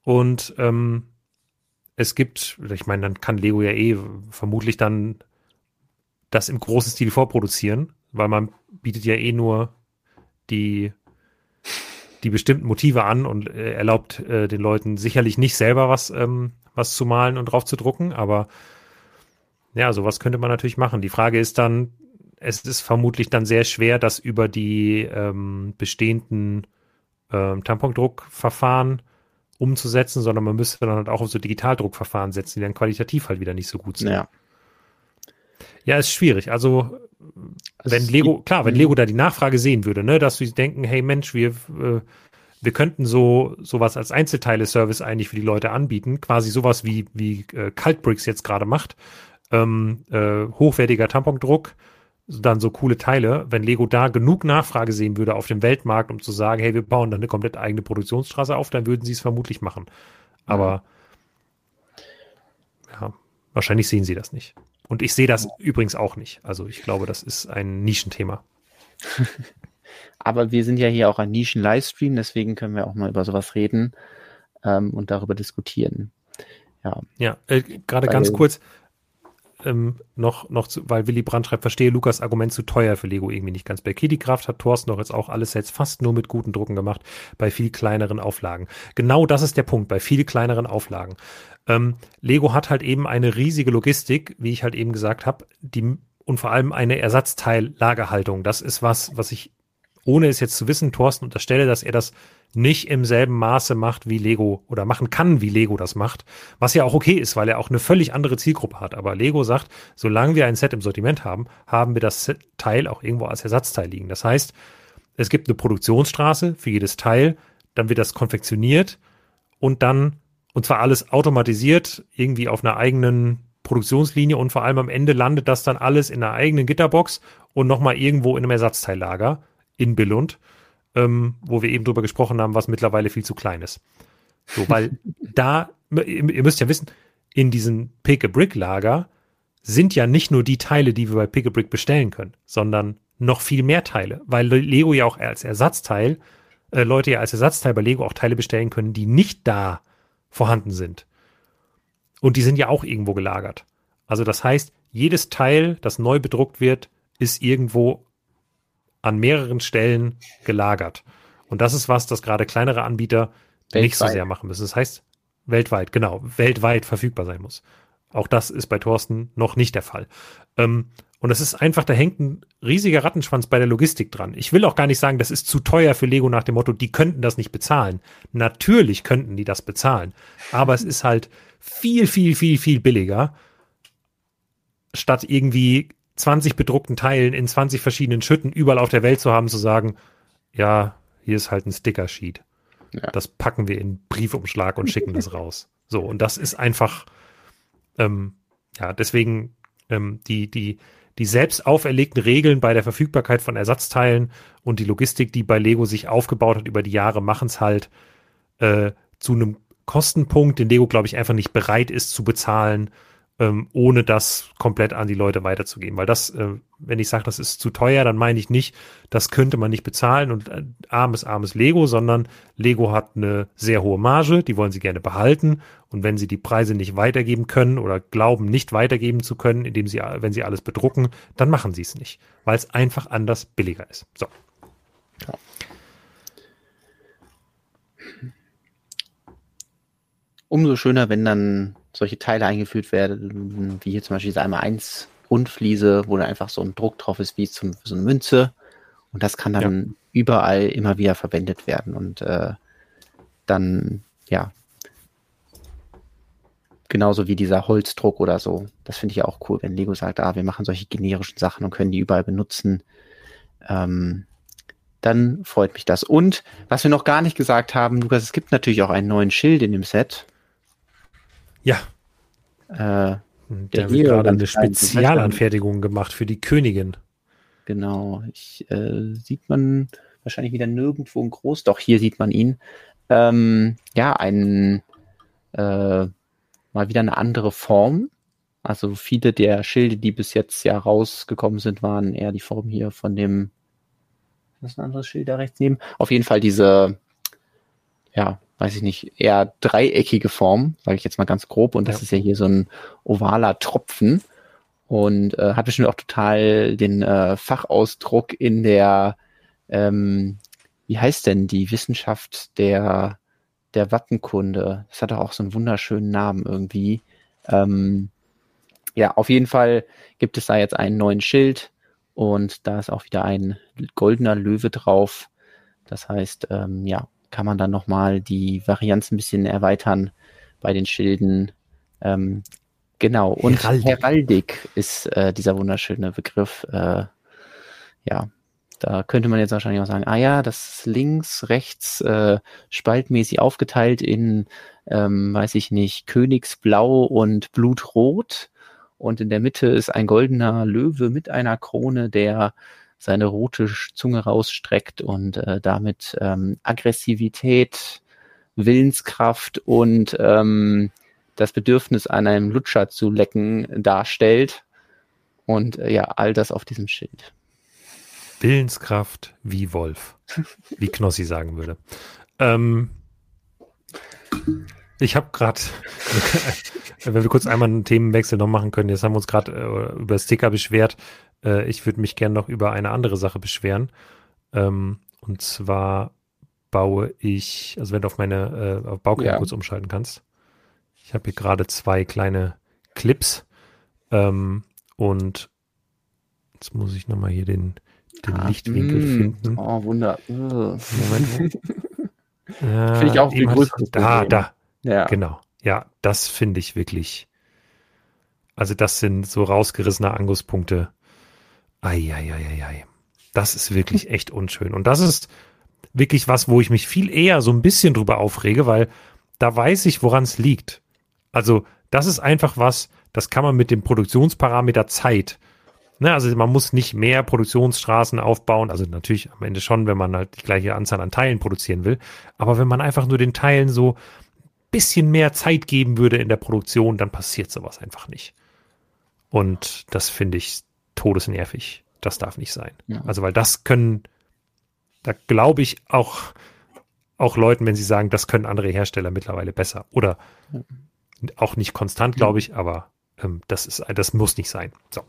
und ähm, es gibt, ich meine, dann kann Lego ja eh vermutlich dann das im großen Stil vorproduzieren, weil man bietet ja eh nur die die bestimmten Motive an und äh, erlaubt äh, den Leuten sicherlich nicht selber was, ähm, was zu malen und drauf zu drucken, aber ja, sowas könnte man natürlich machen. Die Frage ist dann, es ist vermutlich dann sehr schwer, das über die ähm, bestehenden ähm, Tampondruckverfahren umzusetzen, sondern man müsste dann halt auch auf so Digitaldruckverfahren setzen, die dann qualitativ halt wieder nicht so gut sind. Ja. Ja, ist schwierig. Also, wenn Lego, klar, wenn Lego da die Nachfrage sehen würde, ne, dass sie denken, hey Mensch, wir, äh, wir könnten so sowas als Einzelteile-Service eigentlich für die Leute anbieten, quasi sowas wie wie äh, Cultbricks jetzt gerade macht, ähm, äh, hochwertiger Tampondruck, dann so coole Teile. Wenn Lego da genug Nachfrage sehen würde auf dem Weltmarkt, um zu sagen, hey, wir bauen dann eine komplett eigene Produktionsstraße auf, dann würden sie es vermutlich machen. Aber Wahrscheinlich sehen sie das nicht. Und ich sehe das übrigens auch nicht. Also ich glaube, das ist ein Nischenthema. Aber wir sind ja hier auch ein Nischen-Livestream, deswegen können wir auch mal über sowas reden ähm, und darüber diskutieren. Ja, ja äh, gerade ganz kurz, ähm, noch, noch zu, weil Willy Brandt schreibt, verstehe Lukas Argument zu teuer für Lego irgendwie nicht ganz. Bei Kittycraft hat Thorsten doch jetzt auch alles Sets fast nur mit guten Drucken gemacht, bei viel kleineren Auflagen. Genau das ist der Punkt, bei viel kleineren Auflagen. Ähm, Lego hat halt eben eine riesige Logistik, wie ich halt eben gesagt habe, die und vor allem eine Ersatzteillagerhaltung. Das ist was, was ich, ohne es jetzt zu wissen, Thorsten unterstelle, dass er das nicht im selben Maße macht wie Lego oder machen kann, wie Lego das macht, was ja auch okay ist, weil er auch eine völlig andere Zielgruppe hat. Aber Lego sagt, solange wir ein Set im Sortiment haben, haben wir das Teil auch irgendwo als Ersatzteil liegen. Das heißt, es gibt eine Produktionsstraße für jedes Teil, dann wird das konfektioniert und dann, und zwar alles automatisiert, irgendwie auf einer eigenen Produktionslinie und vor allem am Ende landet das dann alles in einer eigenen Gitterbox und nochmal irgendwo in einem Ersatzteillager in Billund ähm, wo wir eben drüber gesprochen haben, was mittlerweile viel zu klein ist. So, weil da, ihr müsst ja wissen, in diesem Pick-a-Brick-Lager sind ja nicht nur die Teile, die wir bei Pick-a-Brick bestellen können, sondern noch viel mehr Teile, weil Lego ja auch als Ersatzteil, äh, Leute ja als Ersatzteil bei Lego auch Teile bestellen können, die nicht da vorhanden sind. Und die sind ja auch irgendwo gelagert. Also das heißt, jedes Teil, das neu bedruckt wird, ist irgendwo an mehreren Stellen gelagert. Und das ist was, das gerade kleinere Anbieter weltweit. nicht so sehr machen müssen. Das heißt, weltweit, genau, weltweit verfügbar sein muss. Auch das ist bei Thorsten noch nicht der Fall. Ähm, und es ist einfach, da hängt ein riesiger Rattenschwanz bei der Logistik dran. Ich will auch gar nicht sagen, das ist zu teuer für Lego nach dem Motto, die könnten das nicht bezahlen. Natürlich könnten die das bezahlen. Aber es ist halt viel, viel, viel, viel billiger, statt irgendwie 20 bedruckten Teilen in 20 verschiedenen Schütten überall auf der Welt zu haben, zu sagen, ja, hier ist halt ein Sticker-Sheet. Ja. Das packen wir in Briefumschlag und schicken das raus. So, und das ist einfach, ähm, ja, deswegen ähm, die, die, die selbst auferlegten Regeln bei der Verfügbarkeit von Ersatzteilen und die Logistik, die bei Lego sich aufgebaut hat über die Jahre, machen es halt äh, zu einem Kostenpunkt, den Lego, glaube ich, einfach nicht bereit ist zu bezahlen, ähm, ohne das komplett an die Leute weiterzugeben. Weil das, äh, wenn ich sage, das ist zu teuer, dann meine ich nicht, das könnte man nicht bezahlen und äh, armes, armes Lego, sondern Lego hat eine sehr hohe Marge, die wollen sie gerne behalten. Und wenn sie die Preise nicht weitergeben können oder glauben, nicht weitergeben zu können, indem sie, wenn sie alles bedrucken, dann machen sie es nicht, weil es einfach anders billiger ist. So. Umso schöner, wenn dann solche Teile eingeführt werden, wie hier zum Beispiel diese einmal 1 Rundfliese, wo da einfach so ein Druck drauf ist, wie zum, so eine Münze. Und das kann dann ja. überall immer wieder verwendet werden. Und äh, dann, ja, genauso wie dieser Holzdruck oder so. Das finde ich auch cool, wenn Lego sagt, ah, wir machen solche generischen Sachen und können die überall benutzen. Ähm, dann freut mich das. Und was wir noch gar nicht gesagt haben, Lukas, es gibt natürlich auch einen neuen Schild in dem Set. Ja. Äh, der wird gerade eine Spezialanfertigung gemacht für die Königin. Genau. Ich, äh, sieht man wahrscheinlich wieder nirgendwo in groß. Doch, hier sieht man ihn. Ähm, ja, ein äh, mal wieder eine andere Form. Also viele der Schilde, die bis jetzt ja rausgekommen sind, waren eher die Form hier von dem. Was ist ein anderes Schild da rechts neben? Auf jeden Fall diese, ja, weiß ich nicht, eher dreieckige Form, sage ich jetzt mal ganz grob. Und das ja. ist ja hier so ein ovaler Tropfen. Und äh, hat bestimmt auch total den äh, Fachausdruck in der, ähm, wie heißt denn die Wissenschaft der, der Wappenkunde? Das hat doch auch so einen wunderschönen Namen irgendwie. Ähm, ja, auf jeden Fall gibt es da jetzt einen neuen Schild und da ist auch wieder ein goldener Löwe drauf. Das heißt, ähm, ja, kann man dann nochmal die Varianz ein bisschen erweitern bei den Schilden. Ähm, genau. Und Heraldik, Heraldik ist äh, dieser wunderschöne Begriff. Äh, ja, da könnte man jetzt wahrscheinlich auch sagen, ah ja, das ist links, rechts äh, spaltmäßig aufgeteilt in, ähm, weiß ich nicht, Königsblau und Blutrot. Und in der Mitte ist ein goldener Löwe mit einer Krone, der seine rote Zunge rausstreckt und äh, damit ähm, Aggressivität, Willenskraft und ähm, das Bedürfnis an einem Lutscher zu lecken darstellt. Und äh, ja, all das auf diesem Schild. Willenskraft wie Wolf, wie Knossi sagen würde. Ähm, ich habe gerade, wenn wir kurz einmal einen Themenwechsel noch machen können, jetzt haben wir uns gerade äh, über Sticker beschwert. Äh, ich würde mich gerne noch über eine andere Sache beschweren. Ähm, und zwar baue ich, also wenn du auf meine äh, auf Baukern ja. kurz umschalten kannst. Ich habe hier gerade zwei kleine Clips ähm, und jetzt muss ich nochmal hier den, den ah, Lichtwinkel mh. finden. Oh, Wunder. Moment. ja, finde ich auch die größte. Da, da. Ja. Genau. Ja, das finde ich wirklich. Also, das sind so rausgerissene Angusspunkte. Eieieiei. Das ist wirklich echt unschön. Und das ist wirklich was, wo ich mich viel eher so ein bisschen drüber aufrege, weil da weiß ich, woran es liegt. Also, das ist einfach was, das kann man mit dem Produktionsparameter Zeit. Ne, also man muss nicht mehr Produktionsstraßen aufbauen, also natürlich am Ende schon, wenn man halt die gleiche Anzahl an Teilen produzieren will. Aber wenn man einfach nur den Teilen so bisschen mehr Zeit geben würde in der Produktion, dann passiert sowas einfach nicht. Und das finde ich todesnervig. Das darf nicht sein. Ja. Also, weil das können, da glaube ich auch, auch Leuten, wenn sie sagen, das können andere Hersteller mittlerweile besser. Oder ja. auch nicht konstant, glaube ich, aber ähm, das ist, das muss nicht sein. So.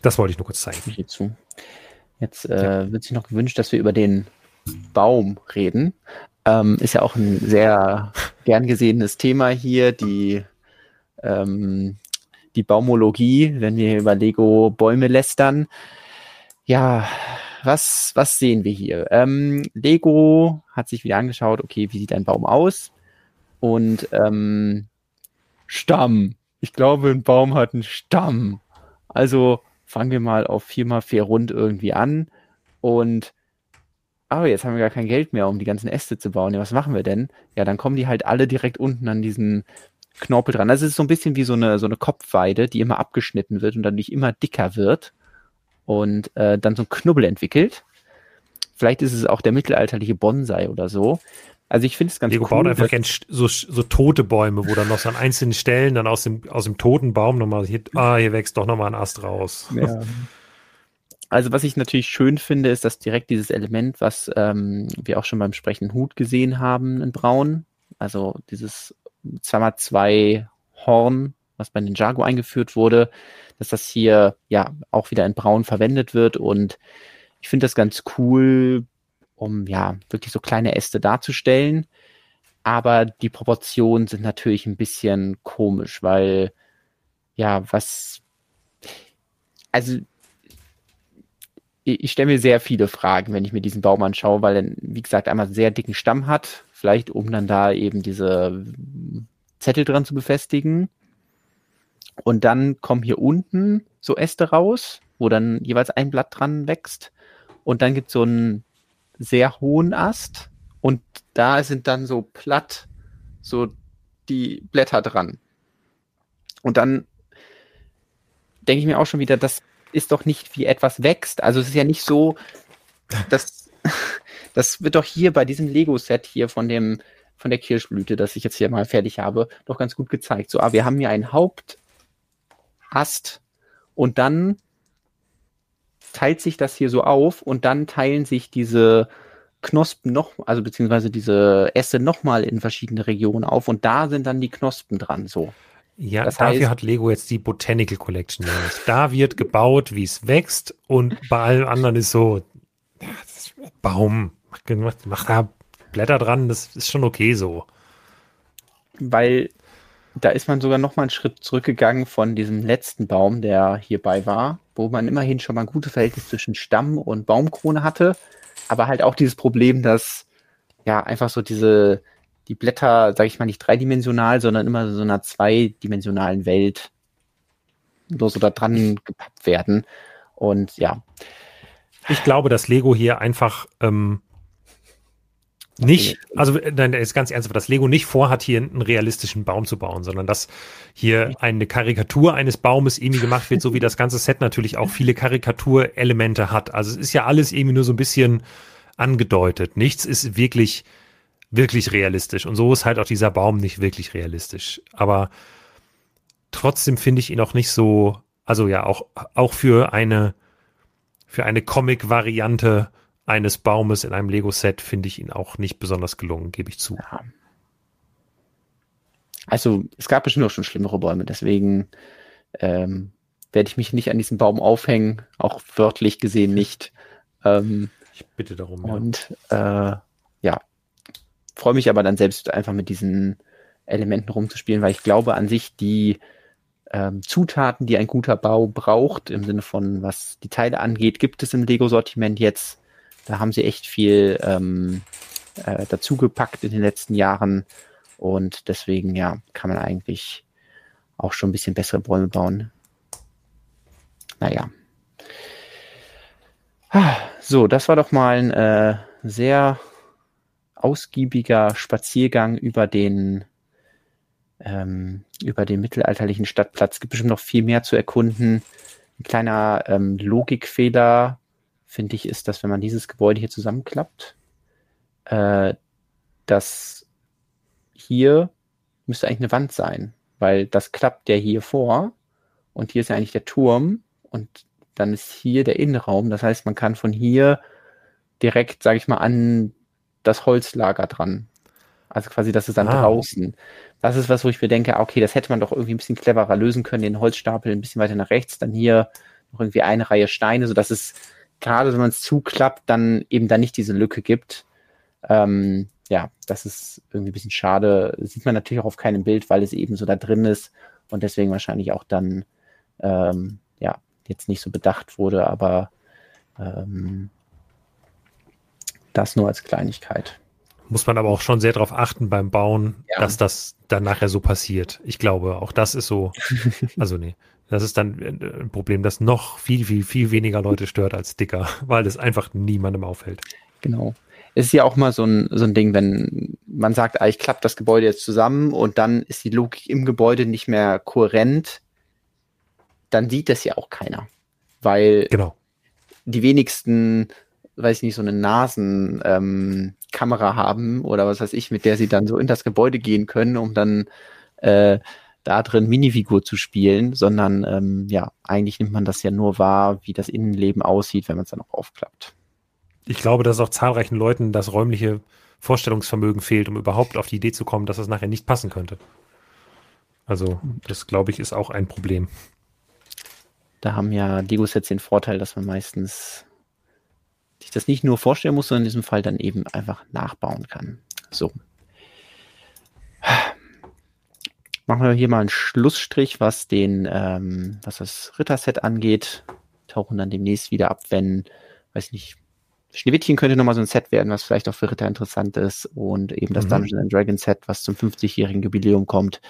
Das wollte ich nur kurz zeigen. Hierzu. Jetzt äh, ja. wird sich noch gewünscht, dass wir über den Baum reden. Ähm, ist ja auch ein sehr gern gesehenes Thema hier, die ähm, die Baumologie, wenn wir über Lego Bäume lästern. Ja, was, was sehen wir hier? Ähm, Lego hat sich wieder angeschaut, okay, wie sieht ein Baum aus? Und ähm, Stamm. Ich glaube, ein Baum hat einen Stamm. Also fangen wir mal auf 4x4 rund irgendwie an. Und oh, jetzt haben wir gar kein Geld mehr, um die ganzen Äste zu bauen. Ja, was machen wir denn? Ja, dann kommen die halt alle direkt unten an diesen Knorpel dran. Das ist so ein bisschen wie so eine, so eine Kopfweide, die immer abgeschnitten wird und dann nicht immer dicker wird und äh, dann so ein Knubbel entwickelt. Vielleicht ist es auch der mittelalterliche Bonsai oder so. Also ich finde es ganz Lego cool. Lego baut einfach so, so tote Bäume, wo dann noch so an einzelnen Stellen dann aus dem, aus dem toten Baum nochmal, hier, ah, hier wächst doch nochmal ein Ast raus. Ja. Also was ich natürlich schön finde, ist, dass direkt dieses Element, was ähm, wir auch schon beim sprechenden Hut gesehen haben in Braun, also dieses 2x2 Horn, was bei Ninjago eingeführt wurde, dass das hier ja auch wieder in Braun verwendet wird und ich finde das ganz cool, um ja wirklich so kleine Äste darzustellen. Aber die Proportionen sind natürlich ein bisschen komisch, weil ja, was also ich stelle mir sehr viele Fragen, wenn ich mir diesen Baum anschaue, weil er, wie gesagt, einmal einen sehr dicken Stamm hat, vielleicht um dann da eben diese Zettel dran zu befestigen. Und dann kommen hier unten so Äste raus, wo dann jeweils ein Blatt dran wächst. Und dann gibt es so einen sehr hohen Ast und da sind dann so platt so die Blätter dran. Und dann denke ich mir auch schon wieder, das ist doch nicht, wie etwas wächst. Also es ist ja nicht so, dass das wird doch hier bei diesem Lego-Set hier von dem von der Kirschblüte, das ich jetzt hier mal fertig habe, doch ganz gut gezeigt. So, ah, wir haben hier einen Hauptast und dann teilt sich das hier so auf und dann teilen sich diese Knospen noch, also beziehungsweise diese Äste nochmal in verschiedene Regionen auf und da sind dann die Knospen dran, so. Ja, das dafür heißt, hat Lego jetzt die Botanical Collection. Nämlich. Da wird gebaut, wie es wächst und bei allen anderen ist so, ja, ist Baum, mach, mach da Blätter dran, das ist schon okay so. Weil da ist man sogar noch mal einen Schritt zurückgegangen von diesem letzten Baum, der hierbei war, wo man immerhin schon mal ein gutes Verhältnis zwischen Stamm und Baumkrone hatte, aber halt auch dieses Problem, dass ja einfach so diese die Blätter, sage ich mal, nicht dreidimensional, sondern immer so einer zweidimensionalen Welt nur so da dran gepappt werden. Und ja. Ich glaube, dass Lego hier einfach ähm, nicht, also nein, ist ganz ernsthaft, dass Lego nicht vorhat, hier einen realistischen Baum zu bauen, sondern dass hier eine Karikatur eines Baumes irgendwie gemacht wird, so wie das ganze Set natürlich auch viele Karikaturelemente hat. Also es ist ja alles irgendwie nur so ein bisschen angedeutet. Nichts ist wirklich wirklich realistisch. Und so ist halt auch dieser Baum nicht wirklich realistisch. Aber trotzdem finde ich ihn auch nicht so, also ja, auch, auch für eine, für eine Comic-Variante eines Baumes in einem Lego-Set finde ich ihn auch nicht besonders gelungen, gebe ich zu. Ja. Also es gab bestimmt auch schon schlimmere Bäume, deswegen ähm, werde ich mich nicht an diesem Baum aufhängen, auch wörtlich gesehen nicht. Ähm, ich bitte darum. Ja. Und äh, ja, freue mich aber dann selbst einfach mit diesen Elementen rumzuspielen, weil ich glaube an sich die ähm, Zutaten, die ein guter Bau braucht, im Sinne von was die Teile angeht, gibt es im Lego-Sortiment jetzt. Da haben sie echt viel ähm, äh, dazugepackt in den letzten Jahren. Und deswegen, ja, kann man eigentlich auch schon ein bisschen bessere Bäume bauen. Naja. So, das war doch mal ein äh, sehr ausgiebiger Spaziergang über den ähm, über den mittelalterlichen Stadtplatz. Es gibt bestimmt noch viel mehr zu erkunden. Ein kleiner ähm, Logikfehler, finde ich, ist, dass wenn man dieses Gebäude hier zusammenklappt, äh, dass hier müsste eigentlich eine Wand sein, weil das klappt ja hier vor und hier ist ja eigentlich der Turm und dann ist hier der Innenraum. Das heißt, man kann von hier direkt, sage ich mal, an das Holzlager dran. Also quasi, das ist dann ah. draußen. Das ist was, wo ich mir denke, okay, das hätte man doch irgendwie ein bisschen cleverer lösen können, den Holzstapel ein bisschen weiter nach rechts, dann hier noch irgendwie eine Reihe Steine, sodass es gerade, wenn man es zuklappt, dann eben da nicht diese Lücke gibt. Ähm, ja, das ist irgendwie ein bisschen schade. Sieht man natürlich auch auf keinem Bild, weil es eben so da drin ist und deswegen wahrscheinlich auch dann ähm, ja jetzt nicht so bedacht wurde, aber ähm, das nur als Kleinigkeit. Muss man aber auch schon sehr darauf achten beim Bauen, ja. dass das dann nachher so passiert. Ich glaube, auch das ist so. Also nee, das ist dann ein Problem, das noch viel, viel, viel weniger Leute stört als Sticker, weil es einfach niemandem auffällt. Genau. Es ist ja auch mal so ein, so ein Ding, wenn man sagt, ah, ich klappe das Gebäude jetzt zusammen und dann ist die Logik im Gebäude nicht mehr kohärent, dann sieht das ja auch keiner. Weil genau. die wenigsten weiß ich nicht, so eine Nasenkamera ähm, haben oder was weiß ich, mit der sie dann so in das Gebäude gehen können, um dann äh, da drin Minifigur zu spielen, sondern ähm, ja, eigentlich nimmt man das ja nur wahr, wie das Innenleben aussieht, wenn man es dann auch aufklappt. Ich glaube, dass auch zahlreichen Leuten das räumliche Vorstellungsvermögen fehlt, um überhaupt auf die Idee zu kommen, dass es nachher nicht passen könnte. Also, das glaube ich, ist auch ein Problem. Da haben ja Lego-Sets den Vorteil, dass man meistens sich das nicht nur vorstellen muss, sondern in diesem Fall dann eben einfach nachbauen kann. So. Machen wir hier mal einen Schlussstrich, was den, ähm, was das Ritterset angeht. Tauchen dann demnächst wieder ab, wenn, weiß nicht, Schneewittchen könnte nochmal so ein Set werden, was vielleicht auch für Ritter interessant ist. Und eben das mhm. Dungeons and Dragons Set, was zum 50-jährigen Jubiläum kommt.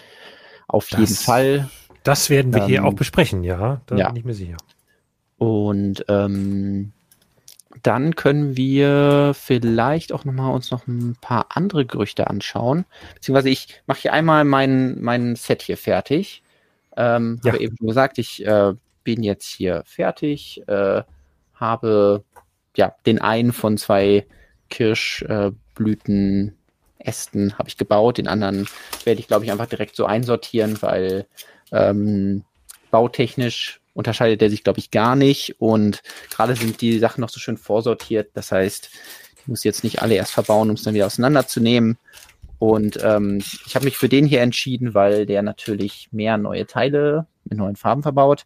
Auf das, jeden Fall. Das werden wir ähm, hier auch besprechen, ja. Da ja. bin ich mir sicher. Und ähm, dann können wir vielleicht auch noch mal uns noch ein paar andere Gerüchte anschauen. Beziehungsweise ich mache hier einmal mein, mein Set hier fertig. Ähm, ja. Habe eben schon gesagt, ich äh, bin jetzt hier fertig, äh, habe ja den einen von zwei Kirschblüten äh, Ästen habe ich gebaut, den anderen werde ich glaube ich einfach direkt so einsortieren, weil ähm, bautechnisch unterscheidet der sich, glaube ich, gar nicht. Und gerade sind die Sachen noch so schön vorsortiert. Das heißt, ich muss jetzt nicht alle erst verbauen, um es dann wieder auseinanderzunehmen. Und ähm, ich habe mich für den hier entschieden, weil der natürlich mehr neue Teile mit neuen Farben verbaut.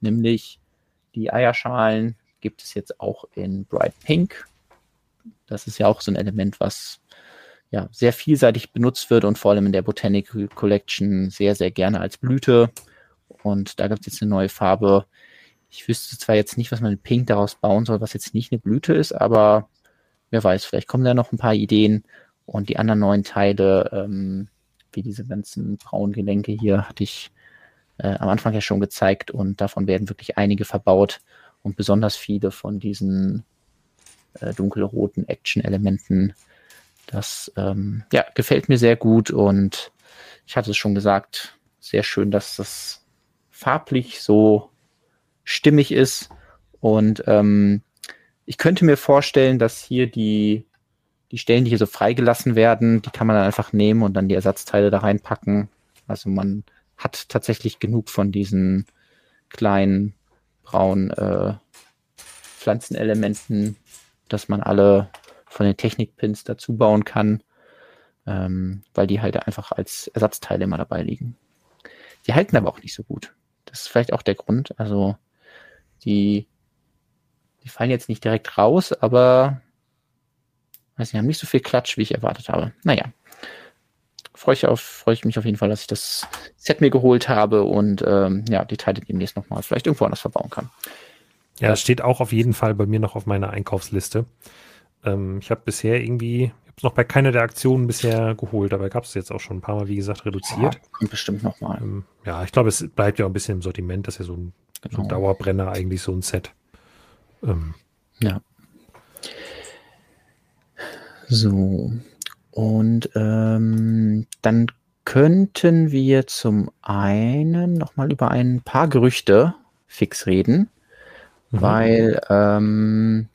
Nämlich die Eierschalen gibt es jetzt auch in Bright Pink. Das ist ja auch so ein Element, was ja sehr vielseitig benutzt wird und vor allem in der Botanic Collection sehr, sehr gerne als Blüte und da gibt es jetzt eine neue Farbe. Ich wüsste zwar jetzt nicht, was man mit Pink daraus bauen soll, was jetzt nicht eine Blüte ist, aber wer weiß, vielleicht kommen da noch ein paar Ideen. Und die anderen neuen Teile, ähm, wie diese ganzen braunen Gelenke hier, hatte ich äh, am Anfang ja schon gezeigt. Und davon werden wirklich einige verbaut. Und besonders viele von diesen äh, dunkelroten Action-Elementen. Das ähm, ja, gefällt mir sehr gut. Und ich hatte es schon gesagt, sehr schön, dass das farblich so stimmig ist. Und ähm, ich könnte mir vorstellen, dass hier die die Stellen, die hier so freigelassen werden, die kann man dann einfach nehmen und dann die Ersatzteile da reinpacken. Also man hat tatsächlich genug von diesen kleinen braunen äh, Pflanzenelementen, dass man alle von den Technikpins dazu bauen kann, ähm, weil die halt einfach als Ersatzteile immer dabei liegen. Die halten aber auch nicht so gut. Das ist vielleicht auch der Grund. Also die, die fallen jetzt nicht direkt raus, aber weiß nicht, haben nicht so viel Klatsch, wie ich erwartet habe. Naja. Freue ich, auf, freue ich mich auf jeden Fall, dass ich das Set mir geholt habe und ähm, ja, die Teile demnächst nochmal vielleicht irgendwo anders verbauen kann. Ja, das steht auch auf jeden Fall bei mir noch auf meiner Einkaufsliste. Ähm, ich habe bisher irgendwie, ich habe es noch bei keiner der Aktionen bisher geholt, aber gab es jetzt auch schon ein paar Mal, wie gesagt, reduziert. Ja, kommt bestimmt nochmal. Ähm, ja, ich glaube, es bleibt ja auch ein bisschen im Sortiment. Das ist ja so ein, genau. so ein genau. Dauerbrenner, eigentlich so ein Set. Ähm, ja. So. Und ähm, dann könnten wir zum einen nochmal über ein paar Gerüchte fix reden, mhm. weil ähm,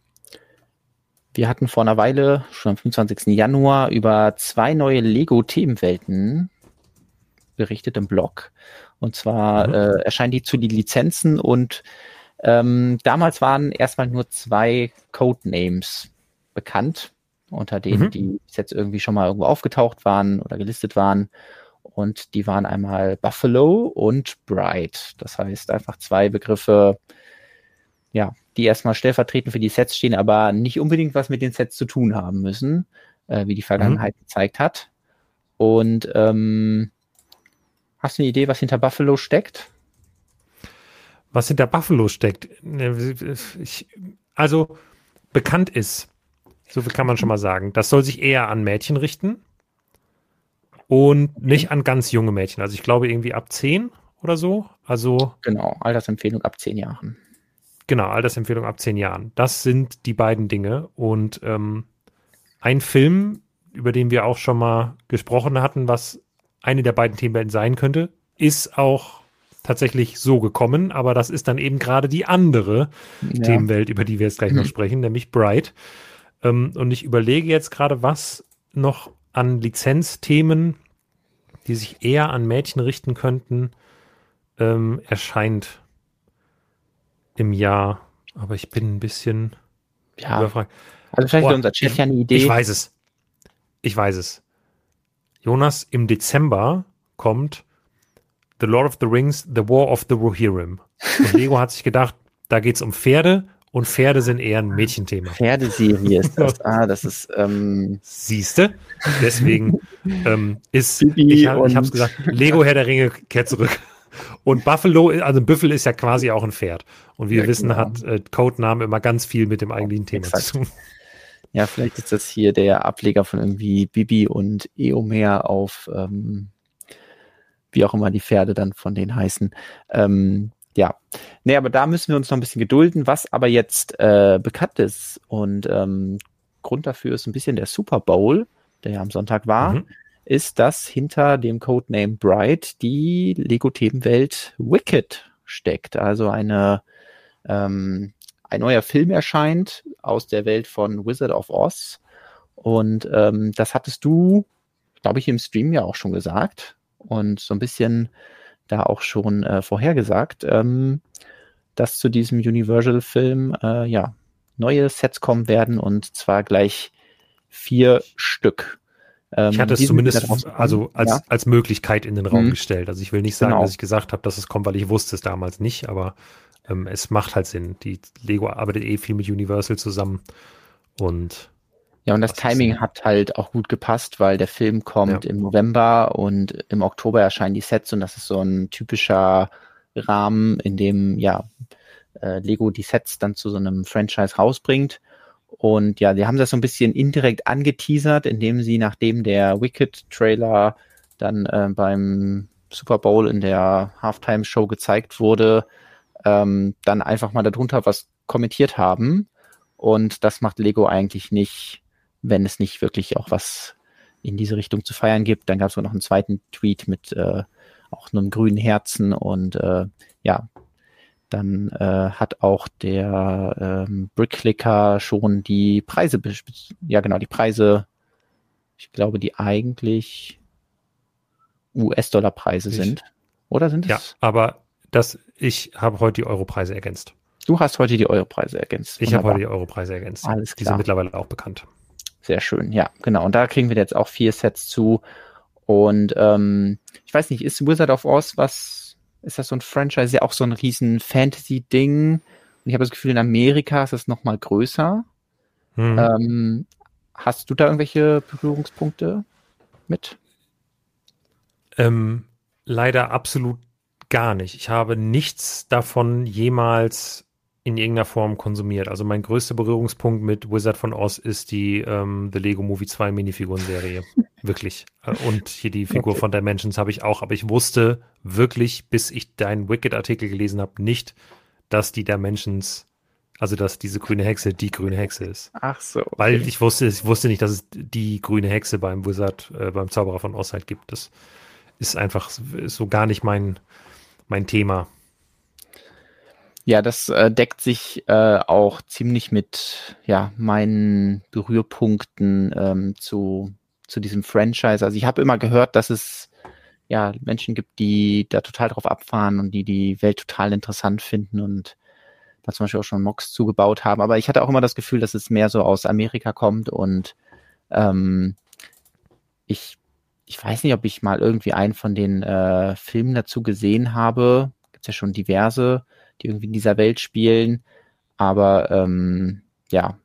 wir hatten vor einer Weile, schon am 25. Januar, über zwei neue Lego-Themenwelten berichtet im Blog. Und zwar mhm. äh, erscheinen die zu die Lizenzen und ähm, damals waren erstmal nur zwei Codenames bekannt unter denen, mhm. die jetzt irgendwie schon mal irgendwo aufgetaucht waren oder gelistet waren. Und die waren einmal Buffalo und Bright. Das heißt einfach zwei Begriffe, ja, die erstmal stellvertretend für die Sets stehen, aber nicht unbedingt was mit den Sets zu tun haben müssen, äh, wie die Vergangenheit mhm. gezeigt hat. Und ähm, hast du eine Idee, was hinter Buffalo steckt? Was hinter Buffalo steckt? Ich, also bekannt ist, so viel kann man schon mal sagen. Das soll sich eher an Mädchen richten und nicht an ganz junge Mädchen. Also ich glaube irgendwie ab 10 oder so. Also genau, Altersempfehlung ab 10 Jahren. Genau, Altersempfehlung ab 10 Jahren. Das sind die beiden Dinge. Und ähm, ein Film, über den wir auch schon mal gesprochen hatten, was eine der beiden Themenwelten sein könnte, ist auch tatsächlich so gekommen, aber das ist dann eben gerade die andere ja. Themenwelt, über die wir jetzt gleich noch sprechen, nämlich Bright. Ähm, und ich überlege jetzt gerade, was noch an Lizenzthemen, die sich eher an Mädchen richten könnten, ähm, erscheint im Jahr. Aber ich bin ein bisschen ja. überfragt. Also vielleicht oh, unser Chat ja eine Idee. Ich weiß es. Ich weiß es. Jonas, im Dezember kommt The Lord of the Rings, The War of the Rohirrim. Und Lego hat sich gedacht, da geht es um Pferde und Pferde sind eher ein Mädchenthema. Pferdeserie ist das. Ah, das ist. Ähm Siehste? Deswegen ähm, ist. Bibi ich, ich habe es gesagt, Lego Herr der Ringe kehrt zurück. Und Buffalo, also Büffel ist ja quasi auch ein Pferd. Und wie ja, wir wissen, genau. hat äh, Codename immer ganz viel mit dem eigentlichen Thema Exakt. zu tun. Ja, vielleicht ist das hier der Ableger von irgendwie Bibi und Eomer auf ähm, wie auch immer die Pferde dann von denen heißen. Ähm, ja, nee, aber da müssen wir uns noch ein bisschen gedulden, was aber jetzt äh, bekannt ist. Und ähm, Grund dafür ist ein bisschen der Super Bowl, der ja am Sonntag war, mhm. Ist, dass hinter dem Codename Bright die Lego-Themenwelt Wicked steckt. Also eine, ähm, ein neuer Film erscheint aus der Welt von Wizard of Oz. Und ähm, das hattest du, glaube ich, im Stream ja auch schon gesagt. Und so ein bisschen da auch schon äh, vorhergesagt, ähm, dass zu diesem Universal-Film äh, ja neue Sets kommen werden und zwar gleich vier Stück. Ähm, ich hatte es zumindest also als, ja. als Möglichkeit in den Raum mhm. gestellt. Also ich will nicht sagen, genau. dass ich gesagt habe, dass es kommt, weil ich wusste es damals nicht, aber ähm, es macht halt Sinn. Die Lego arbeitet eh viel mit Universal zusammen und ja, und das, das Timing hat halt auch gut gepasst, weil der Film kommt ja. im November und im Oktober erscheinen die Sets und das ist so ein typischer Rahmen, in dem ja äh, Lego die Sets dann zu so einem Franchise rausbringt. Und ja, die haben das so ein bisschen indirekt angeteasert, indem sie, nachdem der Wicked-Trailer dann äh, beim Super Bowl in der Halftime-Show gezeigt wurde, ähm, dann einfach mal darunter was kommentiert haben. Und das macht Lego eigentlich nicht wenn es nicht wirklich auch was in diese Richtung zu feiern gibt. Dann gab es noch einen zweiten Tweet mit äh, auch einem grünen Herzen und äh, ja, dann äh, hat auch der ähm, Brickclicker schon die Preise, ja genau, die Preise, ich glaube, die eigentlich US-Dollar-Preise sind. Oder sind es? Ja, aber das, ich habe heute die Euro-Preise ergänzt. Du hast heute die Euro-Preise ergänzt. Ich habe heute die Euro-Preise ergänzt. Alles klar. Die sind mittlerweile auch bekannt. Sehr schön, ja, genau. Und da kriegen wir jetzt auch vier Sets zu. Und ähm, ich weiß nicht, ist Wizard of Oz was, ist das so ein Franchise, ja auch so ein riesen Fantasy-Ding? Und ich habe das Gefühl, in Amerika ist es noch mal größer. Hm. Ähm, hast du da irgendwelche Berührungspunkte mit? Ähm, leider absolut gar nicht. Ich habe nichts davon jemals in irgendeiner Form konsumiert. Also mein größter Berührungspunkt mit Wizard von Oz ist die ähm, The Lego Movie 2 Minifiguren-Serie. wirklich. Äh, und hier die Figur okay. von Dimensions habe ich auch. Aber ich wusste wirklich, bis ich deinen Wicked-Artikel gelesen habe, nicht, dass die Dimensions, also dass diese grüne Hexe die grüne Hexe ist. Ach so. Okay. Weil ich wusste, ich wusste nicht, dass es die grüne Hexe beim Wizard, äh, beim Zauberer von Oz halt gibt. Das ist einfach so gar nicht mein, mein Thema. Ja, das äh, deckt sich äh, auch ziemlich mit ja, meinen Berührpunkten ähm, zu, zu diesem Franchise. Also ich habe immer gehört, dass es ja Menschen gibt, die da total drauf abfahren und die die Welt total interessant finden und da zum Beispiel auch schon Mox zugebaut haben. Aber ich hatte auch immer das Gefühl, dass es mehr so aus Amerika kommt und ähm, ich, ich weiß nicht, ob ich mal irgendwie einen von den äh, Filmen dazu gesehen habe. Gibt ja schon diverse die irgendwie in dieser Welt spielen. Aber ähm, ja,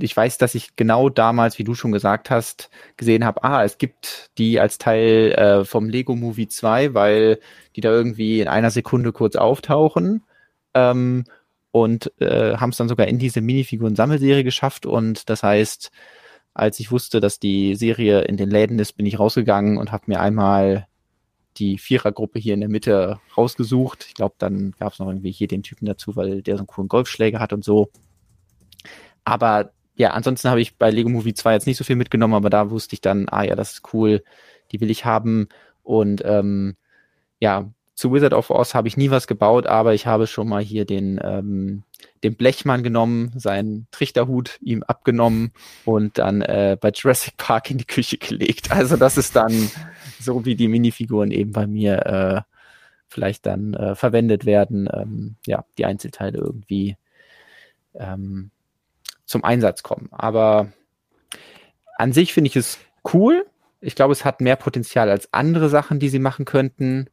ich weiß, dass ich genau damals, wie du schon gesagt hast, gesehen habe, ah, es gibt die als Teil äh, vom Lego Movie 2, weil die da irgendwie in einer Sekunde kurz auftauchen ähm, und äh, haben es dann sogar in diese Minifiguren-Sammelserie geschafft. Und das heißt, als ich wusste, dass die Serie in den Läden ist, bin ich rausgegangen und habe mir einmal die Vierergruppe hier in der Mitte rausgesucht. Ich glaube, dann gab es noch irgendwie hier den Typen dazu, weil der so einen coolen Golfschläger hat und so. Aber ja, ansonsten habe ich bei Lego Movie 2 jetzt nicht so viel mitgenommen, aber da wusste ich dann, ah ja, das ist cool, die will ich haben. Und ähm, ja, zu Wizard of Oz habe ich nie was gebaut, aber ich habe schon mal hier den, ähm, den Blechmann genommen, seinen Trichterhut ihm abgenommen und dann äh, bei Jurassic Park in die Küche gelegt. Also das ist dann so, wie die Minifiguren eben bei mir äh, vielleicht dann äh, verwendet werden, ähm, ja, die Einzelteile irgendwie ähm, zum Einsatz kommen. Aber an sich finde ich es cool. Ich glaube, es hat mehr Potenzial als andere Sachen, die sie machen könnten.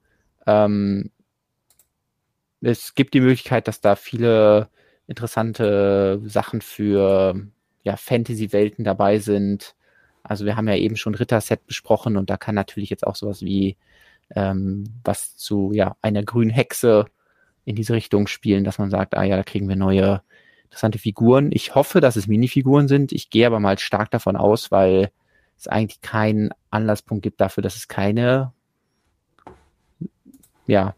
Ähm, es gibt die Möglichkeit, dass da viele interessante Sachen für ja, Fantasy-Welten dabei sind. Also wir haben ja eben schon Ritterset besprochen und da kann natürlich jetzt auch sowas wie ähm, was zu ja, einer grünen Hexe in diese Richtung spielen, dass man sagt, ah ja, da kriegen wir neue interessante Figuren. Ich hoffe, dass es Minifiguren sind. Ich gehe aber mal stark davon aus, weil es eigentlich keinen Anlasspunkt gibt dafür, dass es keine ja,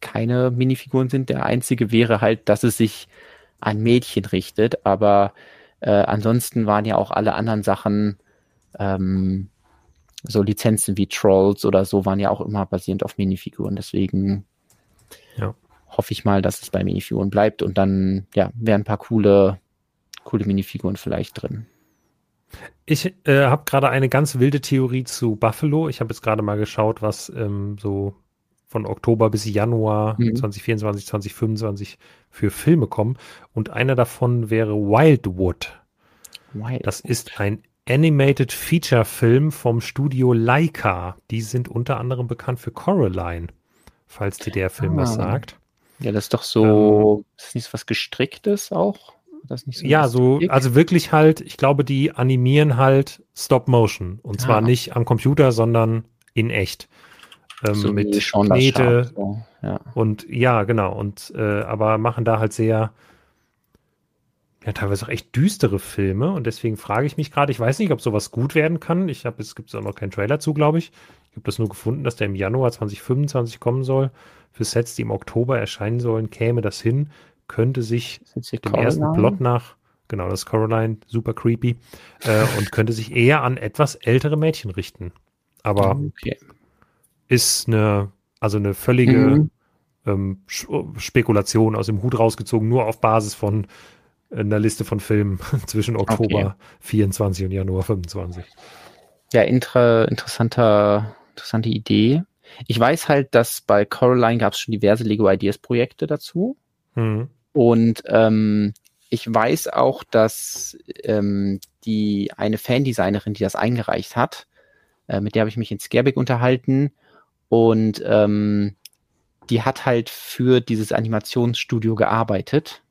keine Minifiguren sind. Der einzige wäre halt, dass es sich an Mädchen richtet, aber äh, ansonsten waren ja auch alle anderen Sachen, ähm, so Lizenzen wie Trolls oder so, waren ja auch immer basierend auf Minifiguren. Deswegen ja. hoffe ich mal, dass es bei Minifiguren bleibt und dann ja, wären ein paar coole, coole Minifiguren vielleicht drin. Ich äh, habe gerade eine ganz wilde Theorie zu Buffalo. Ich habe jetzt gerade mal geschaut, was ähm, so von Oktober bis Januar mhm. 2024, 2025 für Filme kommen. Und einer davon wäre Wildwood. Wildwood. Das ist ein Animated Feature Film vom Studio Leica. Die sind unter anderem bekannt für Coraline, falls dir der Film ah. was sagt. Ja, das ist doch so, ähm, ist nicht was gestricktes auch? Das nicht so ja, so, also wirklich halt, ich glaube, die animieren halt Stop Motion. Und zwar ah. nicht am Computer, sondern in echt ähm, so mit Knete so. ja. und ja, genau. Und äh, aber machen da halt sehr ja, teilweise auch echt düstere Filme und deswegen frage ich mich gerade, ich weiß nicht, ob sowas gut werden kann. Ich habe, es gibt auch noch keinen Trailer zu, glaube ich. Ich habe das nur gefunden, dass der im Januar 2025 kommen soll. Für Sets, die im Oktober erscheinen sollen, käme das hin, könnte sich dem Caroline? ersten Plot nach, genau, das ist Caroline, super creepy, äh, und könnte sich eher an etwas ältere Mädchen richten. Aber okay ist eine, also eine völlige mhm. ähm, Spekulation aus dem Hut rausgezogen, nur auf Basis von einer Liste von Filmen zwischen Oktober okay. 24 und Januar 25. Ja, inter, interessanter, interessante Idee. Ich weiß halt, dass bei Coraline gab es schon diverse Lego Ideas Projekte dazu. Mhm. Und ähm, ich weiß auch, dass ähm, die eine Fandesignerin, die das eingereicht hat, äh, mit der habe ich mich in Scareback unterhalten und ähm, die hat halt für dieses Animationsstudio gearbeitet.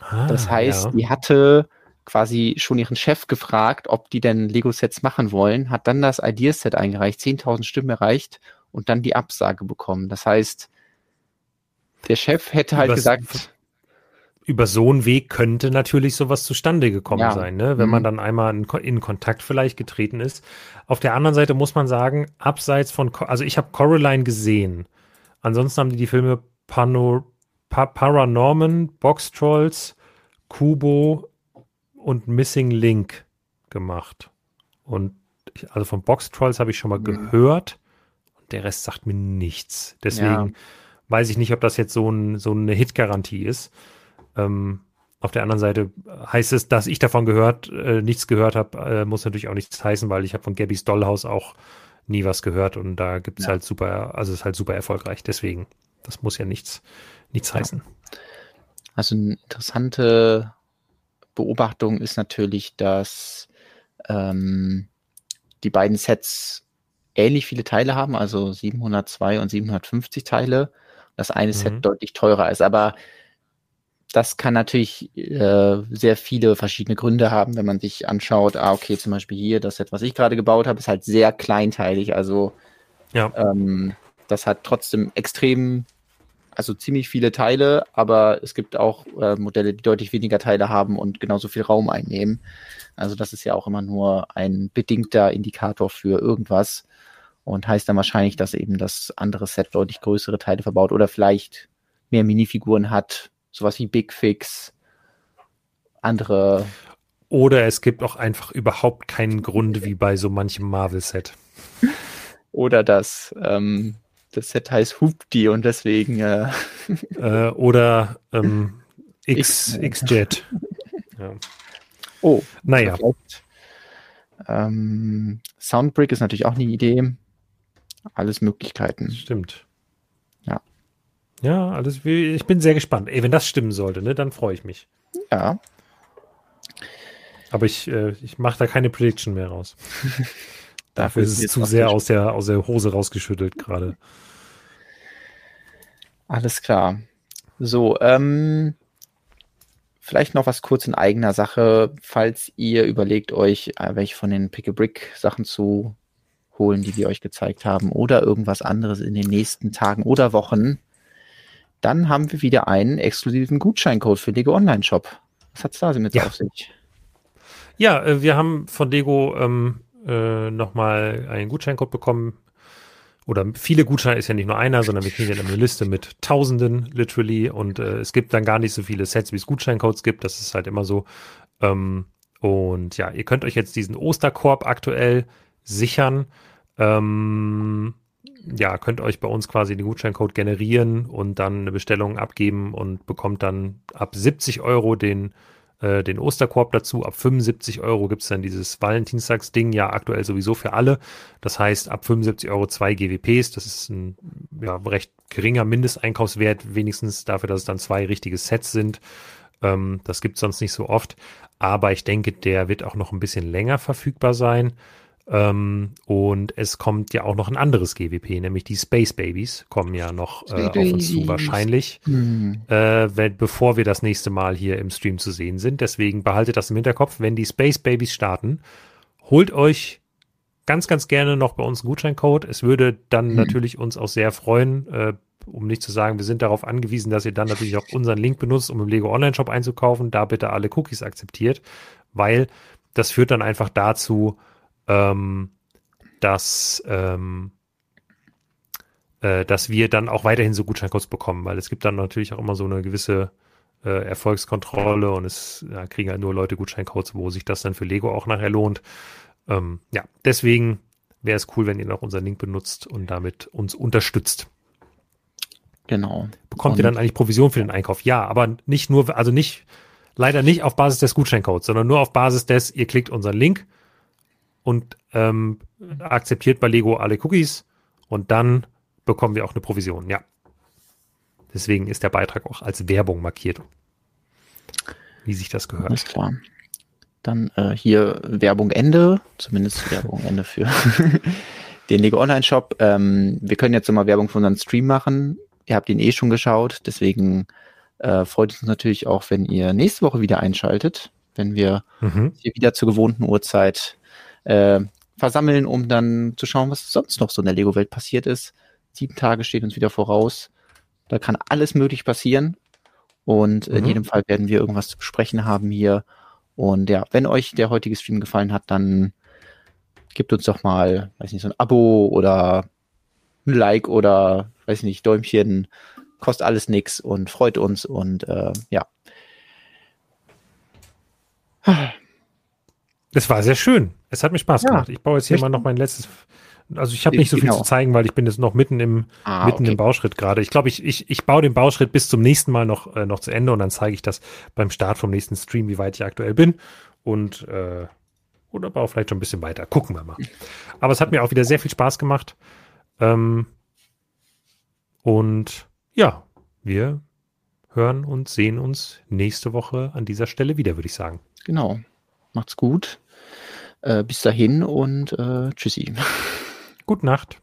Ah, das heißt, ja. die hatte quasi schon ihren Chef gefragt, ob die denn Lego-Sets machen wollen, hat dann das Ideaset eingereicht, 10.000 Stimmen erreicht und dann die Absage bekommen. Das heißt, der Chef hätte halt Übers gesagt, über so einen Weg könnte natürlich sowas zustande gekommen ja. sein, ne? wenn mhm. man dann einmal in, in, Kontakt vielleicht getreten ist. Auf der anderen Seite muss man sagen, abseits von, also ich habe Coraline gesehen. Ansonsten haben die die Filme Pano, pa Paranorman, Box Trolls, Kubo und Missing Link gemacht. Und ich, also von Box Trolls habe ich schon mal mhm. gehört. Und der Rest sagt mir nichts. Deswegen ja. weiß ich nicht, ob das jetzt so, ein, so eine Hit-Garantie ist. Ähm, auf der anderen Seite heißt es, dass ich davon gehört, äh, nichts gehört habe, äh, muss natürlich auch nichts heißen, weil ich habe von Gabby's Dollhouse auch nie was gehört und da gibt es ja. halt super, also es ist halt super erfolgreich. Deswegen, das muss ja nichts, nichts ja. heißen. Also eine interessante Beobachtung ist natürlich, dass ähm, die beiden Sets ähnlich viele Teile haben, also 702 und 750 Teile. Das eine mhm. Set deutlich teurer ist, aber das kann natürlich äh, sehr viele verschiedene Gründe haben, wenn man sich anschaut, ah, okay, zum Beispiel hier, das Set, was ich gerade gebaut habe, ist halt sehr kleinteilig. Also ja. ähm, das hat trotzdem extrem, also ziemlich viele Teile, aber es gibt auch äh, Modelle, die deutlich weniger Teile haben und genauso viel Raum einnehmen. Also das ist ja auch immer nur ein bedingter Indikator für irgendwas und heißt dann wahrscheinlich, dass eben das andere Set deutlich größere Teile verbaut oder vielleicht mehr Minifiguren hat, sowas wie Big Fix, andere. Oder es gibt auch einfach überhaupt keinen Grund wie bei so manchem Marvel-Set. Oder das, ähm, das Set heißt Hoopty und deswegen. Äh, äh, oder ähm, X, X-Jet. ja. Oh, naja. Ähm, Soundbrick ist natürlich auch eine Idee. Alles Möglichkeiten. Stimmt. Ja, alles, ich bin sehr gespannt. Ey, wenn das stimmen sollte, ne, dann freue ich mich. Ja. Aber ich, äh, ich mache da keine Prediction mehr raus. Dafür ist es zu sehr aus der, aus der Hose rausgeschüttelt gerade. Alles klar. So, ähm, vielleicht noch was kurz in eigener Sache, falls ihr überlegt euch, äh, welche von den Pick-a-Brick-Sachen zu holen, die wir euch gezeigt haben, oder irgendwas anderes in den nächsten Tagen oder Wochen, dann haben wir wieder einen exklusiven Gutscheincode für Lego Online Shop. Was hat es da mit ja. auf sich? Ja, äh, wir haben von Lego ähm, äh, nochmal einen Gutscheincode bekommen. Oder viele Gutscheine ist ja nicht nur einer, sondern wir kriegen ja eine Liste mit Tausenden, literally. Und äh, es gibt dann gar nicht so viele Sets, wie es Gutscheincodes gibt. Das ist halt immer so. Ähm, und ja, ihr könnt euch jetzt diesen Osterkorb aktuell sichern. Ähm, ja, könnt euch bei uns quasi den Gutscheincode generieren und dann eine Bestellung abgeben und bekommt dann ab 70 Euro den, äh, den Osterkorb dazu. Ab 75 Euro gibt es dann dieses Valentinstagsding, ja aktuell sowieso für alle. Das heißt, ab 75 Euro zwei GWPs. Das ist ein ja, recht geringer Mindesteinkaufswert, wenigstens dafür, dass es dann zwei richtige Sets sind. Ähm, das gibt es sonst nicht so oft. Aber ich denke, der wird auch noch ein bisschen länger verfügbar sein. Ähm, und es kommt ja auch noch ein anderes GWP, nämlich die Space Babies kommen ja noch äh, auf uns zu wahrscheinlich, mhm. äh, wenn, bevor wir das nächste Mal hier im Stream zu sehen sind. Deswegen behaltet das im Hinterkopf, wenn die Space Babies starten, holt euch ganz, ganz gerne noch bei uns einen Gutscheincode. Es würde dann mhm. natürlich uns auch sehr freuen, äh, um nicht zu sagen, wir sind darauf angewiesen, dass ihr dann natürlich auch unseren Link benutzt, um im Lego Online Shop einzukaufen. Da bitte alle Cookies akzeptiert, weil das führt dann einfach dazu, ähm, dass, ähm, äh, dass wir dann auch weiterhin so Gutscheincodes bekommen, weil es gibt dann natürlich auch immer so eine gewisse äh, Erfolgskontrolle und es ja, kriegen halt nur Leute Gutscheincodes, wo sich das dann für Lego auch nachher lohnt. Ähm, ja, deswegen wäre es cool, wenn ihr noch unseren Link benutzt und damit uns unterstützt. Genau. Bekommt ihr dann eigentlich Provision für den Einkauf? Ja, aber nicht nur, also nicht, leider nicht auf Basis des Gutscheincodes, sondern nur auf Basis des, ihr klickt unseren Link und ähm, akzeptiert bei Lego alle Cookies und dann bekommen wir auch eine Provision, ja. Deswegen ist der Beitrag auch als Werbung markiert. Wie sich das gehört. Alles klar. Dann äh, hier Werbung Ende, zumindest Werbung Ende für den Lego Online Shop. Ähm, wir können jetzt nochmal Werbung für unseren Stream machen. Ihr habt ihn eh schon geschaut, deswegen äh, freut es uns natürlich auch, wenn ihr nächste Woche wieder einschaltet, wenn wir mhm. hier wieder zur gewohnten Uhrzeit äh, versammeln, um dann zu schauen, was sonst noch so in der Lego-Welt passiert ist. Sieben Tage steht uns wieder voraus. Da kann alles möglich passieren. Und mhm. in jedem Fall werden wir irgendwas zu besprechen haben hier. Und ja, wenn euch der heutige Stream gefallen hat, dann gebt uns doch mal, weiß nicht, so ein Abo oder ein Like oder, weiß nicht, Däumchen. Kostet alles nix und freut uns und äh, ja. Es war sehr schön. Es hat mir Spaß ja, gemacht. Ich baue jetzt hier mal noch mein letztes. Also ich habe nicht so viel genau. zu zeigen, weil ich bin jetzt noch mitten im ah, mitten okay. im Bauschritt gerade. Ich glaube, ich, ich, ich baue den Bauschritt bis zum nächsten Mal noch, äh, noch zu Ende und dann zeige ich das beim Start vom nächsten Stream, wie weit ich aktuell bin. Und äh, oder baue vielleicht schon ein bisschen weiter. Gucken wir mal. Aber es hat mir auch wieder sehr viel Spaß gemacht. Ähm, und ja, wir hören und sehen uns nächste Woche an dieser Stelle wieder, würde ich sagen. Genau. Macht's gut. Äh, bis dahin und äh, tschüssi. Gute Nacht.